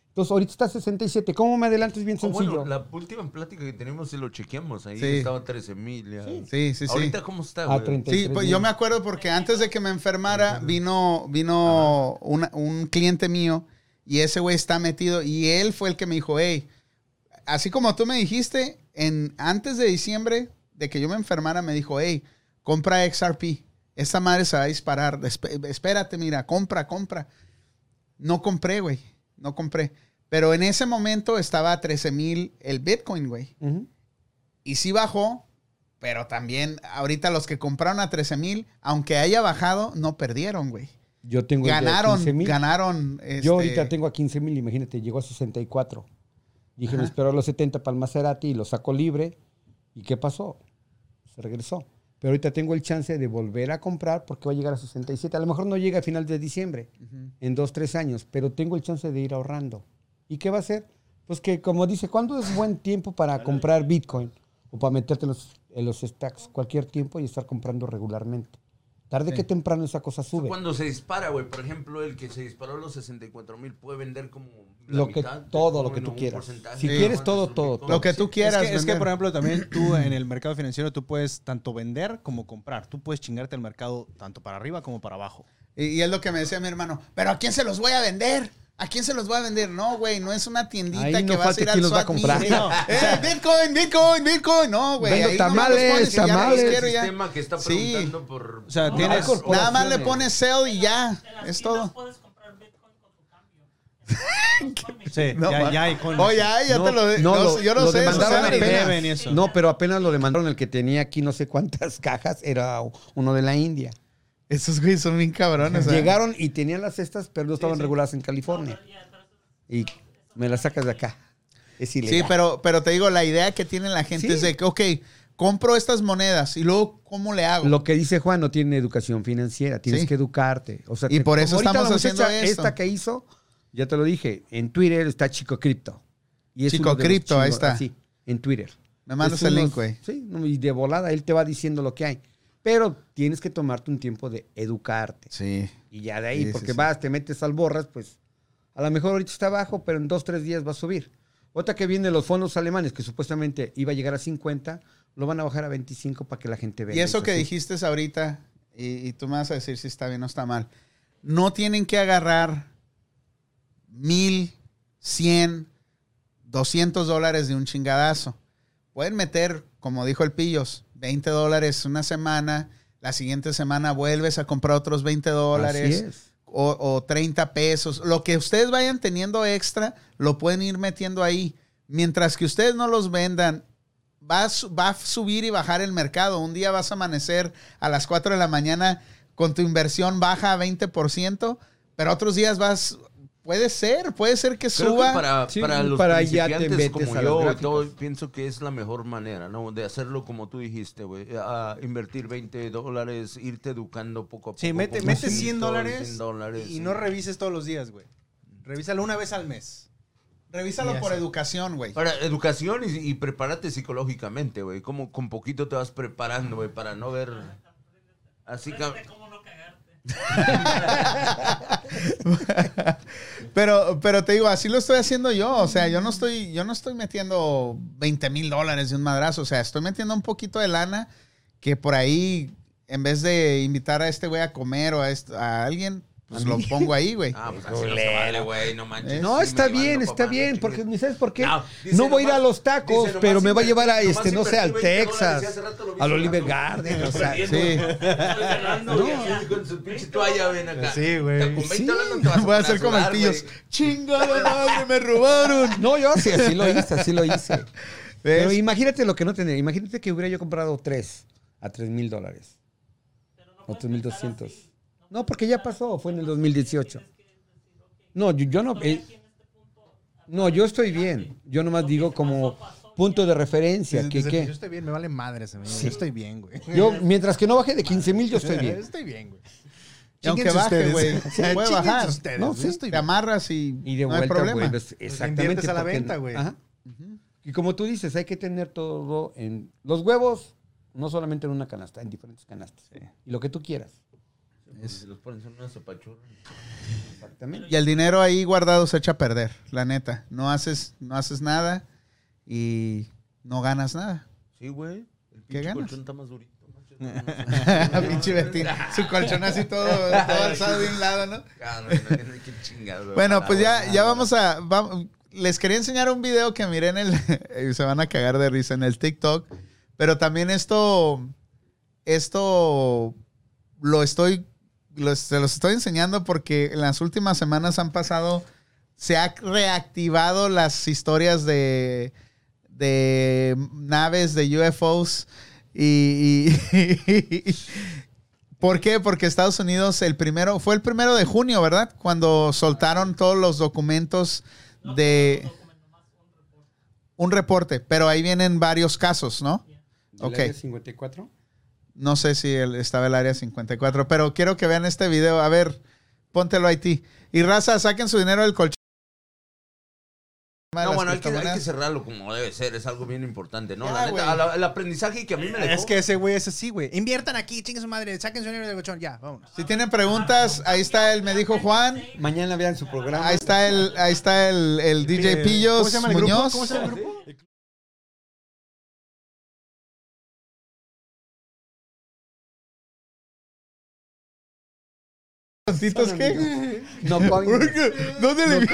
Entonces, ahorita está a 67. ¿Cómo me adelanto? Es bien Oh, sencillo. bueno, la última plática que tenemos se lo chequeamos. Ahí Sí. estaba 13 mil. Sí, sí, sí. Ahorita, ¿cómo está, A güey? 30. Sí, pues yo me acuerdo porque antes de que me enfermara vino, vino una- un cliente mío y ese güey está metido y él fue el que me dijo, hey, así como tú me dijiste, en, antes de diciembre de que yo me enfermara, me dijo, hey, compra XRP. Esta madre se va a disparar. Esp- espérate, mira, compra, compra. No compré, güey. No compré. Pero en ese momento estaba a 13 mil el Bitcoin, güey. Y sí bajó, pero también ahorita los que compraron a 13 mil, aunque haya bajado, no perdieron, güey. Yo tengo el de Ganaron, 15,000. ganaron. este, Yo ahorita tengo a 15 mil, imagínate, llegó a 64. Dije, me espero a los 70 para el Maserati y lo saco libre. ¿Y qué pasó? Se regresó. Pero ahorita tengo el chance de volver a comprar porque va a llegar a 67. A lo mejor no llega a final de diciembre, en dos, tres años, pero tengo el chance de ir ahorrando. ¿Y qué va a hacer? Pues que, como dice, ¿cuándo es buen tiempo para comprar Bitcoin? O para meterte en los, en los stacks, cualquier tiempo y estar comprando regularmente. Tarde que temprano esa cosa sube. Cuando se dispara, güey, por ejemplo, el que se disparó a los 64 mil puede vender como Lo que- mitad, todo lo que tú quieras. Si Sí. quieres todo, todo, Bitcoin. Lo que tú Es quieras. que, es que, por ejemplo, también tú en el mercado financiero tú puedes tanto vender como comprar. Tú puedes chingarte el mercado tanto para arriba como para abajo. Y, y es lo que me decía mi hermano, pero ¿a quién se los voy a vender? ¿A quién se los voy a vender? No, güey, no es una tiendita Ahí que no vas a falta ir al quién los va a SWAT comprar. meet. Eh, Bitcoin, Bitcoin, Bitcoin. No, güey. Vendo tamales, ya, tamales. El sistema que está Sí. preguntando por... O sea, tienes- Nada más le pones sell y ya. Es todo. puedes comprar Bitcoin con tu cambio. Sí, No, ya, hay con Oh, ya, ya No, te lo de- no, no, lo- Yo no lo sé. demandaron apenas. eso. No, pero apenas lo demandaron el que tenía aquí no sé cuántas cajas, era uno de la India. Esos güeyes son bien cabrones. Llegaron y tenían las cestas, pero no estaban reguladas en California. Y me las sacas de acá. Es ilegal. Sí, pero, pero te digo, la idea que tiene la gente Sí. es de que, ok, compro estas monedas y luego, ¿cómo le hago? Lo que dice Juan no tiene educación financiera, tienes Sí. que educarte. O sea, Y que por eso estamos haciendo esto. Esta que hizo, ya te lo dije, en Twitter está Chico Cripto. Y es Chico Cripto, ahí está. así, en Twitter. Me mandas el link, güey. Sí, y de volada él te va diciendo lo que hay. Pero tienes que tomarte un tiempo de educarte. Sí. Y ya de ahí, Sí, sí, porque sí. vas, te metes al borras, pues a lo mejor ahorita está bajo, pero en dos, tres días va a subir. Otra que viene los fondos alemanes, que supuestamente iba a llegar a 50, lo van a bajar a 25 para que la gente vea. Y eso que dijiste ahorita, y, y tú me vas a decir si está bien o está mal, no tienen que agarrar mil, cien, doscientos dólares de un chingadazo. Pueden meter, como dijo el Pillos, 20 dólares una semana, la siguiente semana vuelves a comprar otros 20 dólares. O, o 30 pesos. Lo que ustedes vayan teniendo extra, lo pueden ir metiendo ahí. Mientras que ustedes no los vendan, va a, va a subir y bajar el mercado. Un día vas a amanecer a las 4 de la mañana con tu inversión baja a 20%, pero otros días vas... Puede ser, puede ser que Creo suba. que para, Sí, para los para te principiantes como yo, todo, pienso que es la mejor manera, ¿no? De hacerlo como tú dijiste, güey. A invertir 20 dólares, irte educando poco a poco. Sí, mete, mete poquito, 100 dólares, 100 dólares, y sí. no revises todos los días, güey. Revísalo una vez al mes. Revísalo por educación, güey. Para educación y, y prepárate psicológicamente, güey. Como con poquito te vas preparando, güey, para no ver... Así que... Aprende cómo no cagarte. Pero, pero te digo, así lo estoy haciendo yo. O sea, yo no estoy, yo no estoy metiendo 20 mil dólares de un madrazo. O sea, estoy metiendo un poquito de lana que por ahí, en vez de invitar a este güey a comer o a, a alguien, pues lo pongo ahí, güey. Ah, pues así no se vale, güey, no manches. No, Sí, está bien, está bien, no porque. ¿ni sabes por qué? No, No, voy a ir a los tacos, dice pero me va a llevar a este, no sé, al invertir 20 Texas, al Oliver. Garden, o sea, Sí. Estoy cerrando, No, con su pinche toalla, ven acá. Sí, güey. Con 20 Sí. dólares no te vas a Voy a hacer güey. Chingada madre, me robaron. No, yo sí, así lo hice, así lo hice. Pero imagínate lo que no tendría. Imagínate que hubiera yo comprado tres a tres mil dólares. O tres mil doscientos. No, porque ya pasó, fue en el 2018. No, yo, yo no. eh, no, yo estoy bien. Yo nomás digo como punto de referencia. Que, que Yo estoy bien, me vale madre ese Yo estoy bien, güey. yo, mientras que no baje de 15 mil, yo estoy bien. Estoy bien, güey. Y aunque baje, ustedes. güey, Sí, se puede bajar. ustedes, No, yo sí. estoy Te bien. amarras y, Y de no hay vuelta, problema. vuelves. Exactamente. inviertes a la porque- venta, güey. Ajá. Y como tú dices, hay que tener todo en los huevos, no solamente en una canasta, en diferentes canastas. Y lo que tú quieras. Si los ponen son una sopachurra. Exactamente. Y el dinero ahí guardado se echa a perder, la neta. No haces, no haces nada y no ganas nada. Sí, güey. El ¿Qué pinche ganas? colchón está más durito. Pinche Betín, su colchón así todo, todo alzado de un lado, ¿no? Qué chingado. Bueno, pues ya, ya vamos a. les quería enseñar un video que miré en el. y se van a cagar de risa en el TikTok. Pero también esto. Esto lo estoy. Se los estoy enseñando porque en las últimas semanas han pasado. Se ha reactivado las historias de. de naves, de UFOs. Y. y- ¿Por qué? Porque Estados Unidos el primero, fue el primero de junio, ¿verdad? Cuando soltaron todos los documentos de un reporte, pero ahí vienen varios casos, ¿no? ¿Del Ok. área 54? No sé si el- estaba el área 54, pero quiero que vean este video. A ver, póntelo a ti. Y raza, saquen su dinero del colchón. No, bueno, hay que, hay que criptomonedas. cerrarlo como debe ser, es algo bien importante, ¿no? Ya, la neta, el aprendizaje que a mí me dejó. Es que ese güey es así, güey. Inviertan aquí, chingue su madre, saquen su dinero del colchón, ya, vámonos. Si tienen preguntas, ahí está el, me dijo Juan. Mañana vean su programa. Ahí está el, ahí está el, el DJ Pillos ¿Cómo se llama el grupo? ¿Cómo se llama el grupo? ¿Tontitos qué? No coin. ¿Dónde le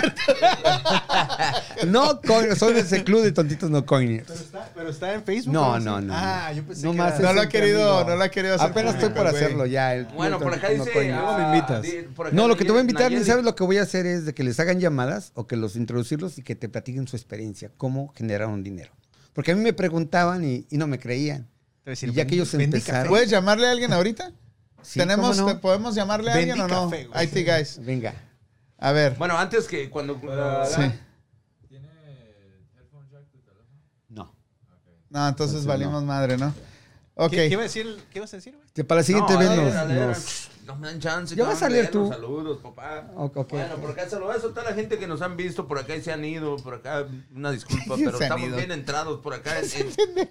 No coin. Son ese club de tontitos no coiners. Pero está, pero está en Facebook. No, ¿o no, no. Ah, yo pensé No que más era- No lo ha querido, no lo ha querido hacer. Apenas estoy por hacerlo ya. el Bueno, por acá dice. coiners. ah, me invitas? di- por acá No, lo que te voy a invitar, Nayeli- ¿sabes lo que voy a hacer? Es de que les hagan llamadas o que los introducirlos y que te platiquen su experiencia, cómo generaron dinero. Porque a mí me preguntaban y, y no me creían. Decir, Y ya que ellos empezaron-. ¿Puedes llamarle a alguien ahorita? Sí, ¿Tenemos, ¿cómo no? te- ¿Podemos llamarle a alguien o no? café. IT guys. Venga. A ver. Bueno, antes que cuando. ah, Sí. ¿Tiene headphone jack tu teléfono? No. No, entonces Entonces, valimos madre, ¿no? Ok. ¿Qué, qué iba a decir? ¿Qué ibas a decir, güey? Que para la siguiente no, vez nos- No me dan chance. Ya vas a leernos. tú. Saludos, papá. Bueno, por acá saludos a toda la gente que nos han visto por acá y se han ido. Por acá, una disculpa, pero estamos ido. bien entrados por acá. en- en-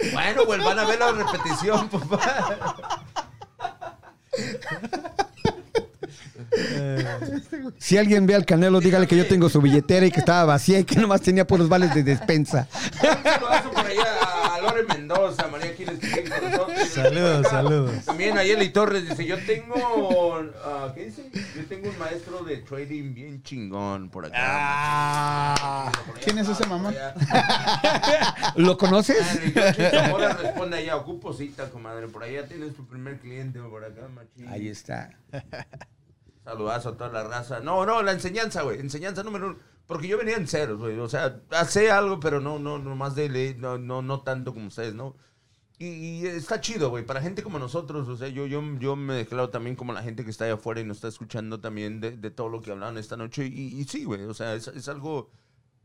bueno, pues van a ver la repetición, papá. Si alguien ve al Canelo, dígale que yo tengo su billetera y que estaba vacía y que nomás tenía puros vales de despensa. Un por ahí a, Lore Mendoza, María Quiles. Saludos, saludos. También Ayeli Torres dice, yo tengo, ah, ¿qué dice? Yo tengo un maestro de trading bien chingón por acá. Ah. ¿Quién es ese mamón? ¿Lo conoces? Ahora responde allá, ocupo cita, comadre. Por allá tienes tu primer cliente por acá, machín. Ahí está. Saludazo a toda la raza. No, no, la enseñanza, güey. Enseñanza número uno. Porque yo venía en ceros, güey. O sea, hace algo, pero no, no, no más de ley, no, no, no tanto como ustedes, ¿no? Y, está chido, güey. Para gente como nosotros, o sea, yo, yo, yo me declaro también como la gente que está allá afuera y nos está escuchando también de, todo lo que hablaron esta noche. Y, sí, güey. O sea, es, algo.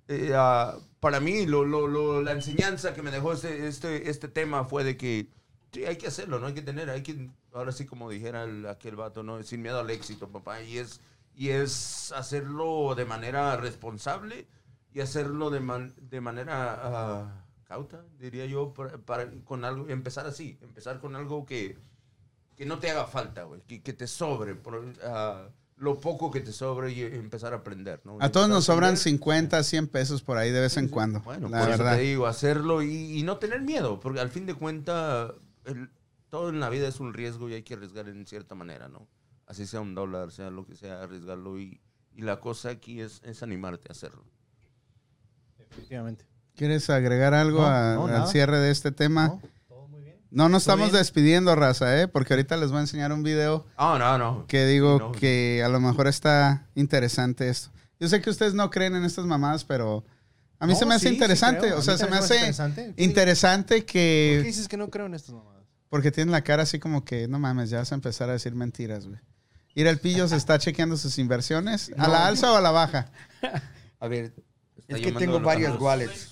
eh, ah, para mí, la enseñanza que me dejó este, este, este tema fue de que hay que hacerlo, no hay que tener, hay que, ahora sí como dijera el- aquel vato, ¿no? Sin miedo al éxito, papá. Y es, y es hacerlo de manera responsable y hacerlo de, man- de manera ah, cauta, diría yo, para, para- con algo, empezar así, empezar con algo que, que no te haga falta, güey, que, que te sobre, por, ah, lo poco que te sobre y empezar a aprender, ¿no? A todos Empezar nos sobran aprender. 50, 100 pesos por ahí de vez en cuando. Bueno, la por verdad. eso te digo, hacerlo y, y no tener miedo, porque al fin de cuentas, todo en la vida es un riesgo y hay que arriesgar en cierta manera, ¿no? Así sea un dólar, sea lo que sea, arriesgarlo y, y la cosa aquí es, es animarte a hacerlo. Definitivamente. ¿Quieres agregar algo No, a- no, al cierre de este tema? ¿No? Todo muy bien. No nos estamos bien. despidiendo, raza, ¿eh? Porque ahorita les voy a enseñar un video Ah, no, no. que digo No. que a lo mejor está interesante esto. Yo sé que ustedes no creen en estas mamadas, pero a mí No, se me hace sí, interesante. o sea, se me hace interesante. ¿Qué- interesante ¿Por qué que... dices que no creo en estas mamadas? Porque tienen la cara así como que, no mames, ya vas a empezar a decir mentiras, güey. Ir el pillo se está chequeando sus inversiones. ¿A la alza o a la baja? A ver, es que tengo varios wallets.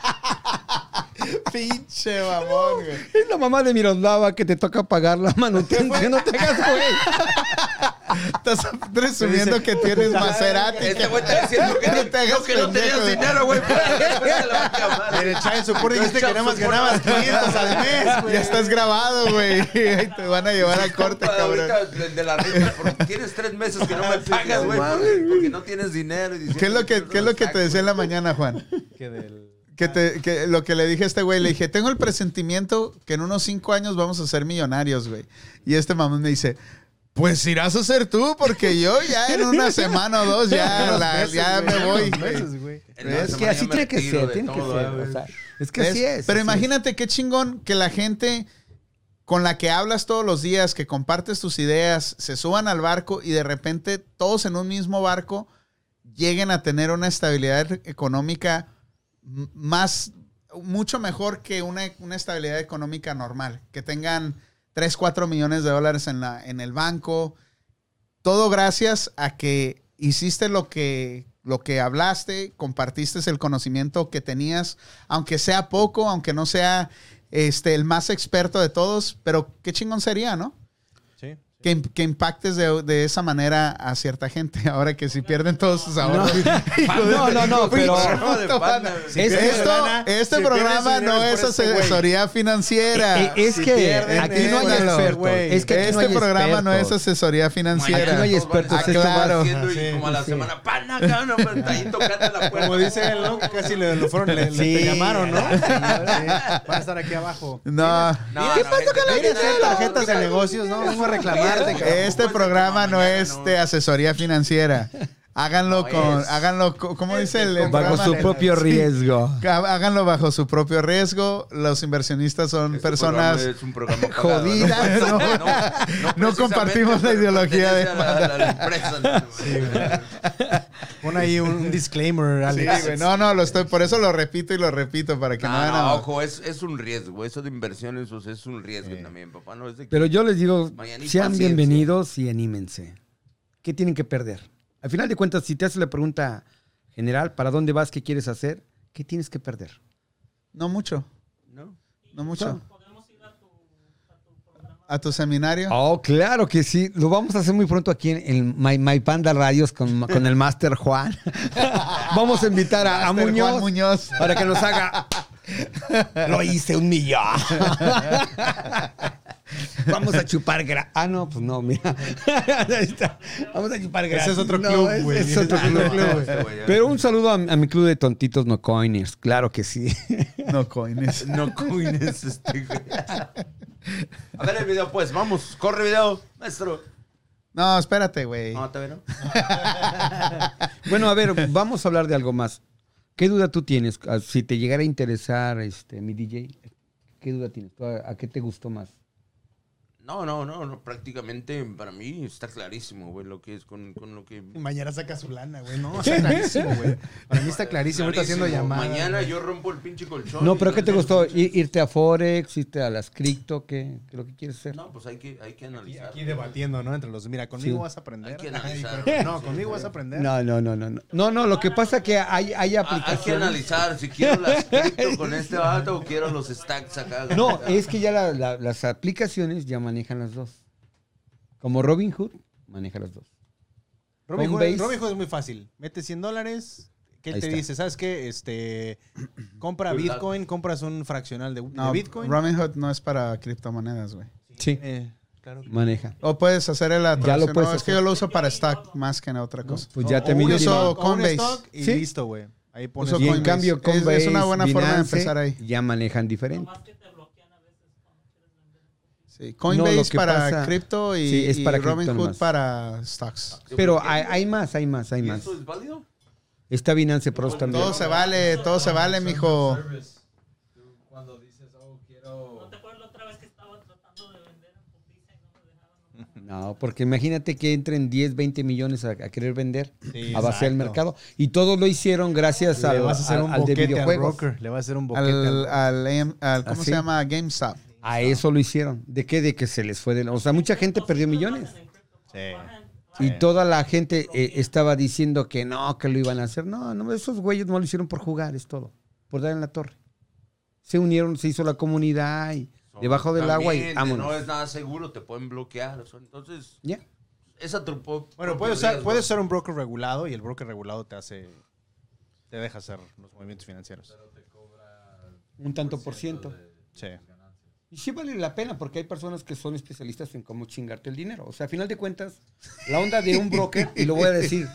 Pinche mamón, güey. Es la mamá de Miroslava que te toca pagar la manutención. No te hagas, güey. Estás presumiendo que tienes Maserati. Este güey está diciendo que No te hagas que no tenías dinero, güey. En el Child Support dijiste que nada más ganabas 500 al mes, güey. Ya estás grabado, güey. Te van a llevar al corte, cabrón. ahorita de, la porque tienes tres meses que no me pagas, güey, porque, no tienes dinero. ¿Qué es lo que, te decía en la mañana, Juan? Que del... Que, te, que lo que le dije a este güey, le dije, tengo el presentimiento que en unos cinco años vamos a ser millonarios, güey. Y este mamón me dice, pues irás a ser tú, porque yo ya en una semana o dos ya, Unos la- meses, ya me voy. meses, güey. Es que así tiene que ser, tiene que ser. güey. o sea, es que Es- así es. Pero así imagínate qué chingón que la gente con la que hablas todos los días, que compartes tus ideas, se suban al barco y de repente todos en un mismo barco lleguen a tener una estabilidad económica más, mucho mejor que una, una estabilidad económica normal. Que tengan 3, 4 millones de dólares en, la, en el banco. Todo gracias a que hiciste lo que, lo que hablaste, compartiste el conocimiento que tenías, aunque sea poco, aunque no sea este, el más experto de todos, pero qué chingón sería, ¿no? Que, que impactes de, de esa manera a cierta gente, ahora que si pierden todos sus ahorros. No, no, no, pero- pana, güey. Si Esto, lana, este si programa no es por este asesoría financiera. Eh, es Si que pierden, aquí no hay expertos. este. Es que aquí este no hay programa no es asesoría Aquí financiera. no hay expertos, va- haciendo y Sí, como a la sí. semana, pana, cabrón, no, pero está ahí tocando la puerta. Como dice él, ¿no? Casi le, lo fueron, le, le- Sí. te llamaron, ¿no? Sí, Van a estar aquí abajo. No, No, ¿Qué no, pasó gente, con la tarjetas de negocios, ¿no? Vengo a reclamarte, cabrón. Este programa no es de asesoría financiera. Háganlo No con, es. háganlo, ¿cómo dice el, el Bajo su propio Sí. riesgo. Há- Háganlo bajo su propio riesgo. Los inversionistas son Este personas programa es un programa pagado, jodidas. No, No, no, compartimos la ideología de la, a la empresa. ¿no? Pon ahí un, un disclaimer, Sí, Alex. güey. No, no, lo estoy, por eso lo repito y lo repito para que no, No, no, ojo, es, es un riesgo. Eso de inversiones pues, es un riesgo también, papá. No es de que- Pero yo les digo, sean paciencia. bienvenidos y anímense. ¿Qué tienen que perder? Al final de cuentas, si te haces la pregunta general, ¿para dónde vas? ¿Qué quieres hacer? ¿Qué tienes que perder? No mucho, ¿no? no mucho. Podemos ir a tu, a tu programa. A tu seminario. Oh, claro que sí. Lo vamos a hacer muy pronto aquí en, en My, My Panda Radios con, con el Master Juan. vamos a invitar a, Muñoz, Juan Muñoz. para que nos haga. Lo hice un millón. Vamos a chupar gra... Ah, no, pues no, mira. Ahí está. Vamos a chupar gratis. Ese es otro club, güey. Es, es otro club, ya. Pero un saludo a, a mi club de tontitos no coiners. Claro que sí. No coines. No coines este, güey. A ver el video, pues. Vamos, corre video, maestro. No, espérate, güey. No, todavía no. Bueno, a ver, vamos a hablar de algo más. ¿Qué duda tú tienes? Ah, Si te llegara a interesar este, mi DJ, ¿qué duda tienes? ¿Tú ¿A, a qué te gustó más? No, no, no, no, prácticamente para mí está clarísimo, güey, lo que es con, con lo que... Mañana saca su lana, güey. No, está clarísimo, güey. Para mí está clarísimo. Ahorita haciendo llamadas. Mañana yo rompo el pinche colchón. No, pero ¿qué te gustó? pinche- ¿Ir- ¿Irte a Forex? ¿Irte a las cripto? ¿Qué, qué es lo que quieres hacer? No, pues hay que, hay que analizar. aquí debatiendo, ¿no? Entre los. Mira, conmigo Sí. vas a aprender. Hay que analizar. No, conmigo vas a aprender. No, no, no, no. No, no, no lo que pasa es que hay, hay Ah, Hay que aplicaciones. analizar si quiero las cripto con este vato o quiero los stacks acá. No, es que ya la- la- las aplicaciones ya manejan las dos. Como Robinhood, maneja las dos. Robin Hood, Coinbase. Robin Hood es muy fácil. Metes 100 dólares. ¿Qué Ahí te está. dice? ¿Sabes qué? Este, compra Bitcoin, compras un fraccional de, de No, Bitcoin. Robinhood no es para criptomonedas, güey. Sí, Eh, claro. maneja. O puedes hacer la Ya lo puedes No, es que hacer. yo lo uso para stock más que en otra cosa. Pues ya O- te o un uso stock, o un Coinbase. stock y Sí. listo, güey. Ahí pones. Uso Y en Coinbase. cambio, Es- es Coinbase, una buena forma de empezar ahí. Ya manejan diferente. Que te bloquean a veces cuando quieres vender. Sí, No, Coinbase que para pasa- cripto y, Sí, es y para cripto Robinhood para stocks. Pero hay, hay más, hay más, hay ¿Y más. eso es válido? Está Binance Pros también. Todo se vale, todo se vale, mijo. Cuando dices, oh, quiero. ¿No te acuerdas la otra vez que estaba tratando de vender en Putiza y no me dejaban? No, No, porque imagínate que entren 10, 20 millones a, a querer vender, Sí, a vaciar el exacto. mercado. Y todos lo hicieron gracias Le al, vas a hacer al- un al de boquete al videojuegos. broker. Le vas a hacer un boquete Al, ¿cómo ¿Ah, se llama? GameStop. A eso lo hicieron. ¿De qué? De que se les fue de... O sea, mucha gente perdió millones. Sí. Y toda la gente eh, estaba diciendo que no, que lo iban a hacer. No, no, esos güeyes no lo hicieron por jugar, es todo. Por dar en la torre. Se unieron, se hizo la comunidad y debajo del agua y vámonos. No es nada seguro, te pueden bloquear. Entonces, Ya. esa trupo. Bueno, usar, riesgo. puedes usar un broker regulado y el broker regulado te hace. Te deja hacer los movimientos financieros. Un tanto por ciento. Sí. Y sí vale la pena porque hay personas que son especialistas en cómo chingarte el dinero. O sea, a final de cuentas, la onda de un broker, y lo voy a decir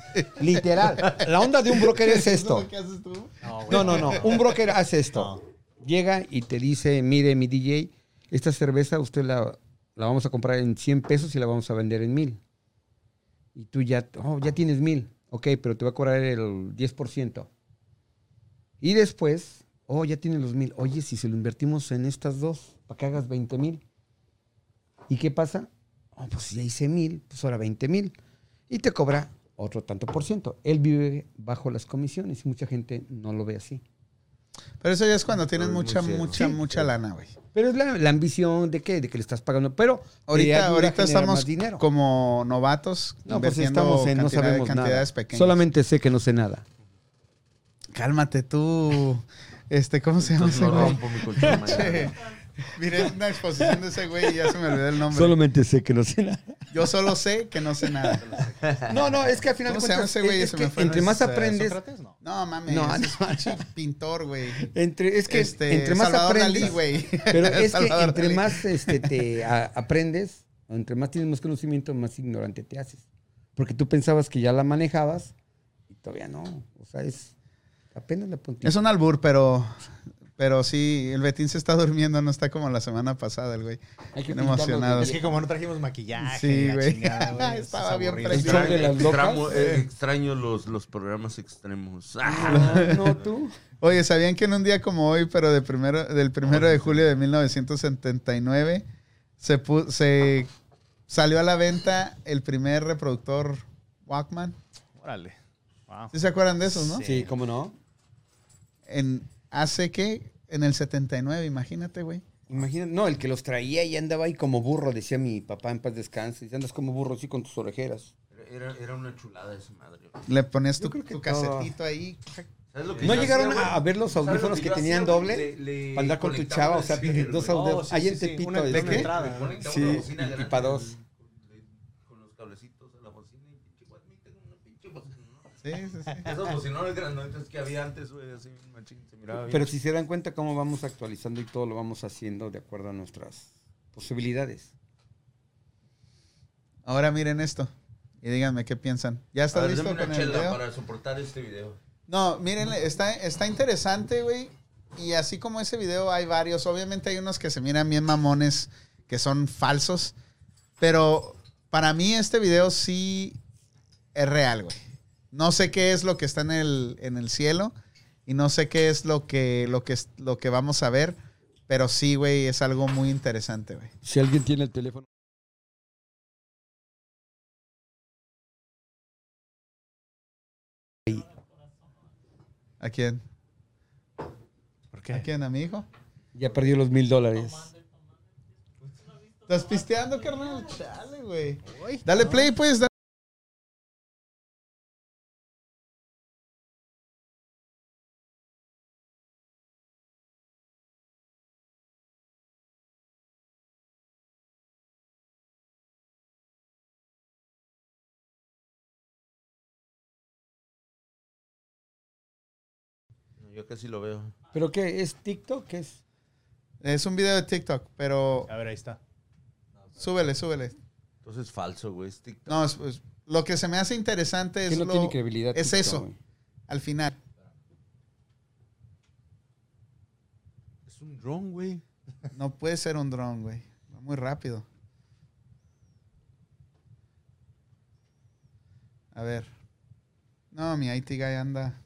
literal, la onda de un broker es esto. ¿Qué haces tú? No, no, no. Un broker hace esto. Llega y te dice, mire, mi DJ, esta cerveza usted la, la vamos a comprar en 100 pesos y la vamos a vender en 1000. Y tú ya, oh, ya tienes 1000. Ok, pero te va a cobrar el 10%. Y después, oh, ya tienes los 1000. Oye, si se lo invertimos en estas dos, para que hagas 20 mil. ¿Y qué pasa? Oh, pues ya hice 1000, pues ahora 20 mil. Y te cobra otro tanto por ciento. Él vive bajo las comisiones y mucha gente no lo ve así. Pero eso ya es cuando tienes mucha, mucha, Sí. mucha lana, güey. Pero es la, la ambición de qué, de que le estás pagando. Pero Ahorita, ahorita estamos dinero. como novatos No, pues invirtiendo estamos en no sabemos cantidades nada. pequeñas. Solamente sé que no sé nada. Cálmate tú. Este, ¿cómo se llama Entonces ese no güey? rompo mi colchón. Miré una exposición de ese güey y ya se me olvidó el nombre. Solamente sé que no sé nada. Yo solo sé que no sé nada. No, no, es que al final ¿Cómo de cuentas, ese güey? es Se que me fue. entre ¿No más ¿Es, eh, aprendes, Sócrates? No. No mames, No, ese es no. pinche pintor, güey. entre, es que Este, entre más Salvador aprendes, Dalí, güey. pero es que Salvador entre Dalí. más este, te a- aprendes, entre más tienes más conocimiento, más ignorante te haces. Porque tú pensabas que ya la manejabas y todavía no. O sea, es apenas la puntita. Es un albur, pero, pero sí, el Betín se está durmiendo, no está como la semana pasada, el güey. Hay que emocionado. Es que como no trajimos maquillaje. Sí, güey. chingada, güey, Estaba bien. Extramo- eh, extraño los, los programas extremos. Ah, No, tú. Oye, ¿sabían que en un día como hoy, pero de primero, del primero de julio de 1979, se, pu- se salió a la venta el primer reproductor Walkman? Órale. Wow. ¿Sí se acuerdan de esos, no? Sí, ¿cómo no? En, ¿Hace qué? En el 79, imagínate, güey. Imagínate, no, el que los traía y andaba ahí como burro, decía mi papá en paz descanse. Dice, andas como burro así con tus orejeras. era, era una chulada esa madre. güey. Le ponías tu, que tu casetito ahí. ¿Sabes lo que ¿No yo llegaron hacía, a, ver los ¿Sabes lo audífonos que tenían hacía, doble? Le- le Para andar con tu chava, o sea, dos audífonos. Oh, sí, Ahí sí, en sí, Tepito. una- es- una ¿De qué? Sí, y- y grande pa' dos. con- Con los cablecitos a la bocina y pinche guay, tengo una pinche bocina. Sí, sí, sí. Esos bocinones grandotes que había antes, güey, así, machín, se miraba bien. Pero si se dan cuenta cómo vamos actualizando y todo lo vamos haciendo de acuerdo a nuestras posibilidades. Ahora miren esto y díganme qué piensan. ¿Ya está ver, listo con el video? para soportar este video. No, miren, está, está interesante, güey. Y así como ese video hay varios. Obviamente hay unos que se miran bien mamones, que son falsos. Pero para mí este video sí es real, güey. No sé qué es lo que está en el, en el cielo. Y no sé qué es lo que, lo que, es- lo que vamos a ver. Pero sí, güey, es algo muy interesante, güey. Si alguien tiene el teléfono. ¿A quién? ¿Por qué? ¿A quién? ¿A mi hijo? Ya perdió los mil dólares. ¿Estás pisteando, carnal? Chale, güey. Dale play, pues. da- Yo casi lo veo. ¿Pero qué? ¿Es TikTok? ¿Qué es? Es un video de TikTok, pero A ver, ahí está. súbele, súbele. Entonces falso, güey. Es TikTok. No, es- es- lo que se me hace interesante es no lo- tiene credibilidad. es TikTok, eso. güey. al final. Es un drone, güey. No puede ser un dron, güey. Va muy rápido. A ver. No, mi IT guy anda.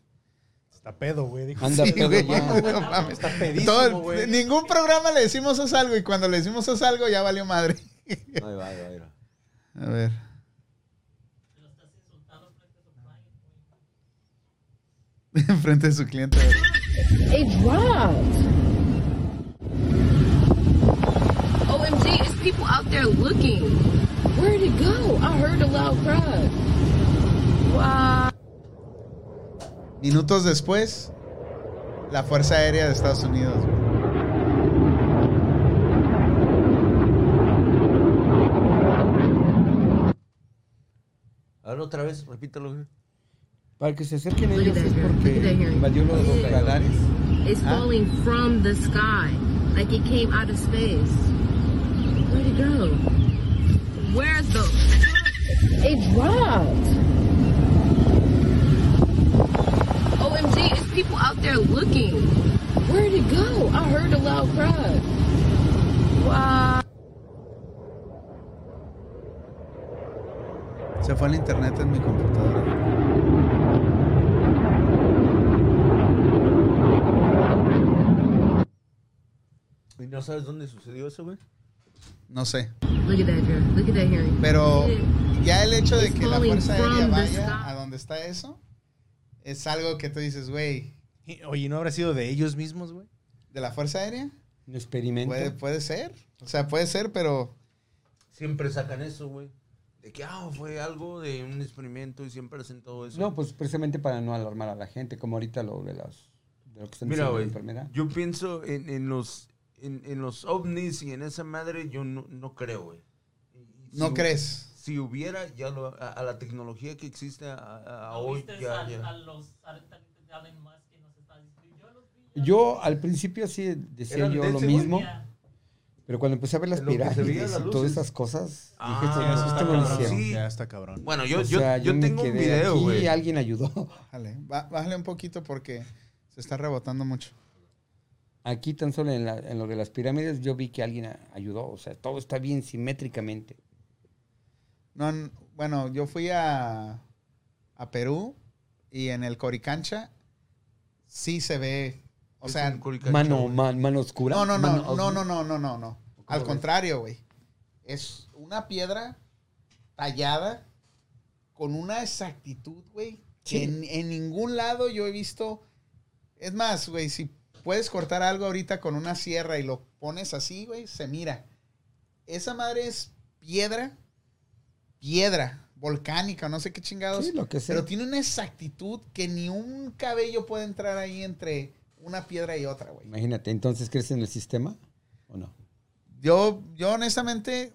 Está pedo, güey. dijo. Anda Sí, pedo güey. ya. No mames. Está pedísimo, Todo güey. ningún programa le decimos haz algo y cuando le decimos haz algo ya valió madre. Ahí va, ahí va, ahí va. A ver. Frente de su cliente. It dropped. OMG, it's people out there looking. Where'd it go? I heard a loud cry. Wow. Minutos después, la Fuerza Aérea de Estados Unidos. güey. A ver, otra vez, repítelo, güey. Para que se acerquen ellos es that porque invadió los radares. It's Huh? falling from the sky. Like it came out of space. Where'd it go? Where's the. It dropped. OMG, it's people out there looking. Where'd it go? I heard a loud cry. Wow. Se fue el internet en mi computadora. ¿Y no sabes dónde sucedió eso, güey? No sé. Look at that, girl. Look at that hearing. Pero ya el hecho de que la Fuerza Aérea vaya a donde está eso, es algo que tú dices, güey, Oye, ¿no habrá sido de ellos mismos, güey? ¿de la Fuerza Aérea? Un experimento. Puede, puede ser. O sea, puede ser, pero Siempre sacan eso, güey. De que, ah, fue algo de un experimento y siempre hacen todo eso. No, pues precisamente para no alarmar a la gente, como ahorita lo de las de lo que están Mira, diciendo de la güey, enfermedad. yo pienso en, en los en, en los ovnis y en esa madre, yo no, no creo, güey. No si- crees. Si hubiera ya lo- a, a la tecnología que existe a, a- ¿No hoy, ya, a, ya. a los Musk que nos está diciendo? Yo los vi. Yo al principio sí decía ¿Eran yo lo mismo, Ya. pero cuando empecé a ver las pirámides las y todas esas cosas, Ah, dije, esto, eso esto está lo cabrón. Sí. Ya está cabrón. Bueno, yo, O yo, sea, yo me tengo un video, aquí, güey. alguien ayudó. Bájale, bájale un poquito porque se está rebotando mucho. Aquí tan solo en, la- en lo de las pirámides yo vi que alguien ayudó. O sea, todo está bien simétricamente. No, bueno, yo fui a, a Perú y en el Coricancha sí se ve, o sea, Mano, güey. ma- mano oscura. no, no, no, mano no, no, no, no, no, no. Al contrario, güey. Es una piedra tallada con una exactitud, güey. que Sí. En, en ningún lado yo he visto. Es más, güey, si puedes cortar algo ahorita con una sierra y lo pones así, güey, se mira. Esa madre es piedra, piedra, volcánica, no sé qué chingados. Sí, lo que sea. Pero tiene una exactitud que ni un cabello puede entrar ahí entre una piedra y otra, güey. Imagínate, entonces crees en el sistema o no? Yo, yo honestamente,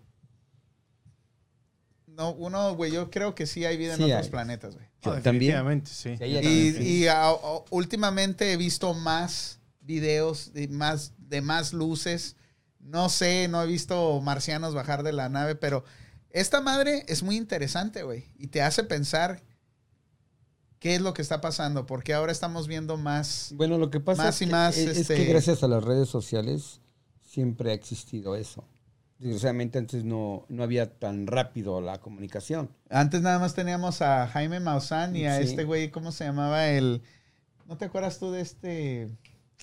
no, uno, güey, yo creo que sí hay vida en Sí otros hay. planetas, güey. No, definitivamente, sí. Y, Sí. y a- a- últimamente he visto más videos de más, de más luces. No sé, no he visto marcianos bajar de la nave, pero Esta madre es muy interesante, güey. Y te hace pensar qué es lo que está pasando. Porque ahora estamos viendo más. Bueno, lo que pasa Más es, y que, más, es- es este- que gracias a las redes sociales siempre ha existido eso. Desgraciadamente antes no, no había tan rápido la comunicación. Antes nada más teníamos a Jaime Maussan y a Sí. este güey, ¿cómo se llamaba? El. ¿No te acuerdas tú de este?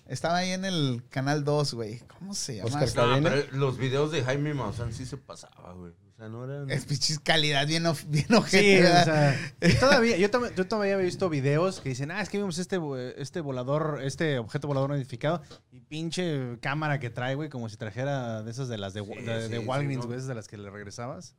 Estaba ahí en el canal 2, güey. ¿Cómo se llama? Oscar Este- No, pero los videos de Jaime Maussan sí se pasaba, güey. Sea, no eran... Es pinches calidad bien, of- bien Sí, ojete, todavía, yo, tam- yo todavía he visto videos que dicen, ah, es que vimos este, este volador, este objeto volador no identificado y pinche cámara que trae, güey, como si trajera de esas de las de, Sí, de, de sí, Walgreens, sí, ¿no? güey, esas de las que le regresabas.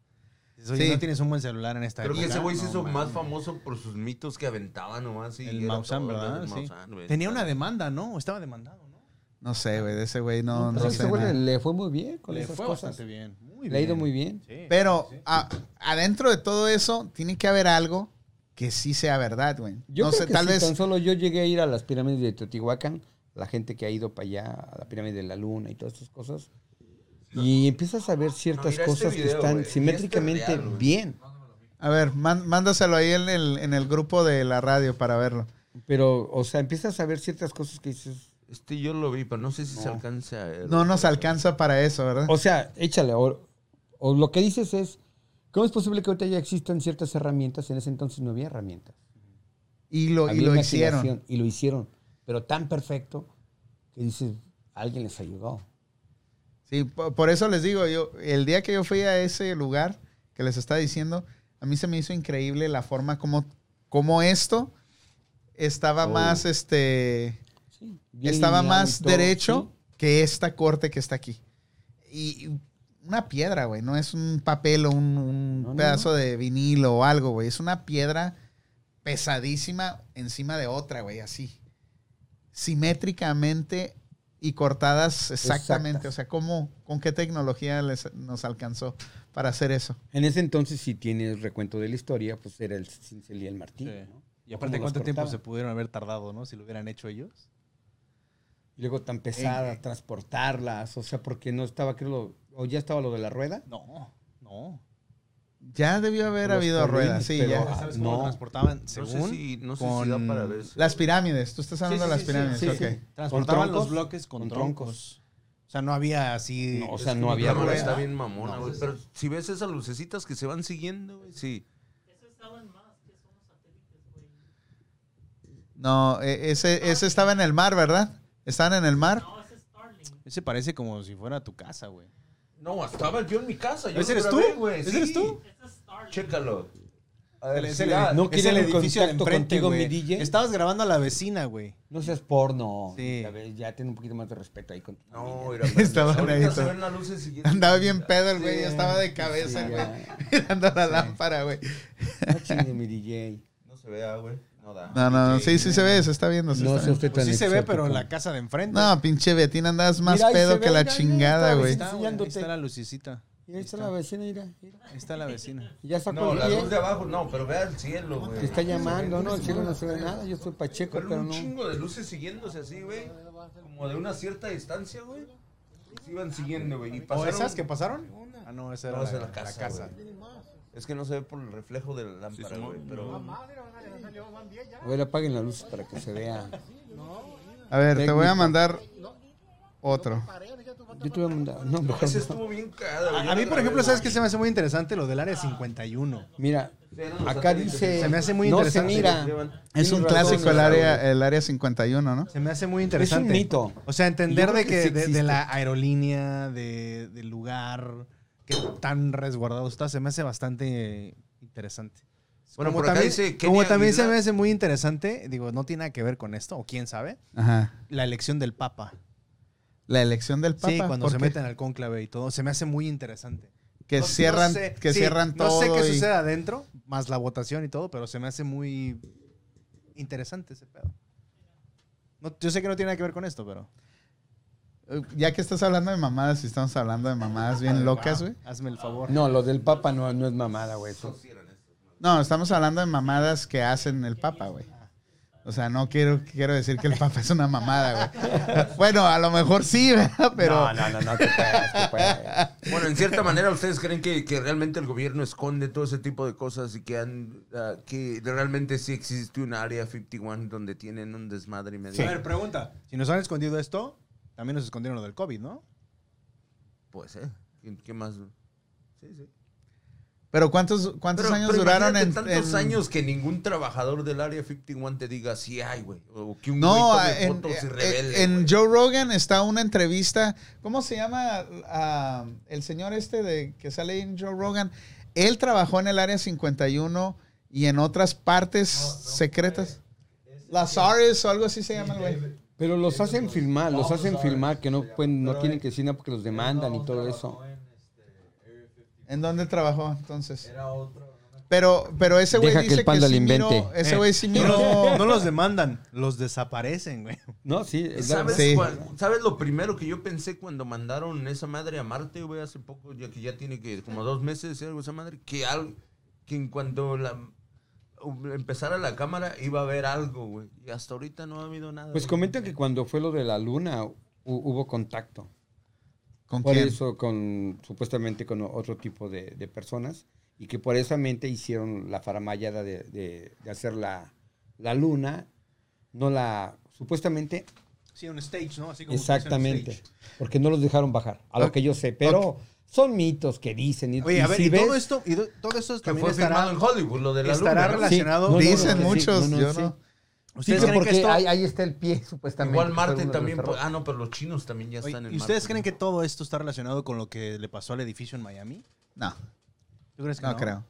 Oye, Sí. no tienes un buen celular en esta Creo que ese güey se No hizo más famoso por sus mitos que aventaba nomás. Y El todo, ¿verdad? el Sí. Güey. Tenía una demanda, ¿no? Estaba demandado, ¿no? No sé, güey, de ese güey no, no, Pero sé ese güey le, le fue muy bien con Le esas fue cosas. bastante bien. Muy Le ha ido bien. muy bien. Sí. Pero a- adentro de todo eso tiene que haber algo que sí sea verdad, güey. Yo no creo sé, que tal si vez. tan solo yo llegué a ir a las pirámides de Teotihuacán, la gente que ha ido para allá, a la pirámide de la luna y todas estas cosas, y empiezas a ver ciertas mira este cosas que video, están güey. Y simétricamente este es real, bien. A ver, man- mándaselo ahí en el, en el grupo de la radio para verlo. Pero, o sea, empiezas a ver ciertas cosas que dices, Este yo lo vi, pero no sé si se No. alcanza a ver. No nos alcanza para eso, ¿verdad? o sea, échale, o, lo que dices es, ¿cómo es posible que ahorita ya existan ciertas herramientas? En ese entonces no había herramientas. Y lo, y lo hicieron. Y lo hicieron, pero tan perfecto que dices, alguien les ayudó. Sí, po- por eso les digo, yo, el día que yo fui a ese lugar que les está diciendo, a mí se me hizo increíble la forma como, como esto estaba Oh. más, este, Sí, estaba más derecho sí. que esta corte que está aquí. Y una piedra, güey, no es un papel o un, un No, no, pedazo de vinilo o algo, güey. Es una piedra pesadísima encima de otra, güey, así. Simétricamente y cortadas exactamente. Exactas. O sea, ¿cómo, ¿con qué tecnología les- nos alcanzó para hacer eso? En ese entonces, si tienes recuento de la historia, pues era el cincel y el martillo. Sí. ¿no? Y aparte, ¿cuánto tiempo se pudieron haber tardado, no? Si lo hubieran hecho ellos. Y luego tan pesada, transportarlas, o sea, porque no estaba, creo, lo- o ya estaba lo de la rueda. No, no. Ya debió haber Los habido ruedas, sí, pero- ya. Ah, ¿Sabes cómo no. transportaban? No Según, sé si, no sé con si da para ver. Las pirámides, tú estás hablando Sí, de las pirámides, sí, ok. sí. transportaban ¿Con los bloques con, Con troncos. O sea, no había así... No, o sea, no había rueda. está bien mamona, güey. Pero si ves esas lucecitas que se van siguiendo, güey, sí. Eso estaba en más, que son los satélites, güey. No, ese, ese estaba en el mar, ¿verdad? ¿Estaban en el mar? No, ese es Starlink. Ese parece como si fuera tu casa, güey. No, estaba yo en mi casa. Yo ¿Ese eres tú? grabé, güey, ¿Ese sí. eres tú? Chécalo. A ver, Es sí, el, no es el edificio de contacto enfrente, contigo, mi DJ. Estabas grabando a la vecina, güey. No seas porno. Sí. Ya, ten un poquito más de respeto ahí con tu No, familia. mira, Estaban ahí se todo. ven las luces siguiendo. Andaba bien pedo el güey, Sí. ya estaba de cabeza, güey. Mirando la lámpara, güey. No chingue, mi DJ. No se vea, güey. No da. No, no, no, DJ. sí, sí se ve, se está viendo. se No está viendo. usted Pues tan sí se ve, pero la casa de enfrente. No, pinche Betín, andas más Mira, ahí pedo se que ve, la mira, mira, chingada, está güey. Está, güey, ahí está la lucecita. Mira, ahí está la vecina, mira. mira. Ahí está la vecina. Ya sacó No, la luz de abajo, no, pero vea el cielo, güey. Te está llamando, no, el cielo no se ve nada. Yo soy Pacheco, Pero pero un no. chingo de luces siguiéndose así, güey. Como de una cierta distancia, güey. Se iban siguiendo, güey. Y ¿O esas que pasaron? Ah, no, esa era No, la, esa la la casa, casa. güey. Es que no se ve por el reflejo de la lámpara, güey. Pero... A ver, apaguen la luz para que se vea. A ver, te voy a mandar otro. Yo te voy a mandar. No, mejor Ese no. estuvo bien cagado, güey. A, mí, por ejemplo, ¿sabes qué se me hace muy interesante? Lo del área 51. Mira, acá dice. Se me hace muy no interesante. se mira. Es un clásico el área, el área 51, ¿no? Se me hace muy Es interesante. un mito. O sea, entender Yo creo de que que, sí de, de existe. la aerolínea, de, del lugar, que tan resguardado está, se me hace bastante interesante. Bueno, como por acá también, dice como Kenia también se me hace muy interesante, digo, no tiene nada que ver con esto, o quién sabe, Ajá. la elección del Papa. La elección del Papa. sí, cuando ¿por se qué? meten al cónclave y todo, se me hace muy interesante. Que No- cierran, no sé, que sí, cierran todo. No sé qué y- sucede adentro, más la votación y todo, pero se me hace muy interesante ese pedo. No, yo sé que no tiene nada que ver con esto, pero. Eh, Ya que estás hablando de mamadas, y estamos hablando de mamadas bien locas, güey. Hazme el favor. No, lo del Papa no, no es mamada, güey. eso. No, estamos hablando de mamadas que hacen el Papa, güey. O sea, no quiero, quiero decir que el Papa es una mamada, güey. Bueno, a lo mejor sí, ¿verdad? Pero No, no, no, no te puedes, te puedes. Bueno, en cierta manera, ¿ustedes creen que, que realmente el gobierno esconde todo ese tipo de cosas y que, han, ah, que realmente sí existe un área 51 donde tienen un desmadre y medio? A ver, pregunta. Si nos han escondido esto, también nos escondieron lo del COVID, ¿no? Pues, ¿eh? ¿Qué, qué más? Sí, sí. Pero ¿cuántos, cuántos Pero- años pero duraron en, tantos en- años que ningún trabajador del área 51 te diga sí hay, güey. O que un No, en, fotos y en- revele. en. Joe Rogan está una entrevista. ¿Cómo se llama ah, el señor este de que sale en Joe Rogan? Él trabajó en el área 51 y en otras partes secretas. Las Ares o algo así se llama, el güey. Pero los hacen filmar, los hacen filmar que no pueden, no tienen que decir nada porque los demandan y todo eso. ¿En dónde trabajó entonces? Era otro. Pero, pero ese güey que dice el panda sí Eh, no, no los demandan, los desaparecen, güey. No, sí, ¿Sabes, Sí. cuál- ¿Sabes lo primero que yo pensé cuando mandaron esa madre a Marte, güey, hace poco, ya que ya tiene que como dos meses algo esa madre? Que, al, que en cuanto la, empezara la cámara iba a haber algo, güey. Y hasta ahorita no ha habido nada. Pues comentan que cuando fue lo de la luna hu- hubo contacto. ¿Con Por quién? eso, con supuestamente con otro tipo de, de personas. Y que por esa mente hicieron la faramayada de, de- de hacer la, la luna. No la. Supuestamente. Sí, un stage, ¿no? Así como Exactamente. Porque no los dejaron bajar. A lo que yo sé. Pero son mitos que dicen. Y, Oye, a ver, si y todo ves- esto, y do- todo esto Que también fue estará, filmado en Hollywood, lo de la estará relacionado. no, Dicen no, muchos, sí, no, no, yo sí. no. Sí, ¿Ustedes que creen que porque esto- ahí, ahí está el pie, supuestamente. Igual Marte de también. Ah, no, pero los chinos también ya Oye, están en ¿Y ustedes creen ¿no? que todo esto está relacionado con lo que le pasó al edificio en Miami? No, ¿Tú crees que no no? creo.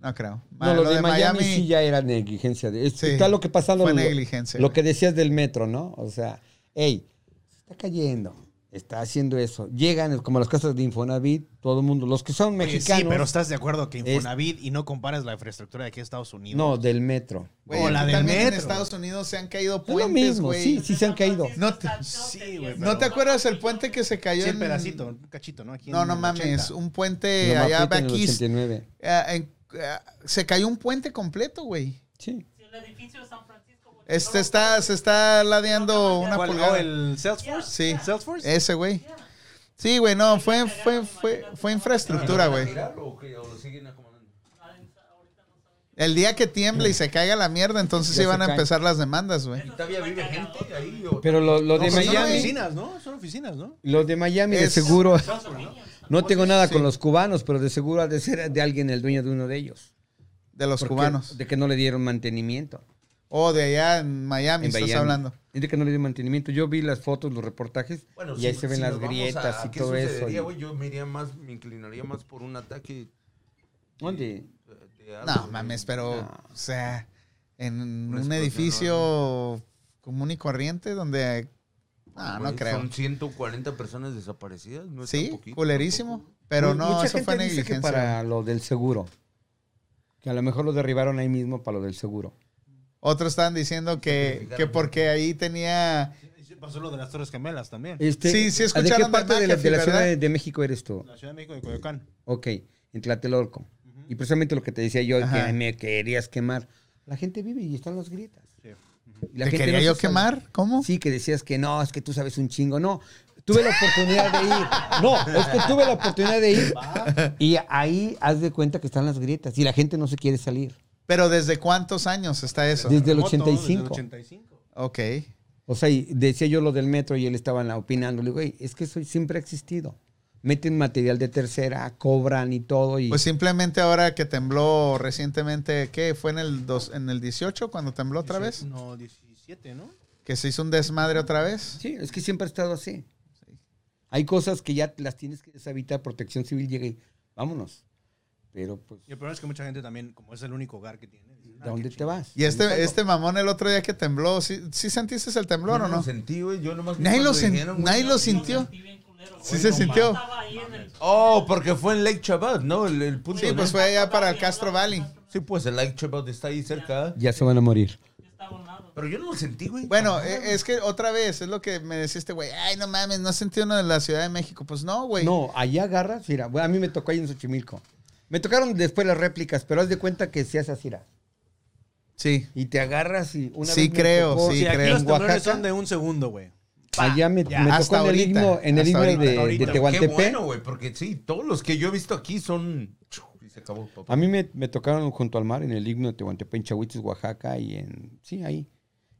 No creo. No, lo, de, Miami, sí ya era negligencia. De, es- Sí, está lo que pasa fue lo, negligencia, Lo que decías del metro, ¿no? O sea, hey, se está cayendo, está haciendo eso. Llegan como las casas de Infonavit, todo el mundo, los que son Oye, mexicanos. Sí, pero estás de acuerdo que Es- Infonavit y no comparas la infraestructura de aquí a Estados Unidos. No, del metro. Güey, O la del también en metro. Estados Unidos se han caído Es lo puentes, mismo, güey. sí, sí se han caído. No te, Sí, güey, ¿No te acuerdas el puente que se cayó Sí, en un pedacito, un cachito, ¿no? Aquí No, en no mames, 80. un puente allá. 89. eh, en- eh, se cayó un puente completo, güey. Sí. Si el edificio de San Francisco. Este está, se está ladeando una pulgada. Oh, el Salesforce? Sí. ¿Salesforce? Ese, güey. Sí, güey, no, fue, fue, fue, fue infraestructura, güey. El día que tiemble y se caiga la mierda, entonces iban a empezar las demandas, güey. ¿Y todavía vive gente ahí? Pero lo, lo de No, pero son Miami, oficinas, ¿no? Son oficinas, ¿no? lo de Miami de Es- seguro, no tengo nada con los cubanos, pero de seguro ha de ser de alguien el dueño de uno de ellos. De los cubanos. De que no le dieron mantenimiento. O de allá en Miami, en estás Miami. hablando. De que no le dio mantenimiento. Yo vi las fotos, los reportajes Bueno, y ahí si- se ven si las grietas a y qué todo eso. yo me iría más, me inclinaría más por un ataque ¿Dónde? de- de algo, No, mames, pero, No. o sea, en un edificio común y corriente donde... Ah, no Güey, creo. Son 140 personas desaparecidas. No es Sí, poquito culerísimo. tampoco. Pero no, mucha eso gente fue dice que negligencia. para lo del seguro. Que a lo mejor lo derribaron ahí mismo para lo del seguro. Otros estaban diciendo que, que porque ahí tenía... Pasó lo de las Torres Gemelas también. Este, Sí, sí ¿De escucharon qué de parte de la, de la Ciudad de, de México eres tú? La Ciudad de México de Coyoacán. Ok, en Tlatelolco. Y precisamente lo que te decía yo, Ajá. que me querías quemar. La gente vive y están las grietas. Sí. La ¿Te gente quería no yo quemar? ¿Cómo? Sí, que decías que no, es que tú sabes un chingo. No, tuve la oportunidad de ir. No, es que tuve la oportunidad de ir. Y ahí haz de cuenta que están las grietas y la gente no se quiere salir. Pero ¿desde cuántos años está eso? Desde el Terremoto, 85. Desde el 85. Ok. O sea, y decía yo lo del metro y él estaba opinando. Le digo, güey, es que eso siempre ha existido. Meten material de tercera, cobran y todo. Y Pues simplemente ahora que tembló recientemente, ¿qué? ¿Fue en el, dos, en el 18 cuando tembló otra vez? No, 17, ¿no? ¿Que se hizo un desmadre otra vez? Sí, es que siempre ha estado así. Hay cosas que ya las tienes que deshabitar, protección civil llega y vámonos. Pero pues, Y el problema es que mucha gente también, como es el único hogar que tiene, dicen, ¿de ah, dónde qué te vas? Y este, este mamón el otro día que tembló, ¿sí, sí sentiste el temblor Yo o no no? lo sentí, güey. Yo nomás Nadie lo, dijeron, güey, nadie no, lo no, sintió. Sí se No, sintió. estaba ahí en el- Oh, porque fue en Lake Chabad, ¿no? El, el punto. Sí, ¿no? pues fue allá para el Castro Valley. Sí, pues el Lake Chabad está ahí cerca. Ya se van a morir. Pero yo no lo sentí, güey. Bueno, e- es que otra vez, es lo que me decía este güey. Ay, no mames, no sentí uno de la Ciudad de México. Pues no, güey. No, allá agarras, mira, a mí me tocó ahí en Xochimilco. Me tocaron después las réplicas, pero haz de cuenta que se hace así. Sí. Y te agarras y una Sí, vez creo, tocó sí, Sí, aquí creo. los son de un segundo, güey. Allá me, Ya. me Hasta tocó en el ahorita, istmo, en el ahorita, de, ahorita. de Qué Tehuantepec. bueno, güey, porque sí, todos los que yo he visto aquí son... Y se acabó, papá. A mí me, me tocaron junto al mar en el himno de Tehuantepec, en Chahuites, Oaxaca, y en. Sí, ahí.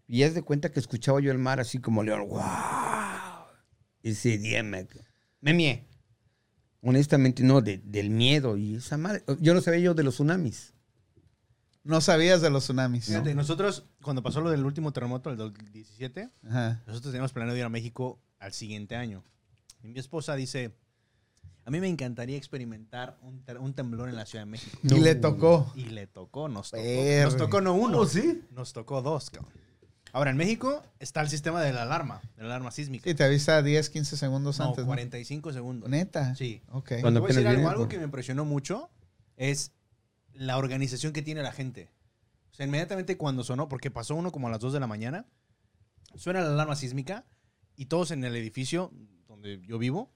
Y es de cuenta que escuchaba yo el mar así como león. ¡Wow! Ese día me. Me mié. Honestamente, no, de- del miedo. Y esa madre. Yo no sabía yo de los tsunamis. No sabías de los tsunamis. Fíjate, nosotros, cuando pasó lo del último terremoto del 2017, Ajá. nosotros teníamos planeado ir a México al siguiente año. Y mi esposa dice, a mí me encantaría experimentar un, temblor en la Ciudad de México. Y le tocó. Y le tocó, nos tocó. Nos tocó no uno, Oh, ¿sí? nos tocó dos, cabrón. Ahora, en México está el sistema de la alarma, de la alarma sísmica. Sí, te avisa 10, 15 segundos no, antes. ¿no? 45 segundos. Neta. Sí. Ok. Cuando Cuando voy a decir algo, algo que me impresionó mucho es la organización que tiene la gente. O sea, inmediatamente cuando sonó, porque pasó uno como a las 2 de la mañana, suena la alarma sísmica y todos en el edificio donde yo vivo,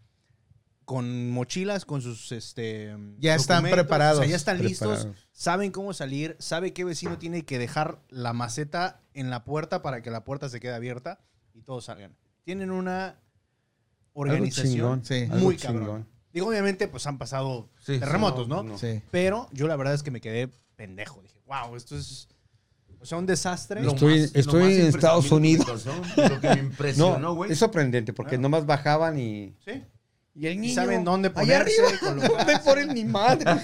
con mochilas, con sus este Ya están preparados. O sea, ya están listos, saben cómo salir, sabe qué vecino tiene que dejar la maceta en la puerta para que la puerta se quede abierta y todos salgan. Tienen una organización chingón. Muy cabrón. Digo, obviamente, pues han pasado Sí, terremotos, sí, ¿no? no, no. Sí. Pero yo la verdad es que me quedé pendejo. Dije, wow, esto es. O sea, un desastre. Lo Estoy- más- estoy lo más en Estados impresionante que me pasó, Lo que me No, impresionó, güey. es sorprendente porque Claro. nomás bajaban y. Sí. Y el niño. saben dónde allá ponerse. ¿Dónde ponen mi madre?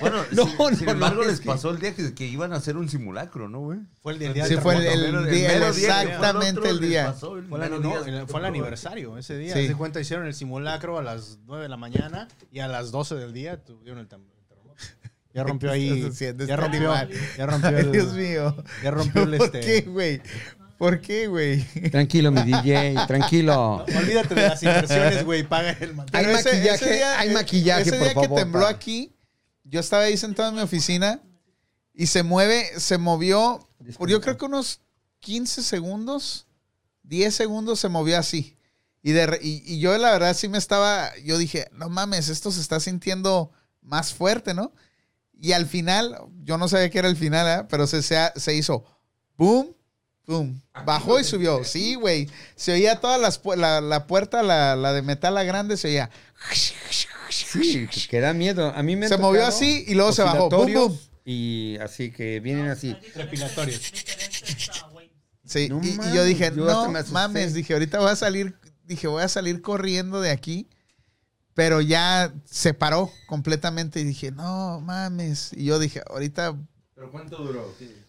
Bueno, No, sin, no, sin no, embargo, es les que- pasó el día que, que iban a hacer un simulacro, ¿no, güey? Fue el día Sí, del fue el, el mero- día, el exactamente el día. el Fue, no, el- el aniversario ese día. Sí. De cuenta, hicieron el simulacro a las 9 de la mañana y a las 12 del día tuvieron el, el terremoto. Ya rompió ¿Qué ahí. haciendo, Ya este rompió, ya rompió Ay, el. Dios mío. Ya rompió el ¿Por este. qué, güey? ¿Por qué, güey? Tranquilo, mi DJ, tranquilo. Olvídate de las inversiones, güey. Paga el Hay. Pero ese- maquillaje, ese día- hay maquillaje, Ese por día que tembló pa. aquí, yo estaba ahí sentado en mi oficina y se mueve, se movió, por yo creo que unos 15 segundos, 10 segundos se movió así. Y, de, y, y yo la verdad sí me estaba, yo dije, no mames, esto se está sintiendo más fuerte, ¿no? Y al final, yo no sabía que era el final, ¿eh? pero se, se, se hizo boom, boom. Bajó y subió. Sí, güey. Se oía todas las pu- la, la puerta, la, la de metal, la grande, se oía. Sí, que da miedo. A mí me Se movió así y luego se bajó. Boom, boom. Y así que vienen así. Waves. Sí, No y, yo dije, yo no mames, dije, ahorita voy a salir, dije, voy a salir corriendo de aquí, pero ya se paró completamente y dije, no mames. Y yo dije, ahorita ¿Pero cuánto duró? ¿Qué?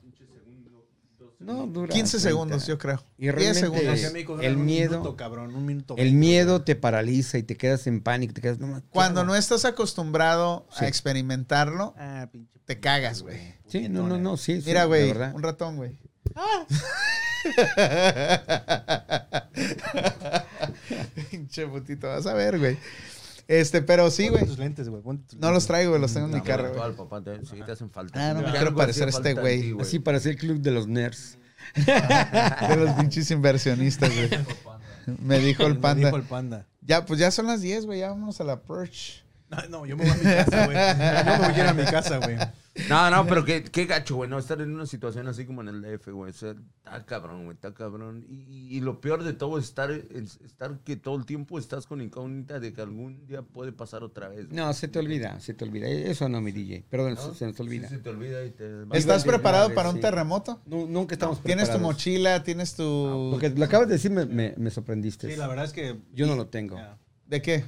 ¿15 segundos? ¿Dos No, dura 15 30. segundos, yo creo. Y 10 realmente segundos. El miedo, minuto, cabrón, un minuto. el miedo te paraliza y te quedas en pánico, te quedas no ma- ¿qué Cuando no estás acostumbrado Sí. a experimentarlo, Ah, pinche. te cagas, güey. Sí, no, no, no, sí, Mira, güey, un ratón, güey. Pinche putito, vas a ver, güey. Este, pero sí, güey. tus lentes, güey. No los traigo, güey, los tengo en mi carro, güey. papá, te- sí te hacen falta. Ah, no me quiero parecer este güey. Así parece el club de los nerds. De los pinches inversionistas, güey. Me dijo el Me panda. dijo el panda. Ya, pues ya son las 10, güey. Ya vámonos a la perch. No, no, yo me voy a mi casa, güey. Yo me voy a ir a mi casa, güey. No, no, pero qué, qué gacho, güey, no estar en una situación así como en el DF, güey. O sea, está cabrón, güey, está cabrón. Y, y- y lo peor de todo es estar, es estar que todo el tiempo estás con incógnita de que algún día puede pasar otra vez. güey. No, se te olvida, se te olvida. Eso no, mi DJ. Perdón, se- se nos olvida. Sí, se te olvida y te... ¿Estás preparado para un sí. terremoto? Nu- nunca estamos Tienes tu mochila, tienes tu... Lo que lo acabas de decir me, me, me sorprendiste. Sí, la verdad es que. Yo no lo tengo. ¿De qué?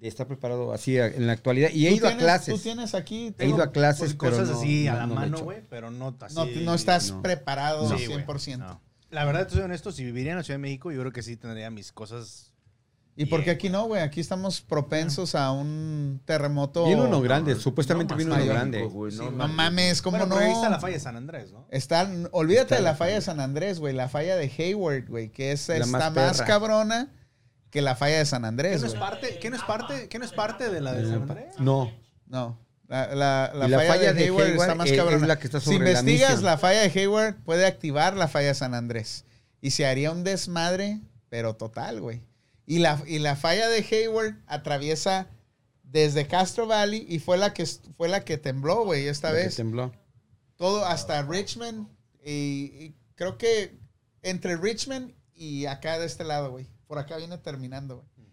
De estar preparado así en la actualidad. Y he ¿Tú ido a clases. Tú tienes aquí... He ido a clases, Pues, pero cosas no- así a la no mano, güey, pero no así. No, no estás no. preparado Sí, güey. 100%. No. La verdad, te soy honesto, si viviría en la Ciudad de México, yo creo que sí tendría mis cosas. ¿Y por qué aquí no, güey? Aquí estamos propensos a un terremoto... Viene uno grande, supuestamente no viene uno grande. no, No mames. ¿cómo Bueno, no? pero ahí está la falla de San Andrés, ¿no? Está- olvídate Está de la la falla de. San Andrés, güey. La falla de Hayward, güey, que es, La está más cabrona que la falla de San ¿Qué Andrés, no es parte, qué no es parte, qué no es parte de la de San Andrés? No. No. La, la- la Y la falla, falla de Hayward, Hayward está más es cabrona. la que está si sobre investigas la, falla de Hayward, puede activar la falla de San Andrés. Y se haría un desmadre, pero total, güey. Y la, y la falla de Hayward atraviesa desde Castro Valley y fue la que, fue la que tembló, güey, esta La que vez. tembló. todo, hasta Richmond. Y, y creo que entre Richmond y acá de este lado, güey. Por acá viene terminando, güey.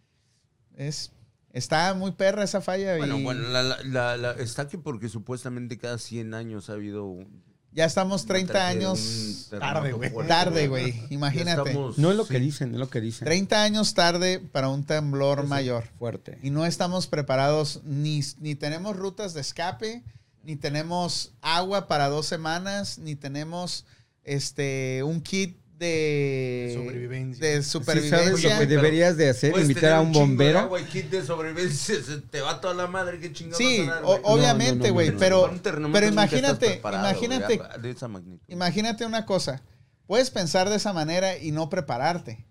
Es, está muy perra esa falla. Bueno, y bueno, la, la- la- la- está aquí porque supuestamente cada 100 años ha habido un, ya estamos una 30 tragedia, años tarde, güey. tarde, güey. Imagínate. estamos- No es lo que dicen, es lo que dicen. 30 años tarde para un temblor mayor. Fuerte. Y no estamos preparados, ni, ni tenemos rutas de escape, ni tenemos agua para dos semanas, ni tenemos este un kit de Sobrevivencia. de ¿Sí supervivencia. sabes lo que deberías de hacer? Puedes Invitar a un un chingo de bombero. agua y kit de sobrevivencia, se te va toda la madre, qué chingados Sí, vas a dar, o- güey? obviamente, no, güey, no, no. pero, pero imagínate, imagínate, de esa magnitud. imagínate una cosa. Puedes pensar de esa manera y no prepararte.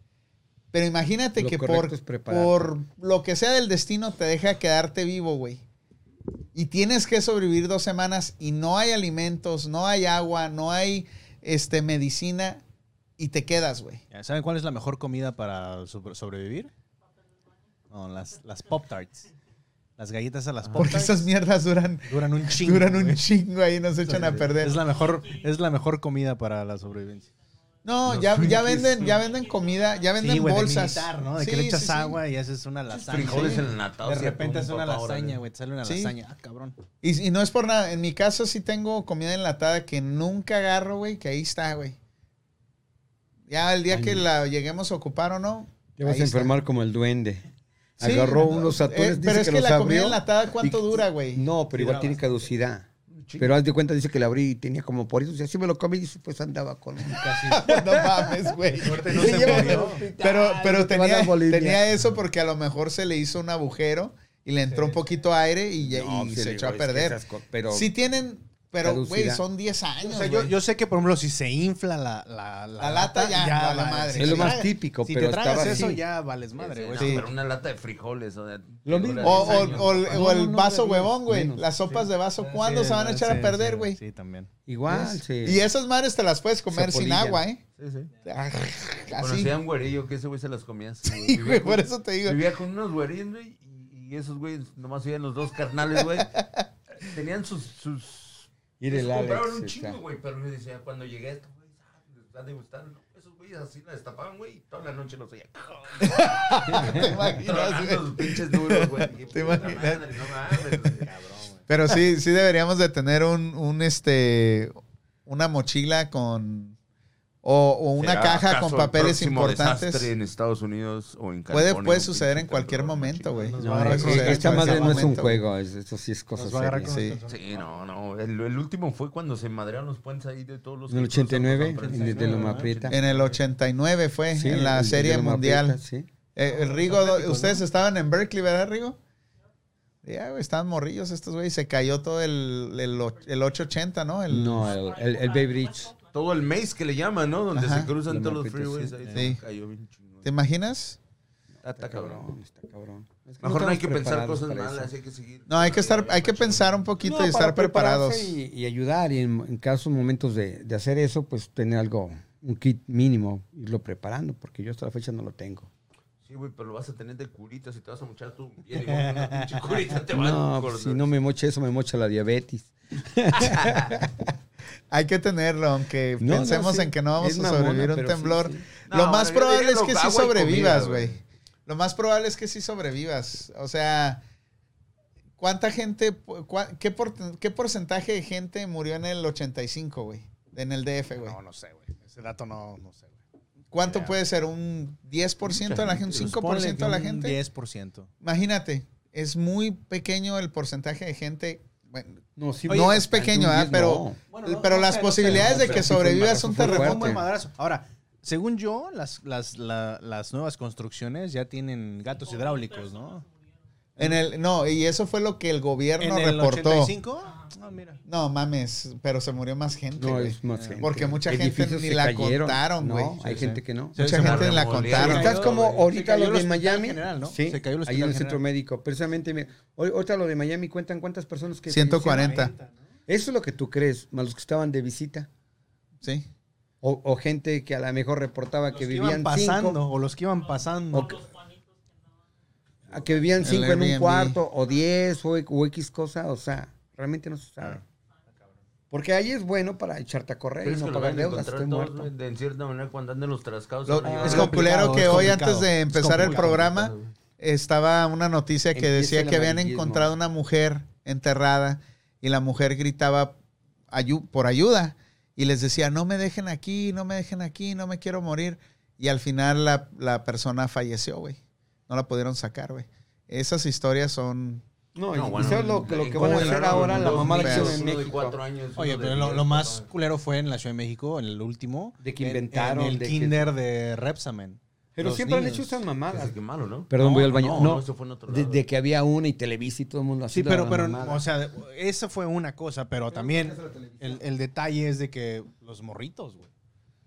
Pero imagínate Lo que por, por lo que sea del destino te deja quedarte vivo, güey. Y tienes que sobrevivir dos semanas y no hay alimentos, no hay agua, no hay este, medicina y te quedas, güey. ¿Saben cuál es la mejor comida para sobre- sobrevivir? No, las, las Pop Tarts. Las galletas a las Pop Porque Tarts esas mierdas duran, duran un chingo. duran un chingo ahí y nos echan a perder. Es la mejor, es la mejor comida para la sobrevivencia. No, ya, ya venden, ya venden comida, ya venden Sí, güey, de bolsas. militar, ¿no? De que le echas sí, sí. agua y haces una lasaña. Frijoles Sí. enlatados. De repente es una lasaña, güey. Te sale una Sí. lasaña. Ah, cabrón. Y, y no es por nada. En mi caso sí tengo comida enlatada que nunca agarro, güey, que ahí está, güey. Ya el día que la lleguemos a ocupar o no. Te vas a está. enfermar como el duende. Sí, Agarró no, unos eh, atunes, pero dice es que, que los la comida enlatada, ¿cuánto y- dura, güey? No, pero igual tiene caducidad. Pero haz de cuenta, dice que la abrí y tenía como por eso. Si así me lo comí, dice, pues andaba con. no mames, güey. no se murió. Pero, pero tenía, tenía eso porque a lo mejor se le hizo un agujero y le entró un poquito aire y, No, y sí, se echó a es que perder. esas pero Sí tienen, pero, güey, son 10 años, O sea, yo, yo sé que, por ejemplo, si se infla la, la, La lata, ya, vale va- madre. si Es lo más típico, si pero te tragas estaba eso, así. ya vales madre, Sí, güey. Sí. pero una lata de frijoles. O, Lo mismo. diez O, o- el- papá. o el No, no, vaso huevón, güey. Las sopas de vaso, ¿cuándo Sí, se van a echar sí, a perder, güey? Sí, también. Igual, sí. Y esas madres te las puedes comer sin agua, ¿eh? Sí, sí. Así. Conocí a un güerillo que ese güey se las comía. Sí, güey, por eso te digo. Vivía con unos güerillos, güey, y, esos güeyes nomás vivían los dos carnales, güey. Tenían sus... Ir el Alex, compraban un está. chingo, güey, pero me decía, cuando llegué esto, güey, ah, les va a degustar. No, esos güeyes así la destapaban, güey, y toda la noche los oía. ¿Te imaginas, güey? sus pinches duros, güey. ¿Te imaginas? madre, No mames, güey. Pero sí, sí deberíamos de tener un, un este, una mochila con, o, o una ¿Será caja con el papeles importantes. desastre en Estados Unidos o en Puede, California, puede suceder en cualquier momento, güey. No, esta madre no es un juego, es- eso sí es cosa seria. Sí. no, no. El, el último fue cuando se madrearon los puentes ahí de todos los. En el que cruzan 89, por San en el de Francisco. Loma Prieta. En el 89 fue, Sí, en la el de Serie Mundial. Prieta, sí. Eh, el Rigo, ustedes estaban en Berkeley, ¿verdad, Rigo? Ya, güey, estaban morrillos estos, güey. Se cayó todo el, el, el 880, ¿no? El, No, el, el, el Bay Bridge. Todo el maze que le llaman, ¿no? Donde Ajá. se cruzan todos los freeways. sí. Ahí Sí. cayó bien chingón. ¿Te imaginas? Está, está cabrón. está cabrón. Es que Mejor no hay que pensar cosas malas, hay que seguir. No, hay que estar, hay que pensar un poquito No, y estar preparados. Y, y ayudar, y en, en casos, momentos de, de hacer eso, pues tener algo, un kit mínimo, irlo preparando, porque yo hasta la fecha no lo tengo. Sí, güey, pero lo vas a tener de curita. Si te vas a mochar tú, bien igual que una pinche curita te va No, pues, si no me mocha eso, me mocha la diabetes. Hay que tenerlo, aunque No, no, pensemos sí. en que no vamos Es a sobrevivir a un sí, temblor. sí. Lo más probable es que sí sobrevivas, güey. Lo más probable es que sí sobrevivas. O sea, ¿cuánta gente, cua- qué, por- qué porcentaje de gente murió en el 85, güey? En el DF, güey. No, no sé, güey. Ese dato no, no sé. ¿Cuánto puede ser? ¿Un 10% de la gente? ¿Un Pues ponle 5% que de la un gente? 10%. Imagínate, es muy pequeño el porcentaje de gente. Bueno, No, sí, no es pequeño, ¿verdad? Pero, pero las posibilidades de que sobrevivas un fue terremoto. Un buen madrazo. Ahora, según yo, las, las, la- las nuevas construcciones ya tienen gatos hidráulicos, ¿no? En el, no, y eso fue lo que el gobierno ¿En el reportó. 85? Ah, mira. No mames, pero se murió más gente. No, güey. es más gente. Porque mucha gente ni la cayeron. contaron, güey. No, hay Sí, gente sí. que no. Mucha Se gente ni la contaron. Estás como ahorita lo de Miami. general, ¿no? Sí, Se cayó ahí en el centro general. médico. Precisamente, ahorita lo de Miami cuentan cuántas personas que 140. fallecieron. Eso es lo que tú crees, más los que estaban de visita. Sí. O, o gente que a lo mejor reportaba Los que que vivían iban pasando, cinco. o los que iban pasando. O a que vivían cinco en un cuarto, o diez, o, o X cosa. O sea, realmente no se sabe. Porque ahí es bueno para echarte a correr y ¿Crees no pagar deudas. Estoy muerto. De en cierta manera cuando anden los trascados. Lo- se van a es complicado que es hoy antes de empezar el programa estaba una noticia que Empieza decía que habían encontrado una mujer enterrada y la mujer gritaba ayu- por ayuda y les decía, no me dejen aquí, no me dejen aquí, no me quiero morir. Y al final la, la persona falleció, güey. No la pudieron sacar, güey. Esas historias son... No, No, bueno, ¿sabes lo, que- lo que van a hacer ahora la mamá de en de México? cuatro años, Oye, pero de lo, lo más culero fue en la Ciudad de México, en el último. De que en- inventaron, En el de que- kinder de Repsamen. Pero Los siempre han niños. hecho esas mamadas. Que malo, ¿no? Perdón, No, voy al baño. no, No, no, eso fue en otro de, lado. de que había una y Televisa y todo el mundo Sí, haciendo pero, la pero, o sea, eso fue una cosa, pero también el, el detalle es de que los morritos, güey.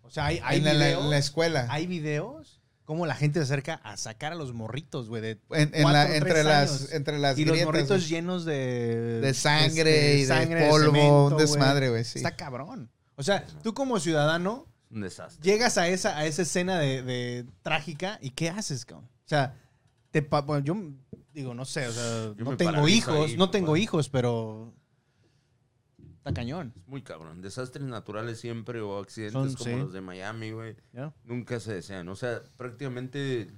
O sea, hay, hay en, la, videos, en la escuela. hay videos cómo la gente se acerca a sacar a los morritos, güey, de En- en cuatro, la- tres entre, las, años. entre las y los grietas, morritos llenos de... de sangre este, y sangre, de polvo, cemento, un desmadre, güey. Sí. Está cabrón. O sea, tú como ciudadano Un desastre. llegas a esa, a esa escena de, de trágica y ¿qué haces, cabrón? O sea, te bueno, yo digo, no sé, o sea, Yo no tengo hijos, ahí, no tengo hijos, pero está cañón. Muy cabrón. Desastres naturales siempre o accidentes Son- como sí. los de Miami, güey. ¿ya? Nunca se desean. O sea, prácticamente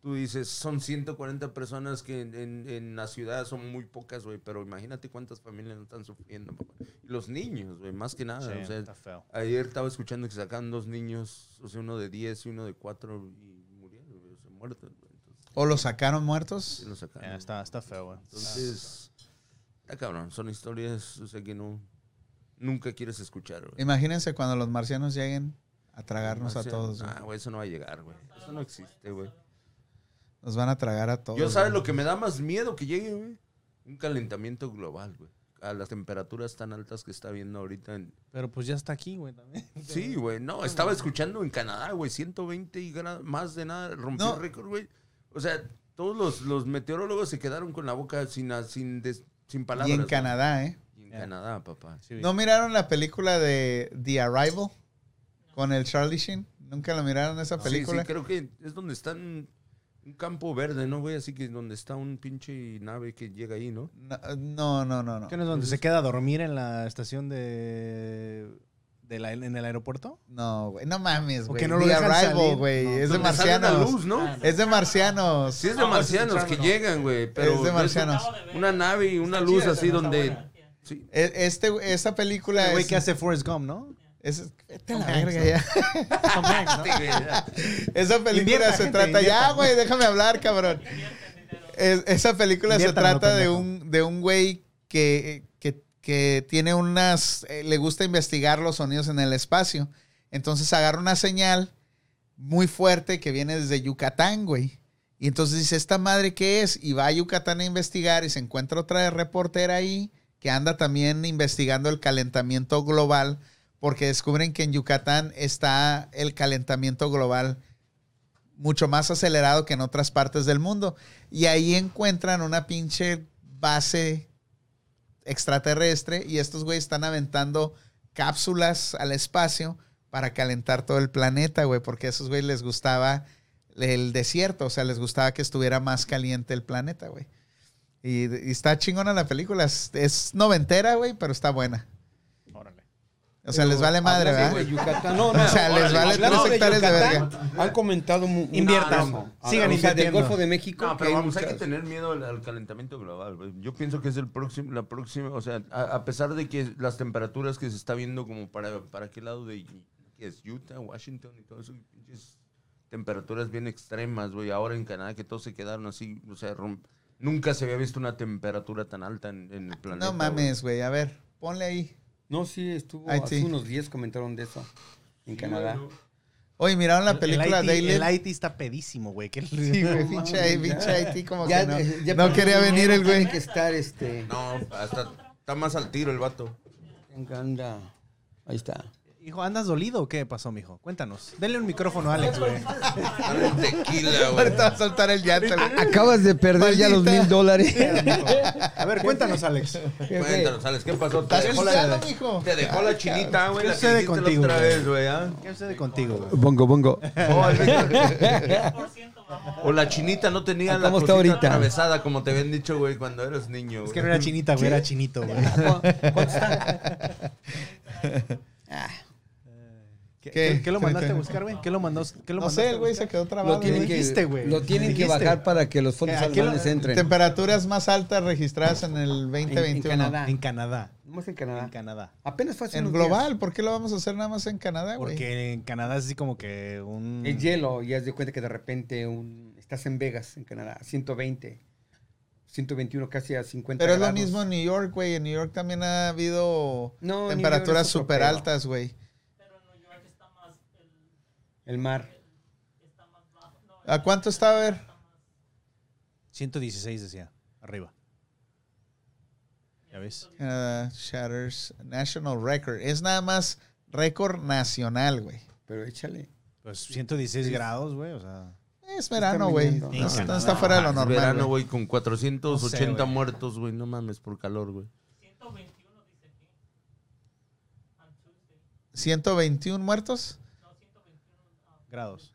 tú dices, son 140 personas que en, en- en la ciudad son muy pocas, güey. Pero imagínate cuántas familias no están sufriendo, papá. Y los niños, güey, más que nada. Sí, o sea, está feo. ayer estaba escuchando que sacaban dos niños, o sea, uno de 10 y uno de 4 y murieron, güey, o sea, muertos, güey. Entonces, ¿O lo sacaron sí muertos? los sacaron. Ya, está, está feo, güey. Entonces, está cabrón. Son historias, o sea, que no... Nunca quieres escuchar, güey. Imagínense cuando los marcianos lleguen a tragarnos a todos. Ah, güey, eso no va a llegar, güey. Eso no existe, güey. Nos van a tragar a todos. Yo sabes güey. lo que me da más miedo que llegue, güey. Un calentamiento global, güey. A las temperaturas tan altas que está viendo ahorita en... Pero pues ya está aquí, güey, también. Sí, güey. No, estaba escuchando en Canadá, güey. 120 grados, más de nada. Rompió No. récord, güey. O sea, todos los, los meteorólogos se quedaron con la boca sin, sin, des- sin palabras. Y en. Canadá, ¿eh? Canadá, papá. Sí, ¿No miraron la película de The Arrival? Con el Charlie Sheen. ¿Nunca la miraron esa Sí, película? Sí, creo que es donde están un campo verde, ¿no, güey? Así que donde está un pinche nave que llega ahí, ¿no? No, no, no, no. ¿Qué no es donde se queda a dormir en la estación de, de la- en el aeropuerto? No, güey. No mames, ¿O güey. no lo The Arrival, güey. No. Es de marcianos. luz, ¿no? Es de marcianos. Sí, es de No, ese es marcianos que llegan, güey. Pero Es de marcianos. Una nave y una luz así donde. Sí. E- Este, esa película El güey es... que hace Forrest Gump, ¿no? es- vete a la Hanks, verga ya. Tom Hanks, ¿no? Esa película se gente, trata... Ya, güey, déjame hablar, cabrón. Es- esa película se trata de un, de un güey que, que, que tiene unas... eh, le gusta investigar los sonidos en el espacio. Entonces agarra una señal muy fuerte que viene desde Yucatán, güey. Y entonces dice, ¿esta madre qué es? Y va a Yucatán a investigar y se encuentra otra reportera ahí que anda también investigando el calentamiento global porque descubren que en Yucatán está el calentamiento global mucho más acelerado que en otras partes del mundo. Y ahí encuentran una pinche base extraterrestre y estos güeyes están aventando cápsulas al espacio para calentar todo el planeta, güey, porque a esos güeyes les gustaba el desierto, o sea, les gustaba que estuviera más caliente el planeta, güey. Y, y está chingona la película, es, es noventera, güey, pero está buena. Órale. O sea, les vale madre, ¿verdad? de Yucatán, no, no. O sea, les vale tres hectáreas de Yucatán, Han comentado mu- Inviertan. Sigan o sea, del. Golfo de México. No, pero hay vamos, hay que tener miedo al, al calentamiento global. güey. Yo pienso que es el próximo, la próxima, o sea, a, a pesar de que las temperaturas que se está viendo como para, para qué lado de que es Utah, Washington y todo eso, pinches temperaturas bien extremas, güey. Ahora en Canadá que todos se quedaron así, o sea, rom- nunca se había visto una temperatura tan alta en, en el planeta. No mames, güey, a ver, ponle ahí. No, sí, estuvo Ay, hace sí. unos días comentaron de eso en Canadá. Oye, ¿miraron la película Daily? IT, el IT está pedísimo, güey. ¿Qué- Sí, güey, pinche, pinche Haití como Ya- que no. ya no por quería venir el güey. Que estar este. No, hasta está más al tiro el vato. Anda. Ahí está. Hijo, ¿andas dolido o qué pasó, mijo? Cuéntanos. Denle un micrófono a Alex, güey. Dale tequila, güey. Ahorita va a soltar el llanto. güey. Acabas de perder ya los mil dólares. A ver, cuéntanos, Alex. Cuéntanos, Alex, ¿qué pasó? Te ¿Estás dejó la, mijo? te dejó la chinita, güey. ¿Qué La sucede la contigo, otra güey? vez, güey, ¿ah? ¿Qué sucede contigo, güey? Bongo, bongo. Oh, el Víctor- 10% va. O la chinita no tenía la ¿Cómo está cosita ahorita? atravesada, como te habían dicho, güey, cuando eras niño. Es que no era chinita, güey, era chinito, güey. ¿Cuánto está? ¿Qué, ¿Qué? qué lo mandaste a buscar, güey? ¿Qué lo mandó? ¿Qué lo No mandaste sé, a el güey se quedó trabado. Lo tienen, que, dijiste, güey. lo tienen que bajar para que los fondos ¿A qué lo- alemanes entren. Temperaturas más altas registradas en el En- 2021. en Canadá. En Canadá. Nomás en Canadá. En Canadá. Apenas fue hace En unos global, ¿por qué lo vamos a hacer nada más en Canadá, güey? Porque en Canadá es así como que un... El hielo, y haz de cuenta que de repente un, estás en Vegas, en Canadá, 120, 121, casi a 50 Pero es lo mismo en New York, güey. En New York también ha habido No, temperaturas es súper altas, güey. Pero en New York está más, el, mar. ¿A cuánto está, a ver? 116 decía, arriba. ¿Ya ves? Canada Shatters National Record. Es nada más récord nacional, güey. Pero échale. Pues 116 grados, güey, o sea... Es verano, güey. No, no está fuera de lo Es normal. verano, güey. con 480 No sé, muertos, güey. No mames, por calor, güey. 121 dice aquí. On Tuesday. 121 muertos. No, 121 Grados.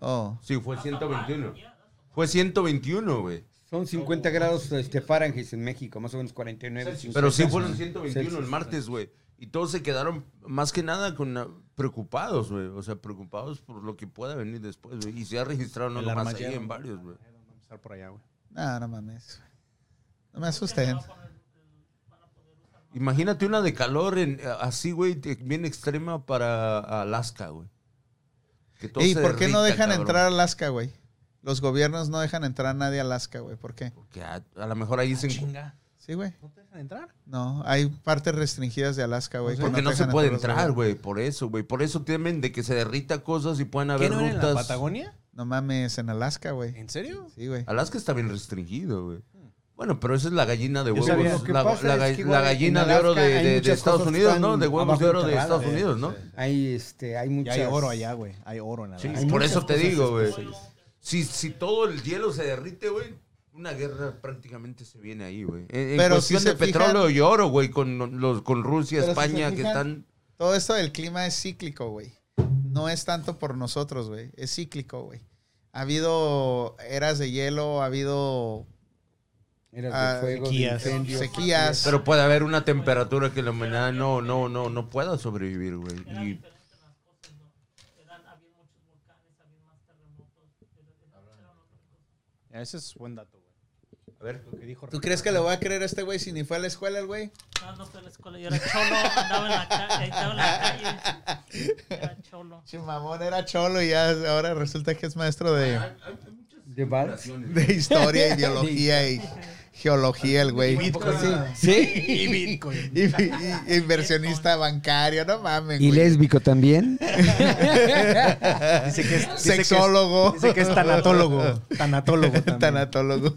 Oh. Sí, fue That's a 121. lot, yeah, that's a Fue 121, güey. Son 50 grados este, Fahrenheit en México, más o menos 49. 50. Pero sí fueron 121 el martes, güey. Y todos se quedaron más que nada con preocupados, güey. O sea, preocupados por lo que pueda venir después, güey. Y se ha registrado no nomás ahí en varios, güey. Por allá, güey. No, no mames. No me asusten. Imagínate una de calor en, así, güey, bien extrema para Alaska, güey. Que todo ¿Y se por qué no dejan cabrón. entrar a Alaska, güey? Los gobiernos no dejan entrar a nadie a Alaska, güey. ¿Por qué? Porque a, a lo mejor ahí se... Chinga. Sí, güey. ¿No te dejan entrar? No, hay partes restringidas de Alaska, güey. que Porque no, se puede entrar, güey. Por eso, güey. Por eso temen de que se derrita cosas y puedan ¿Qué haber no era en la rutas. Patagonia? No mames, en Alaska, güey. ¿En serio? Sí, güey. Alaska está bien restringido, güey. Bueno, pero esa es la gallina de huevos. La, pasa la es ga- que la igual gallina de oro de, Estados Unidos, ¿no? De huevos de oro de. Estados Eh, Unidos, ¿no? sí. Hay, este, hay Y muchas... hay oro allá, güey. Hay oro en Sí, Alaska. por muchas eso te digo, güey. Si, si todo el hielo se derrite, güey, una guerra prácticamente se viene ahí, güey. En, en Pero cuestión si de fijan- petróleo y oro, güey, con, los, con Rusia, si España, que fijan- están... Todo esto del clima es cíclico, güey. No es tanto por nosotros, güey. Es cíclico, güey. Ha habido eras de hielo, ha habido Ah, fuego, sequías. incendios. sequías. Pero puede haber una temperatura que la humanidad no, no, no, no pueda sobrevivir, güey. Y. Ese es buen dato, güey. a ver, Lo que dijo ¿Tú crees que le voy a creer a este güey si ni fue a la escuela el güey? No, no fui a la escuela. Yo era cholo, andaba en la calle. Estaba en la calle. Era cholo. Chimamón era cholo y ya ahora resulta que es maestro de, ¿De de historia, ideología y geología el güey. Sí. Y Bitcoin. Y, y- y inversionista bancario, no mames. ¿Y güey. lésbico también? Dice que es, dice que es- Sexólogo. dice que es tanatólogo. Tanatólogo también. Tanatólogo.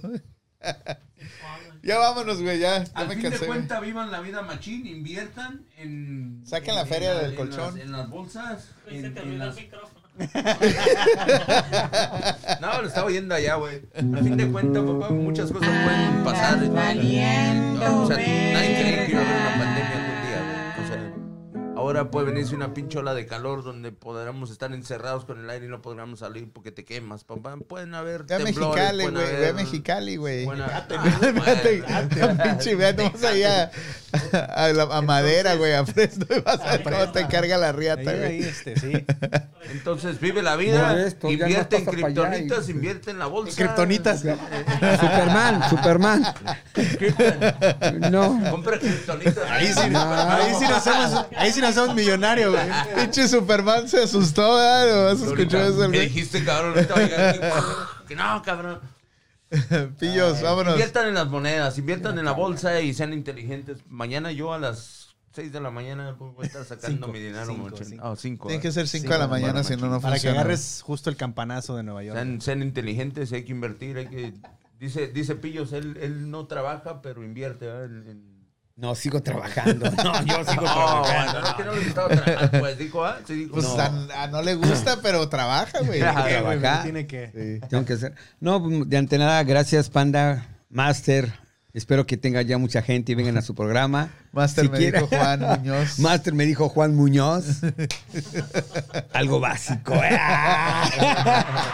ya vámonos, güey, ya. Ya Al me fin cansé. de güey. cuenta, vivan la vida machín, inviertan en... Saquen en- la en feria del en colchón. las- en las bolsas. Güey, se en- te en olvidó el las- micrófono. No, lo estaba oyendo allá, güey. A fin de cuentas, papá, muchas cosas pueden pasar. O sea, nadie cree que iba a haber una pandemia ahora puede venirse una pinche ola de calor donde podremos estar encerrados con el aire y no podremos salir porque te quemas, papá. Pueden haber Ve a temblores, Mexicali, pueden güey. Ve a Mexicali, güey. pinche, ve, vamos allá a, la- a madera, güey, a Fresno y vas a ver cómo te carga la riata, ahí, güey. este, sí. Entonces vive la vida, no invierte en y- kriptonitas, invierte en la bolsa. Kryptonitas. Superman, Superman. No. Compra kriptonitas. Ahí sí, No. ahí sí nos hacemos, ahí sí nos hacemos millonarios, güey. Pinche Superman se asustó, ¿verdad? ¿Has escuchado eso, el ¿Qué güey? dijiste, cabrón? Ahorita va a llegar aquí, Que no, cabrón. Pillos, vámonos. Inviertan en las monedas, inviertan en la bolsa y sean inteligentes. Mañana yo a las 6 de la mañana voy a estar sacando Cinco, mi dinero. cinco, cinco. Ah, cinco, Tiene que ser 5 Sí, de la mañana, si no, no Para que funciona. agarres justo el campanazo de Nueva York. Sean, sean inteligentes, hay que invertir, hay que... Dice, dice Pillos, él, él no trabaja, pero invierte. ¿verdad? En- en- No, sigo trabajando. No, yo sigo No, trabajando. bueno, no, que no le gustaba trabajar, pues dijo, ¿ah? Sí, dijo, Pues no. a, a no le gusta, pero trabaja, güey. Trabajar. Tiene que. Sí. Tengo que hacer. No, de antenada, gracias, Panda, Master. Espero que tenga ya mucha gente y vengan a su programa. Master Si me dijo Juan Muñoz. Master me dijo Juan Muñoz. Algo básico. ¿eh?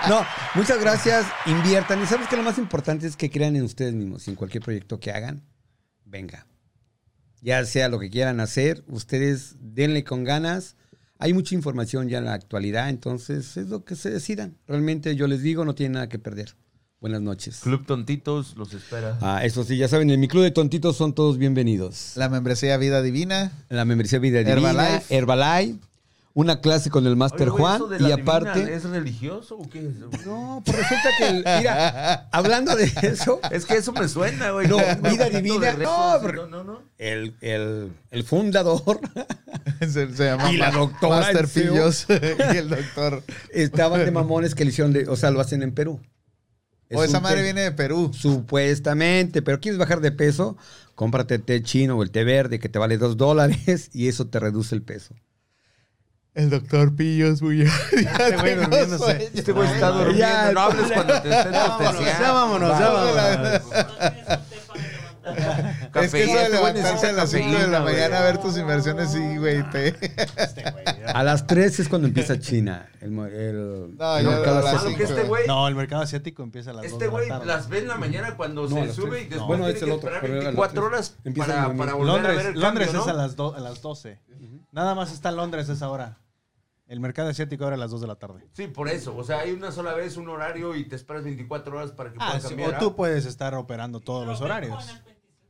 no, muchas gracias. Inviertan. Y sabes que lo más importante es que crean en ustedes mismos. Y en cualquier proyecto que hagan, venga. Ya sea lo que quieran hacer, ustedes denle con ganas. Hay mucha información ya en la actualidad, entonces es lo que se decidan. Realmente yo les digo, no tienen nada que perder. Buenas noches. Club Tontitos los espera. Ah, eso sí, ya saben, en mi club de tontitos son todos bienvenidos. La membresía Vida Divina. La membresía Vida Divina, Herbalife. Herbalife, una clase con el Master Oye, Juan ¿eso de y la divina aparte... ¿Es religioso o qué es? No, pues resulta que, el- mira, hablando de eso, Es que eso me suena, güey. No, vida divina, no, no, no, no. el, el, el fundador se, se llama Y la doctora Master. Pillos y el doctor. estaban de mamones que le hicieron de, o sea, lo hacen en Perú. Es O esa madre té- viene de Perú. Supuestamente, pero quieres bajar de peso, cómprate té chino o el té verde que te vale dos dólares y eso te reduce el peso. El doctor Pillos, muy Este güey durmiéndose. Este güey está durmiendo. Ya, no hables ya. cuando te estés Ya vámonos, ya vámonos, ya vámonos. Es que eso de levantarse a las 5 de la mañana a ver tus inversiones, sí, güey. Te... Este. A las 3 es cuando empieza China. El, el- No, el mercado Ah, asiático. este No, el mercado asiático empieza a las dos este de la güey las ve en la mañana cuando se sube y después Bueno, tiene es el que otro, esperar pero era a las 24 tres. horas Empieza para, volver a ver Londres, el Londres cambio, es ¿no? a las, do- a las 12. Nada más está Londres a esa hora. El mercado asiático ahora a las 2 de la tarde. Sí, por eso. O sea, hay una sola vez un horario y te esperas 24 horas para que Ah, pueda sí, cambiar. o tú puedes estar operando todos los horarios.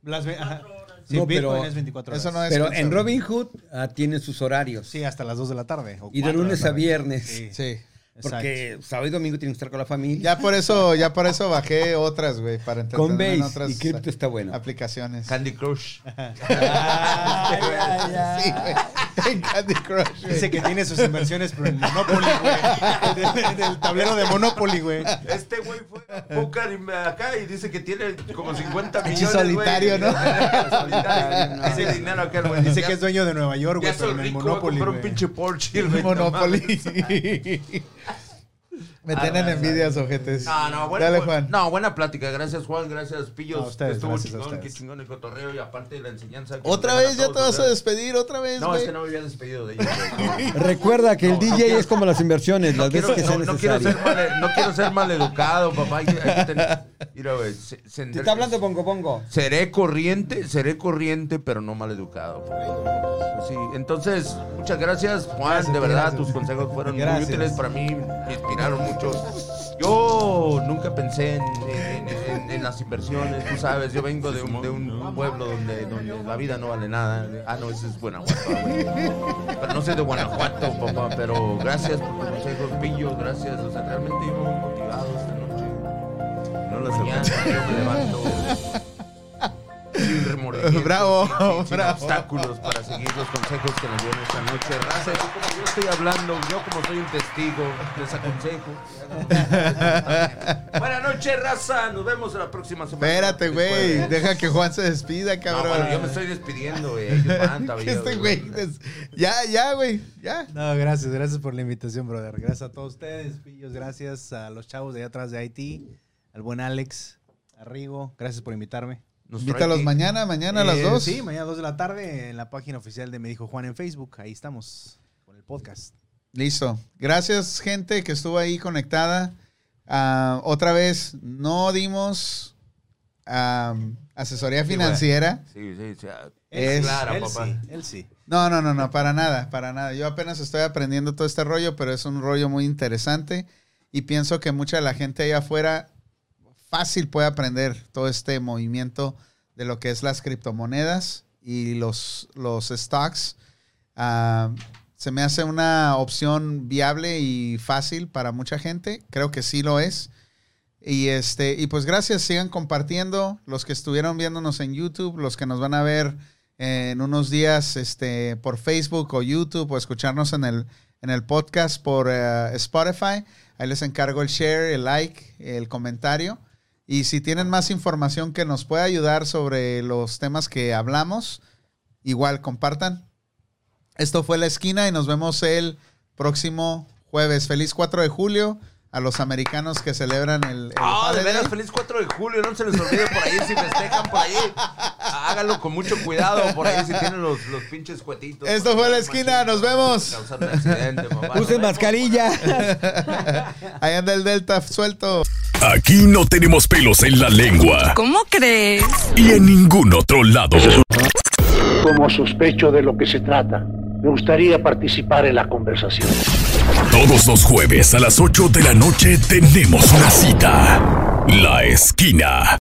Las ve- ajá. Sí, No, Bitcoin pero- es 24 horas. Eso no es. Pero en Robinhood ah, tiene sus horarios. Sí, hasta las 2 de la tarde. o Y de lunes a viernes. Sí, Sí. Porque sábado y domingo tienes que estar con la familia. Ya por eso, ya por eso bajé otras, güey, para Con entretenerme en Base otras y cripto está bueno. aplicaciones. Candy Crush. Sí, güey. En Candy Crush, güey. Dice que tiene sus inversiones pero en Monopoly, güey. En el tablero de Monopoly, güey. Este güey fue a póker y- acá y dice que tiene como 50 Pinche millones. güey. solitario, ¿no? solitario. Ese dinero acá, güey. Dice que es dueño de Nueva York, güey, pero en el Monopoly, comprar un güey. pinche Porsche. Güey, no Monopoly. Me tienen envidias, ojetes. No, no, buena, Dale, bu- Juan. No, buena plática. Gracias, Juan. Gracias, Pillos. Ustedes, Estuvo gracias a chingón, ustedes. qué chingón el cotorreo y aparte de la enseñanza. que Otra vez ya te vas a despedir, otra vez, No, es que no me había despedido de ellos. Recuerda que el DJ es como las inversiones, No las veces quiero, que sean no, no quiero necesarias. ser mal, no quiero ser maleducado, papá. Hay que, hay que tener- Mira, güey. Te está hablando Pongo Pongo. Seré corriente, seré corriente, pero no maleducado. Sí, entonces, muchas gracias, Juan. Gracias, de verdad, gracias. tus consejos fueron Gracias. muy útiles para mí, me inspiraron mucho. Yo nunca pensé en, en- en- en las inversiones, tú sabes. Yo vengo de un, de un pueblo donde, donde la vida no vale nada. Ah, no, ese es Guanajuato. güey. Pero no soy de Guanajuato, papá. Pero gracias por tus consejos, Pillo. Gracias. O sea, realmente yo muy motivado esta noche. No las mañana, yo me levanto sin remordimientos, Bravo, sin, sin bravo. obstáculos para seguir los consejos que nos dieron esta noche. Raza, así como yo estoy hablando, yo como soy un testigo, les aconsejo. Buenas noches, raza. Nos vemos la próxima semana. Espérate, güey. Deja que Juan se despida, No, cabrón. bueno, yo me estoy despidiendo, güey. Este güey. Ya, ya, güey. Ya. No, gracias, gracias por la invitación, brother. Gracias a todos ustedes, pillos, gracias a los chavos de allá atrás de Haití, al buen Alex, a Rigo, gracias por invitarme. Nos Invítalos mañana, mañana a las Eh, dos. Sí, mañana a 2 de la tarde en la página oficial de Me Dijo Juan en Facebook. Ahí estamos con el podcast. Listo. Gracias, gente que estuvo ahí conectada. Ah, otra vez, no dimos asesoría financiera. Sí, sí, sí. Es- clara, él papá. sí, él sí. No, no, no, no, para nada, para nada. Yo apenas estoy aprendiendo todo este rollo, pero es un rollo muy interesante y pienso que mucha de la gente allá afuera fácil puede aprender todo este movimiento de lo que es las criptomonedas y los, los stocks. Ah, se me hace una opción viable y fácil para mucha gente. Creo que sí lo es. Y este, y pues gracias, sigan compartiendo los que estuvieron viéndonos en YouTube, los que nos van a ver en unos días este, por Facebook o YouTube o escucharnos en el, en el podcast por eh, Spotify. Ahí les encargo el share, el like, el comentario. Y si tienen más información que nos pueda ayudar sobre los temas que hablamos, igual compartan. Esto fue La Esquina y nos vemos el próximo jueves. Feliz 4 de julio a los americanos que celebran el, el Ah, de veras, feliz 4 de julio, no se les olvide por ahí si festejan por ahí. Háganlo con mucho cuidado por ahí si tienen los, los pinches cuetitos. Esto fue La Esquina, nos vemos. Un accidente, mamá. Usen mascarilla. Allá anda el Delta suelto. Aquí no tenemos pelos en la lengua ¿Cómo crees? y en ningún otro lado. Como sospecho de lo que se trata, me gustaría participar en la conversación. Todos los jueves a las 8 de la noche tenemos una cita. La esquina.